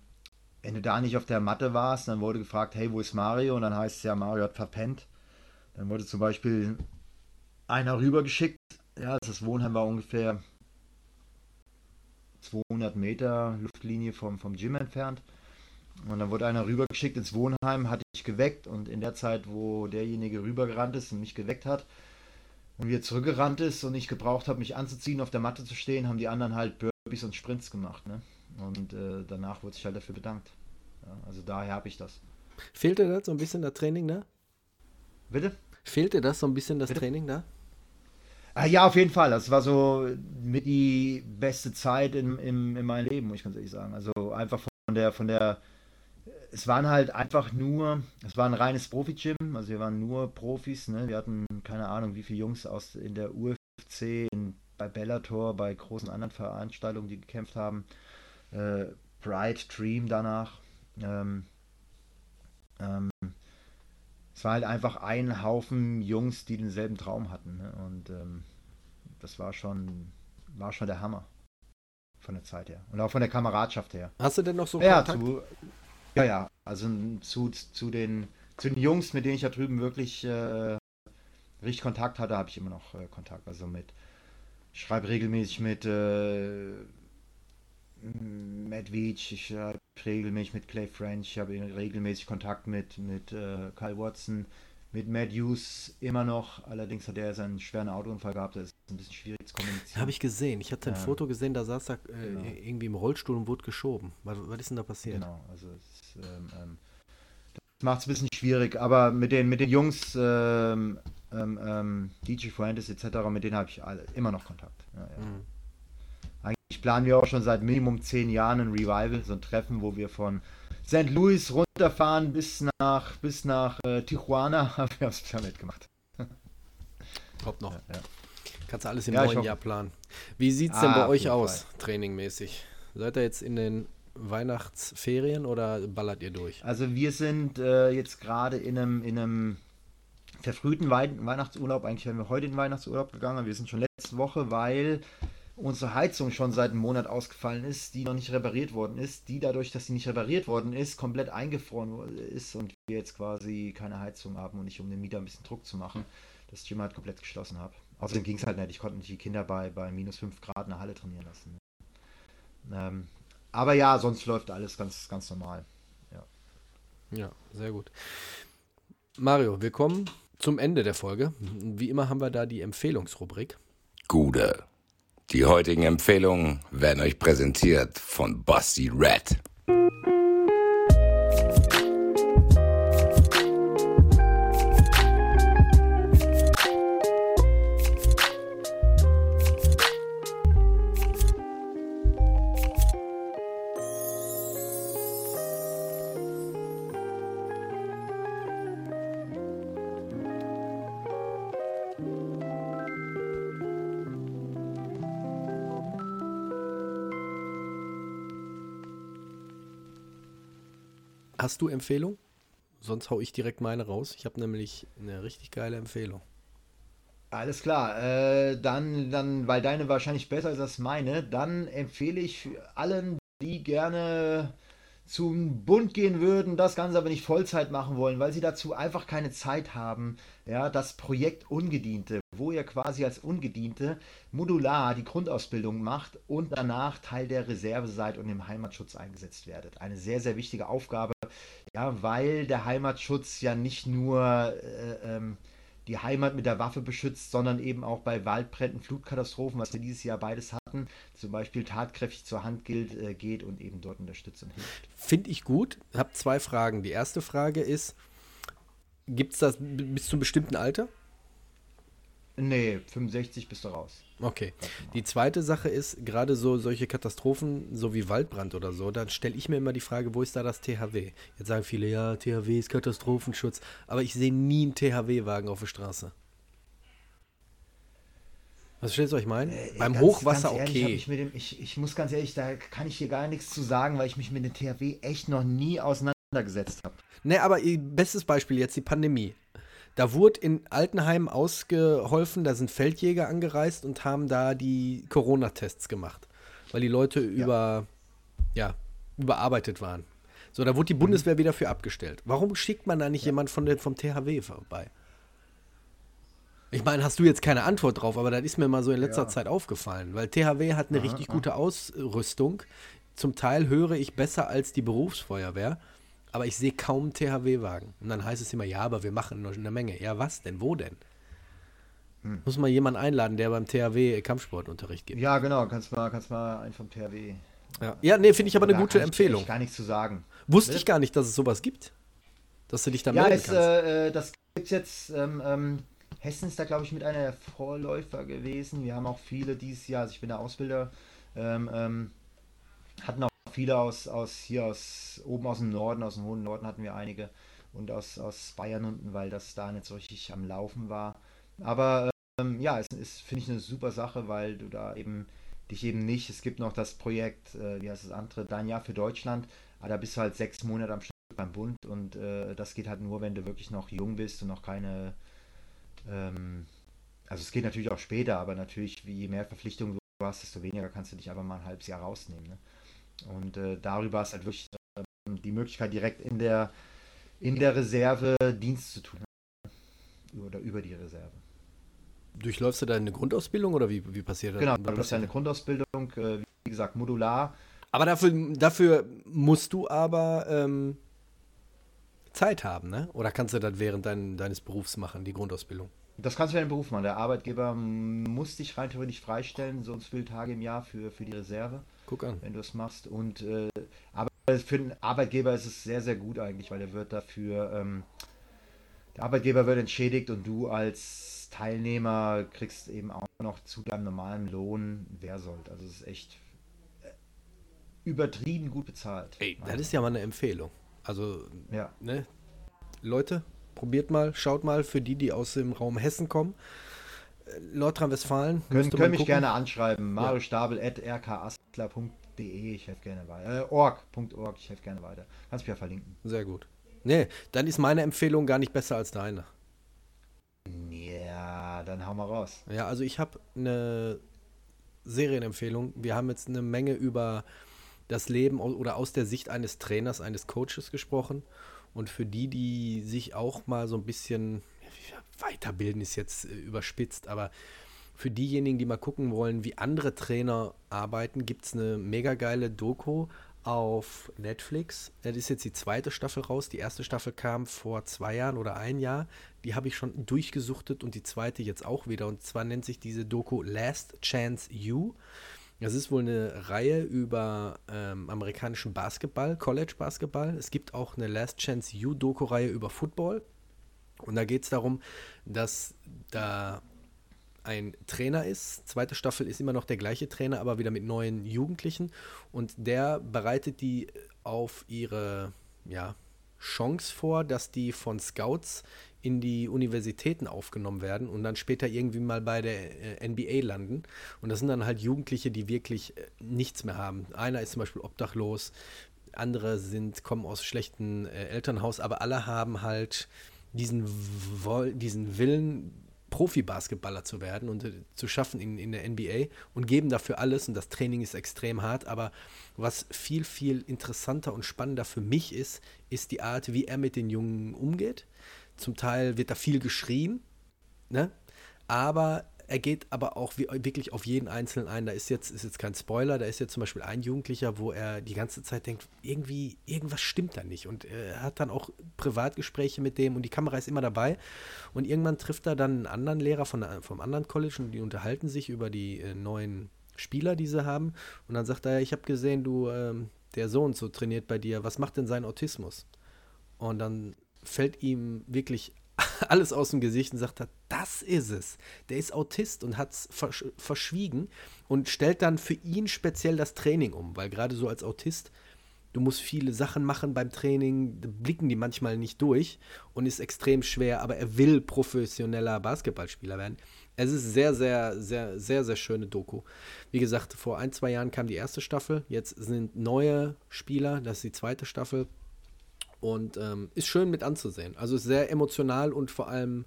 S2: wenn du da nicht auf der Matte warst, dann wurde gefragt, hey, wo ist Mario? Und dann heißt es ja, Mario hat verpennt. Dann wurde zum Beispiel einer rübergeschickt. Ja, das Wohnheim war ungefähr 200 Meter Luftlinie vom, vom Gym entfernt. Und dann wurde einer rübergeschickt ins Wohnheim, hatte ich geweckt und in der Zeit, wo derjenige rübergerannt ist und mich geweckt hat und wieder zurückgerannt ist und ich gebraucht habe, mich anzuziehen, auf der Matte zu stehen, haben die anderen halt Burpees und Sprints gemacht. Ne? Und äh, danach wurde sich halt dafür bedankt. Ja, also daher habe ich das.
S1: Fehlte das so ein bisschen das Training da?
S2: Bitte?
S1: Fehlte das so ein bisschen das Bitte? Training da?
S2: Ah, ja, auf jeden Fall. Das war so mit die beste Zeit in, in, in meinem Leben, muss ich ganz ehrlich sagen. Also einfach von der, von der, es waren halt einfach nur, es war ein reines Profi-Gym, also wir waren nur Profis, ne? Wir hatten keine Ahnung, wie viele Jungs aus in der UFC, in, bei Bellator, bei großen anderen Veranstaltungen, die gekämpft haben. Äh, Bright Dream danach. Ähm, ähm, es war halt einfach ein Haufen Jungs, die denselben Traum hatten. Ne? Und ähm, das war schon, war schon der Hammer. Von der Zeit her. Und auch von der Kameradschaft her.
S1: Hast du denn noch so
S2: ja, Kontakt? Zu, ja, ja. Also zu, zu, den, zu den Jungs, mit denen ich da drüben wirklich äh, richtig Kontakt hatte, habe ich immer noch äh, Kontakt. Also mit, ich schreibe regelmäßig mit äh, Matt Veach, ich habe regelmäßig mit Clay French, ich habe regelmäßig Kontakt mit, mit äh, Kyle Watson, mit Matt Hughes immer noch. Allerdings hat er seinen schweren Autounfall gehabt, das ist ein bisschen schwierig zu kommunizieren.
S1: Habe ich gesehen. Ich hatte ein ähm, Foto gesehen, da saß er äh, genau. irgendwie im Rollstuhl und wurde geschoben. Was, was ist denn da passiert?
S2: Genau, also es, ähm, ähm, das macht es ein bisschen schwierig, aber mit den, mit den Jungs, ähm, ähm, ähm DJ Fuentes etc., mit denen habe ich alle, immer noch Kontakt. Ja, ja. Mhm. Eigentlich planen wir auch schon seit Minimum zehn Jahren ein Revival, so ein Treffen, wo wir von St. Louis runterfahren bis nach, bis nach äh, Tijuana. wir haben es damit gemacht.
S1: Kommt noch. Ja, ja. Kannst du alles im ja, neuen Jahr planen. Wie sieht es denn ah, bei euch aus, Fall. trainingmäßig? Seid ihr jetzt in den Weihnachtsferien oder ballert ihr durch?
S2: Also wir sind äh, jetzt gerade in einem, in einem verfrühten Wei Weihnachtsurlaub. Eigentlich wären wir heute in den Weihnachtsurlaub gegangen. Wir sind schon letzte Woche, weil unsere Heizung schon seit einem Monat ausgefallen ist, die noch nicht repariert worden ist, die dadurch, dass sie nicht repariert worden ist, komplett eingefroren ist und wir jetzt quasi keine Heizung haben und nicht um den Mieter ein bisschen Druck zu machen, das Gym halt komplett geschlossen habe. Außerdem ging es halt nicht, ich konnte nicht die Kinder bei, bei minus 5 Grad in der Halle trainieren lassen. Ähm, aber ja, sonst läuft alles ganz, ganz normal. Ja.
S1: ja, sehr gut. Mario, wir kommen zum Ende der Folge. Wie immer haben wir da die Empfehlungsrubrik.
S3: Gute die heutigen Empfehlungen werden euch präsentiert von Bossy Red.
S1: Hast du Empfehlung? Sonst hau ich direkt meine raus. Ich habe nämlich eine richtig geile Empfehlung.
S2: Alles klar, äh, dann, dann, weil deine wahrscheinlich besser ist als meine, dann empfehle ich allen, die gerne zum Bund gehen würden, das Ganze aber nicht Vollzeit machen wollen, weil sie dazu einfach keine Zeit haben. Ja, das Projekt Ungediente, wo ihr quasi als Ungediente modular die Grundausbildung macht und danach Teil der Reserve seid und im Heimatschutz eingesetzt werdet. Eine sehr, sehr wichtige Aufgabe, ja, weil der Heimatschutz ja nicht nur äh, ähm, die Heimat mit der Waffe beschützt, sondern eben auch bei Waldbränden, Flutkatastrophen, was wir dieses Jahr beides hatten, zum Beispiel tatkräftig zur Hand gilt, äh, geht und eben dort unterstützt und hilft.
S1: Finde ich gut. Ich habe zwei Fragen. Die erste Frage ist, gibt es das bis zu einem bestimmten Alter?
S2: Nee, 65 bist du raus.
S1: Okay. Die zweite Sache ist, gerade so solche Katastrophen, so wie Waldbrand oder so, dann stelle ich mir immer die Frage, wo ist da das THW? Jetzt sagen viele, ja, THW ist Katastrophenschutz, aber ich sehe nie einen THW-Wagen auf der Straße. Verstehst du, was ich meine?
S2: Äh,
S1: Beim
S2: ganz-
S1: Hochwasser
S2: ganz ehrlich,
S1: okay.
S2: Ich, dem, ich, ich muss ganz ehrlich, da kann ich hier gar nichts zu sagen, weil ich mich mit dem THW echt noch nie auseinandergesetzt habe.
S1: Ne, aber ihr bestes Beispiel jetzt die Pandemie. Da wurde in Altenheim ausgeholfen, da sind Feldjäger angereist und haben da die Corona-Tests gemacht, weil die Leute über, ja, überarbeitet waren. So, da wurde die Bundeswehr wieder für abgestellt. Warum schickt man da nicht jemand von der, vom THW vorbei? Ich meine, hast du jetzt keine Antwort drauf, aber das ist mir mal so in letzter
S2: Ja.
S1: Zeit aufgefallen, weil THW hat eine
S2: Aha,
S1: richtig
S2: aha.
S1: gute Ausrüstung. Zum Teil höre ich besser als die Berufsfeuerwehr, aber ich sehe kaum THW-Wagen. Und dann heißt es immer, ja, aber wir machen noch eine Menge. Ja, was denn? Wo denn?
S2: Hm.
S1: Muss man jemanden einladen, der beim THW Kampfsportunterricht gibt.
S2: Ja, genau, kannst mal, kannst mal einen vom THW.
S1: Ja, ja nee, finde ich aber eine
S2: Da
S1: gute
S2: kann ich
S1: Empfehlung.
S2: echt gar nichts zu sagen.
S1: Wusste
S2: Bitte?
S1: ich gar nicht, dass es sowas gibt. Dass du dich da
S2: Ja,
S1: melden
S2: es,
S1: kannst.
S2: äh, äh, das gibt jetzt. Ähm, ähm, Hessen ist da, glaube ich, mit einer der Vorläufer gewesen. Wir haben auch viele dieses Jahr, also ich bin der Ausbilder, ähm, ähm, hatten auch viele aus, aus hier aus oben aus dem Norden, aus dem hohen Norden hatten wir einige und aus, aus Bayern unten, weil das da nicht so richtig am Laufen war. Aber ähm, ja, es ist, finde ich, eine super Sache, weil du da eben dich eben nicht, es gibt noch das Projekt, äh, wie heißt das andere, Dein Jahr für Deutschland, aber da bist du halt sechs Monate am Stück beim Bund und äh, das geht halt nur, wenn du wirklich noch jung bist und noch keine, ähm, also es geht natürlich auch später, aber natürlich, je mehr Verpflichtungen du hast, desto weniger kannst du dich aber mal ein halbes Jahr rausnehmen. Ne? Und äh, darüber ist halt wirklich ähm, die Möglichkeit, direkt in der, in der Reserve Dienst zu tun. Oder über die Reserve.
S1: Durchläufst du da eine Grundausbildung oder wie, wie passiert das?
S2: Genau, das ist
S1: passiert
S2: eine Grundausbildung, äh, wie gesagt, modular.
S1: Aber dafür, dafür musst du aber ähm, Zeit haben, ne? Oder kannst du das während dein, deines Berufs machen, die Grundausbildung?
S2: Das kannst du ja im Beruf machen. Der Arbeitgeber muss dich rein theoretisch freistellen, so und so viele Tage im Jahr für, für die Reserve,
S1: Guck an.
S2: wenn du es machst. Und äh, aber für den Arbeitgeber ist es sehr, sehr gut eigentlich, weil er wird dafür, ähm, der Arbeitgeber wird entschädigt und du als Teilnehmer kriegst eben auch noch zu deinem normalen Lohn Wehrsold. Also es ist echt äh, übertrieben gut bezahlt.
S1: Ey, das ist ja mal eine Empfehlung. Also,
S2: ja.
S1: ne? Leute, probiert mal, schaut mal für die, die aus dem Raum Hessen kommen. Äh, Nordrhein-Westfalen.
S2: Können, können mich
S1: gucken.
S2: gerne anschreiben. Mario Stabel at rkastler.de. Ich helfe gerne weiter. Äh, org.org. Ich helfe gerne weiter. Kannst mich ja verlinken.
S1: Sehr gut. Nee, dann ist meine Empfehlung gar nicht besser als deine.
S2: Ja, dann hau mal raus.
S1: Ja, also ich habe eine Serienempfehlung. Wir haben jetzt eine Menge über das Leben oder aus der Sicht eines Trainers, eines Coaches gesprochen. Und für die, die sich auch mal so ein bisschen weiterbilden, ist jetzt äh, überspitzt, aber für diejenigen, die mal gucken wollen, wie andere Trainer arbeiten, gibt es eine mega geile Doku auf Netflix. Das ist jetzt die zweite Staffel raus. Die erste Staffel kam vor zwei Jahren oder ein Jahr. Die habe ich schon durchgesuchtet und die zweite jetzt auch wieder. Und zwar nennt sich diese Doku Last Chance You. Das ist wohl eine Reihe über ähm, amerikanischen Basketball, College-Basketball. Es gibt auch eine Last Chance You-Doku-Reihe über Football. Und da geht es darum, dass da ein Trainer ist. Zweite Staffel ist immer noch der gleiche Trainer, aber wieder mit neuen Jugendlichen. Und der bereitet die auf ihre ja, Chance vor, dass die von Scouts in die Universitäten aufgenommen werden und dann später irgendwie mal bei der äh, NBA landen. Und das sind dann halt Jugendliche, die wirklich äh, nichts mehr haben. Einer ist zum Beispiel obdachlos, andere sind, kommen aus schlechten äh, Elternhaus, aber alle haben halt diesen, diesen Willen, Profi-Basketballer zu werden und äh, zu schaffen in, in der NBA und geben dafür alles und das Training ist extrem hart, aber was viel, viel interessanter und spannender für mich ist, ist die Art, wie er mit den Jungen umgeht. Zum Teil wird da viel geschrien, ne? aber er geht aber auch wirklich auf jeden Einzelnen ein. Da ist jetzt, ist jetzt kein Spoiler, da ist jetzt zum Beispiel ein Jugendlicher, wo er die ganze Zeit denkt, irgendwie, irgendwas stimmt da nicht. Und er hat dann auch Privatgespräche mit dem und die Kamera ist immer dabei. Und irgendwann trifft er dann einen anderen Lehrer von, vom anderen College und die unterhalten sich über die äh, neuen Spieler, die sie haben. Und dann sagt er, ich habe gesehen, du, ähm, der so und so trainiert bei dir, was macht denn sein Autismus? Und dann fällt ihm wirklich alles aus dem Gesicht und sagt, das ist es. Der ist Autist und hat es versch verschwiegen und stellt dann für ihn speziell das Training um, weil gerade so als Autist, du musst viele Sachen machen beim Training, blicken die manchmal nicht durch und ist extrem schwer, aber er will professioneller Basketballspieler werden. Es ist sehr, sehr, sehr, sehr, sehr schöne Doku. Wie gesagt, vor ein, zwei Jahren kam die erste Staffel. Jetzt sind neue Spieler, das ist die zweite Staffel. Und ähm, ist schön mit anzusehen. Also ist sehr emotional und vor allem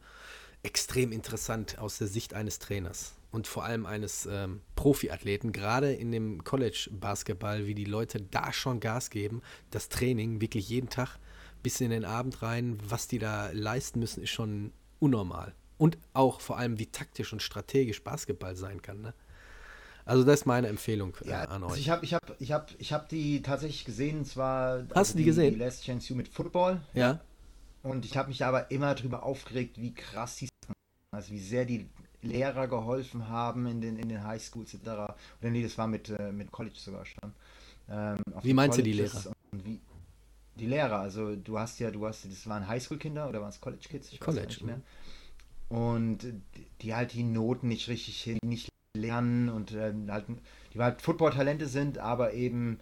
S1: extrem interessant aus der Sicht eines Trainers und vor allem eines ähm, Profiathleten, gerade in dem College-Basketball, wie die Leute da schon Gas geben, das Training wirklich jeden Tag bis in den Abend rein, was die da leisten müssen, ist schon unnormal. Und auch vor allem, wie taktisch und strategisch Basketball sein kann. Ne? Also das ist meine Empfehlung äh, ja, an
S2: also
S1: euch.
S2: ich habe ich hab, ich hab, ich hab die tatsächlich gesehen, zwar
S1: Hast also du die, die gesehen?
S2: Die Last Chance You mit Football.
S1: Ja.
S2: Und ich habe mich aber immer darüber aufgeregt, wie krass die also wie sehr die Lehrer geholfen haben in den, in den Highschools etc. Oder nee, das war mit, äh, mit College sogar schon.
S1: Ähm, wie meinst du die Lehrer?
S2: Wie, die Lehrer, also du hast ja, du hast, das waren Highschool-Kinder oder waren es College-Kids?
S1: College. Nicht mehr.
S2: Und die halt die Noten nicht richtig hin, nicht lernen und äh, halt, die halt Football-Talente sind, aber eben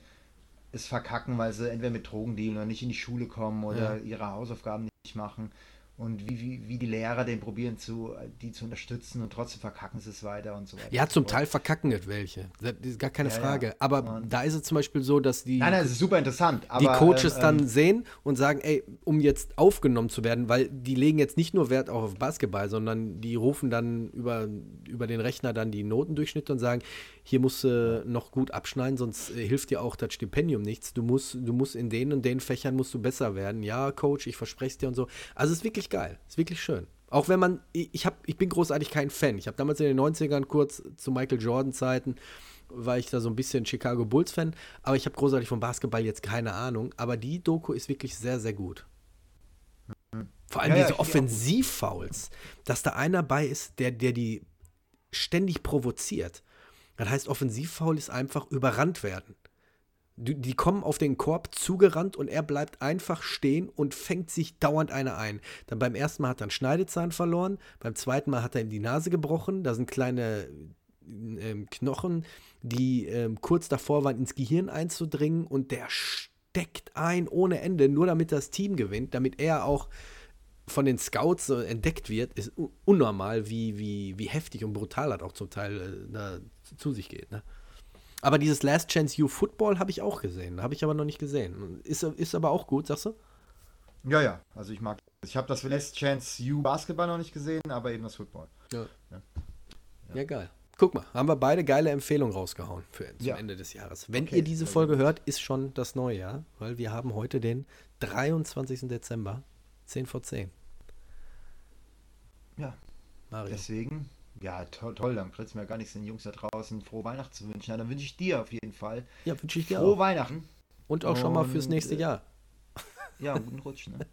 S2: es verkacken, weil sie entweder mit Drogen dealen oder nicht in die Schule kommen oder ja. ihre Hausaufgaben nicht machen und wie, wie, wie die Lehrer den probieren, zu, die zu unterstützen und trotzdem verkacken sie es weiter und so weiter.
S1: Ja, zum Teil verkacken es welche. Das ist gar keine ja, Frage. Ja. Aber und da ist es zum Beispiel so, dass die.
S2: Nein, nein, das ist super interessant.
S1: Aber, die Coaches ähm, dann sehen und sagen, ey, um jetzt aufgenommen zu werden, weil die legen jetzt nicht nur Wert auch auf Basketball, sondern die rufen dann über, über den Rechner dann die Notendurchschnitte und sagen, hier musst du noch gut abschneiden, sonst äh, hilft dir auch das Stipendium nichts. Du musst, du musst in den und den Fächern musst du besser werden. Ja, Coach, ich verspreche es dir und so. Also es ist wirklich geil. Es ist wirklich schön. Auch wenn man, ich, hab, ich bin großartig kein Fan. Ich habe damals in den 90ern kurz zu Michael Jordan-Zeiten, war ich da so ein bisschen Chicago Bulls-Fan, aber ich habe großartig vom Basketball jetzt keine Ahnung. Aber die Doku ist wirklich sehr, sehr gut. Vor allem ja, diese ja, Offensivfouls, dass da einer bei ist, der, der die ständig provoziert. Das heißt, Offensivfoul ist einfach überrannt werden. Die kommen auf den Korb zugerannt und er bleibt einfach stehen und fängt sich dauernd eine ein. Dann beim ersten Mal hat er einen Schneidezahn verloren, beim zweiten Mal hat er ihm die Nase gebrochen, da sind kleine ähm, Knochen, die ähm, kurz davor waren, ins Gehirn einzudringen und der steckt ein ohne Ende, nur damit das Team gewinnt, damit er auch von den Scouts äh, entdeckt wird, ist unnormal, wie, wie, wie heftig und brutal das auch zum Teil äh, da zu sich geht. Ne? Aber dieses Last Chance You Football habe ich auch gesehen. Habe ich aber noch nicht gesehen. Ist, ist aber auch gut, sagst du?
S2: Ja, ja. Also ich mag. Ich habe das Last Chance You Basketball noch nicht gesehen, aber eben das Football.
S1: Ja. Ja, ja. ja geil. Guck mal, haben wir beide geile Empfehlungen rausgehauen für zum ja. Ende des Jahres. Wenn okay, ihr diese Folge gut. hört, ist schon das neue Jahr, weil wir haben heute den 23. Dezember, 10 vor 10.
S2: Ja. Mario. Deswegen ja, toll, toll dann kriegst du mir gar nichts den Jungs da draußen frohe Weihnachten zu wünschen. Ja, dann wünsche ich dir auf jeden Fall.
S1: Ja, wünsche ich dir
S2: frohe
S1: auch.
S2: Weihnachten.
S1: Und auch schon mal fürs nächste äh, Jahr.
S2: Ja, guten Rutsch, ne?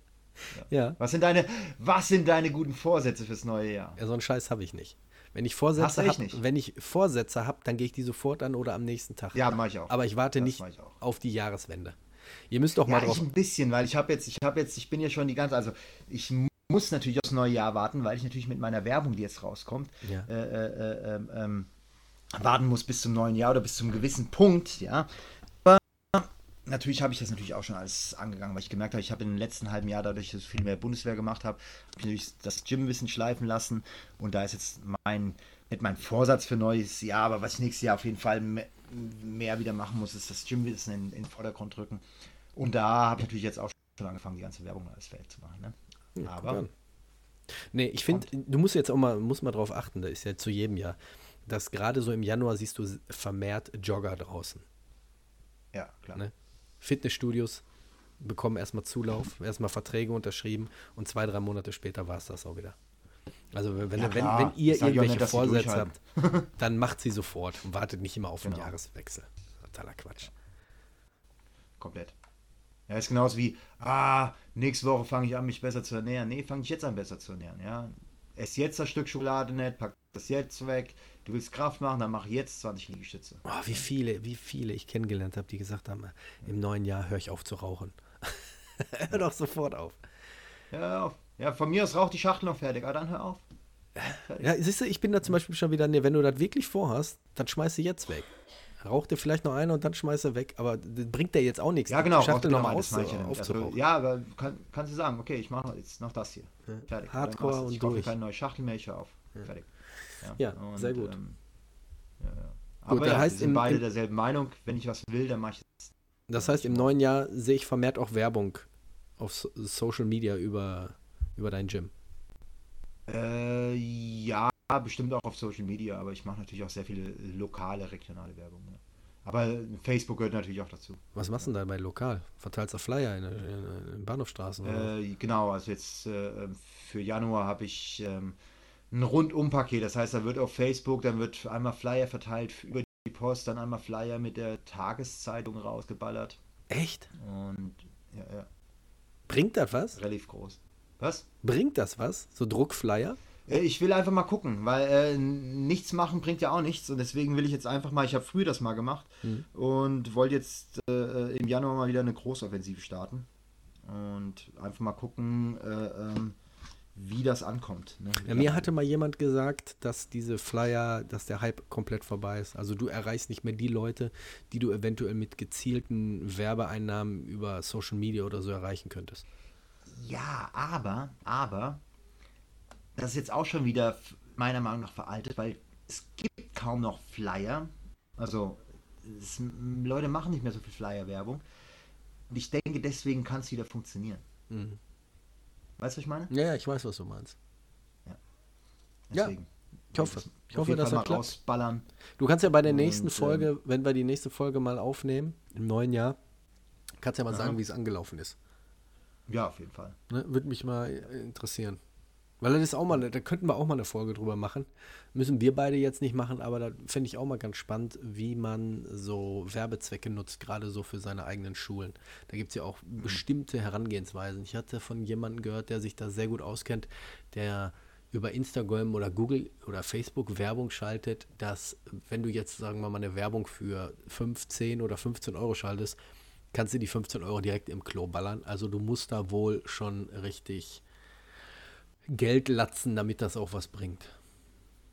S1: Ja. ja.
S2: Was sind deine, was sind deine guten Vorsätze fürs neue Jahr?
S1: Ja, so einen Scheiß habe ich nicht. Wenn ich Vorsätze habe, wenn ich Vorsätze habe, dann gehe ich die sofort an oder am nächsten Tag.
S2: Ja, mache ich auch.
S1: Aber ich warte das nicht ich auf die Jahreswende. Ihr müsst doch mal ja, drauf.
S2: Ich ein bisschen, weil ich habe jetzt, ich habe jetzt, ich bin ja schon die ganze, also ich muss natürlich aufs neue Jahr warten, weil ich natürlich mit meiner Werbung, die jetzt rauskommt, ja. äh, äh, äh, ähm, warten muss bis zum neuen Jahr oder bis zum gewissen Punkt, ja. Aber natürlich habe ich das natürlich auch schon alles angegangen, weil ich gemerkt habe, ich habe in den letzten halben Jahr, dadurch, dass ich viel mehr Bundeswehr gemacht habe, natürlich das Gym-Wissen schleifen lassen und da ist jetzt mein, nicht mein Vorsatz für neues Jahr, aber was ich nächstes Jahr auf jeden Fall mehr, wieder machen muss, ist das Gym-Wissen in, in den Vordergrund rücken. Und da habe ich natürlich jetzt auch schon angefangen, die ganze Werbung alles Feld zu machen. Ne?
S1: Ja, Aber. Nee, ich finde, du musst jetzt auch mal, musst mal drauf achten, da ist ja zu jedem Jahr, dass gerade so im Januar siehst du vermehrt Jogger draußen.
S2: Ja, klar.
S1: Ne? Fitnessstudios bekommen erstmal Zulauf, erstmal Verträge unterschrieben und zwei, drei Monate später war es das auch wieder. Also wenn, ja, wenn, wenn, ihr irgendwelche nicht, Vorsätze habt, dann macht sie sofort und wartet nicht immer auf genau. den Jahreswechsel. Totaler Quatsch.
S2: Komplett. Ja, ist genauso wie, ah, nächste Woche fange ich an, mich besser zu ernähren. Nee, fange ich jetzt an, besser zu ernähren, ja. Ess jetzt das Stück Schokolade nicht, pack das jetzt weg. Du willst Kraft machen, dann mach jetzt 20 Liegestütze.
S1: Oh, wie viele, wie viele ich kennengelernt habe, die gesagt haben, im neuen Jahr höre ich auf zu rauchen. hör doch sofort auf.
S2: Hör auf. Ja, von mir aus raucht die Schachtel noch fertig, aber dann hör auf.
S1: Fertig. Ja, siehst du, ich bin da zum Beispiel schon wieder, nee, wenn du das wirklich vorhast, dann schmeiß sie jetzt weg raucht er vielleicht noch eine und dann schmeißt er weg. Aber das bringt der jetzt auch nichts.
S2: Ja, genau.
S1: Schafft er
S2: nochmal aus, also, Ja, aber kann, kannst du sagen, okay, ich mache jetzt noch das hier.
S1: Fertig. Hardcore und
S2: ich kaufe keine neue Schachtel mehr, ich höre auf.
S1: Fertig. Ja, und, sehr gut. Ähm,
S2: ja, ja. Aber gut, ja, heißt wir sind im, beide derselben Meinung. Wenn ich was will, dann mache ich
S1: es. Das heißt, im neuen Jahr sehe ich vermehrt auch Werbung auf Social Media über, über dein Gym.
S2: Äh, ja, bestimmt auch auf Social Media, aber ich mache natürlich auch sehr viele lokale, regionale Werbung. Ja. Aber Facebook gehört natürlich auch dazu.
S1: Was machst du denn da bei lokal? Verteilst du Flyer in, in, in Bahnhofstraßen?
S2: Äh, genau, also jetzt äh, für Januar habe ich ähm, ein Rundumpaket. Das heißt, da wird auf Facebook, dann wird einmal Flyer verteilt über die Post, dann einmal Flyer mit der Tageszeitung rausgeballert.
S1: Echt?
S2: Und ja, ja.
S1: Bringt das was?
S2: Relativ groß. Was?
S1: Bringt das was? So Druckflyer?
S2: Äh, ich will einfach mal gucken, weil äh, nichts machen bringt ja auch nichts und deswegen will ich jetzt einfach mal, ich habe früher das mal gemacht mhm. und wollte jetzt äh, im Januar mal wieder eine Großoffensive starten und einfach mal gucken, äh, ähm, wie das ankommt. Ne?
S1: Ja, mir hatte mal jemand gesagt, dass diese Flyer, dass der Hype komplett vorbei ist. Also du erreichst nicht mehr die Leute, die du eventuell mit gezielten Werbeeinnahmen über Social Media oder so erreichen könntest.
S2: Ja, aber, aber das ist jetzt auch schon wieder meiner Meinung nach veraltet, weil es gibt kaum noch Flyer. Also es, Leute machen nicht mehr so viel Flyer-Werbung. Und ich denke, deswegen kann es wieder funktionieren. Mhm. Weißt du, was ich meine?
S1: Ja, ich weiß, was du meinst.
S2: Ja.
S1: Deswegen. Ja. Ich hoffe, ich hoffe,
S2: dass das klappt. Rausballern.
S1: Du kannst ja bei der nächsten und, Folge, ähm, wenn wir die nächste Folge mal aufnehmen, im neuen Jahr, kannst ja mal aha. sagen, wie es angelaufen ist.
S2: Ja, auf jeden Fall.
S1: Ne, Würde mich mal interessieren. Weil das ist auch mal, da könnten wir auch mal eine Folge drüber machen. Müssen wir beide jetzt nicht machen, aber da finde ich auch mal ganz spannend, wie man so Werbezwecke nutzt, gerade so für seine eigenen Schulen. Da gibt es ja auch mhm. bestimmte Herangehensweisen. Ich hatte von jemandem gehört, der sich da sehr gut auskennt, der über Instagram oder Google oder Facebook Werbung schaltet, dass wenn du jetzt, sagen wir mal, eine Werbung für 15 oder 15 Euro schaltest, kannst du die 15 Euro direkt im Klo ballern. Also du musst da wohl schon richtig Geld latzen, damit das auch was bringt.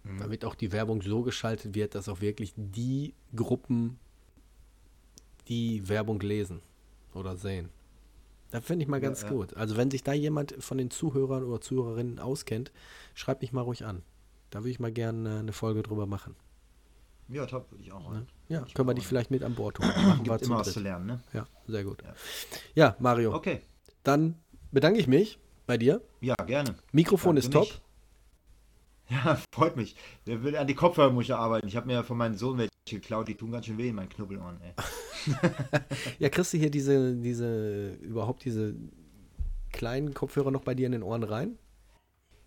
S1: Mhm. Damit auch die Werbung so geschaltet wird, dass auch wirklich die Gruppen die Werbung lesen oder sehen. Da finde ich mal ganz ja, ja. gut. Also wenn sich da jemand von den Zuhörern oder Zuhörerinnen auskennt, schreibt mich mal ruhig an. Da würde ich mal gerne eine Folge drüber machen.
S2: Ja, top, würde ich auch.
S1: Ne? Ja, können wir dich vielleicht mit an Bord holen.
S2: Machen wir immer was zu lernen, ne?
S1: Ja, sehr gut. Ja, ja Mario.
S2: Okay.
S1: Dann bedanke ich mich bei dir?
S2: Ja, gerne.
S1: Mikrofon Danke ist top. Mich.
S2: Ja, freut mich. An die Kopfhörer muss ich arbeiten. Ich habe mir von meinem Sohn welche geklaut, die tun ganz schön weh in meinen Knubbelohren, ey.
S1: ja, kriegst du hier diese, diese, überhaupt diese kleinen Kopfhörer noch bei dir in den Ohren rein?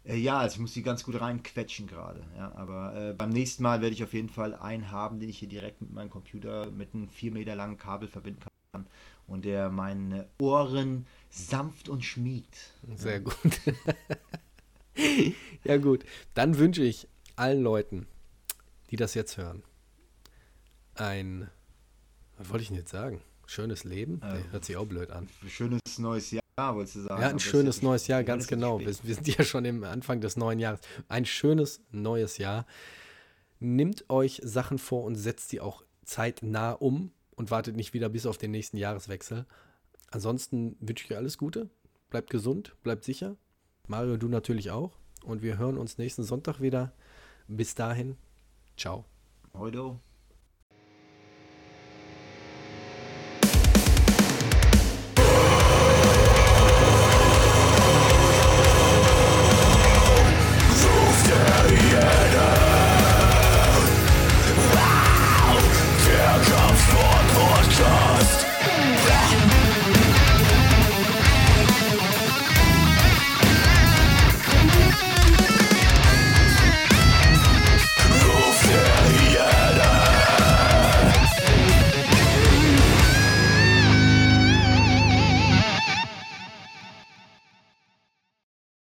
S2: Äh, ja, also ich muss die ganz gut reinquetschen gerade. Ja, aber äh, beim nächsten Mal werde ich auf jeden Fall einen haben, den ich hier direkt mit meinem Computer mit einem vier Meter langen Kabel verbinden kann und der meine Ohren sanft und schmiegt.
S1: Sehr gut. ja gut, dann wünsche ich allen Leuten, die das jetzt hören, ein, was wollte ich denn jetzt sagen? Schönes Leben? Nee, äh, hört sich auch blöd an.
S2: Schönes neues Jahr, wolltest du sagen.
S1: Ja, ein schönes neues Jahr, ganz genau. Wir, wir, sind ja schon im Anfang des neuen Jahres. Ein schönes neues Jahr. Nimmt euch Sachen vor und setzt die auch zeitnah um und wartet nicht wieder bis auf den nächsten Jahreswechsel. Ansonsten wünsche ich dir alles Gute. Bleibt gesund, bleibt sicher. Mario, du natürlich auch. Und wir hören uns nächsten Sonntag wieder. Bis dahin, ciao.
S2: Heute.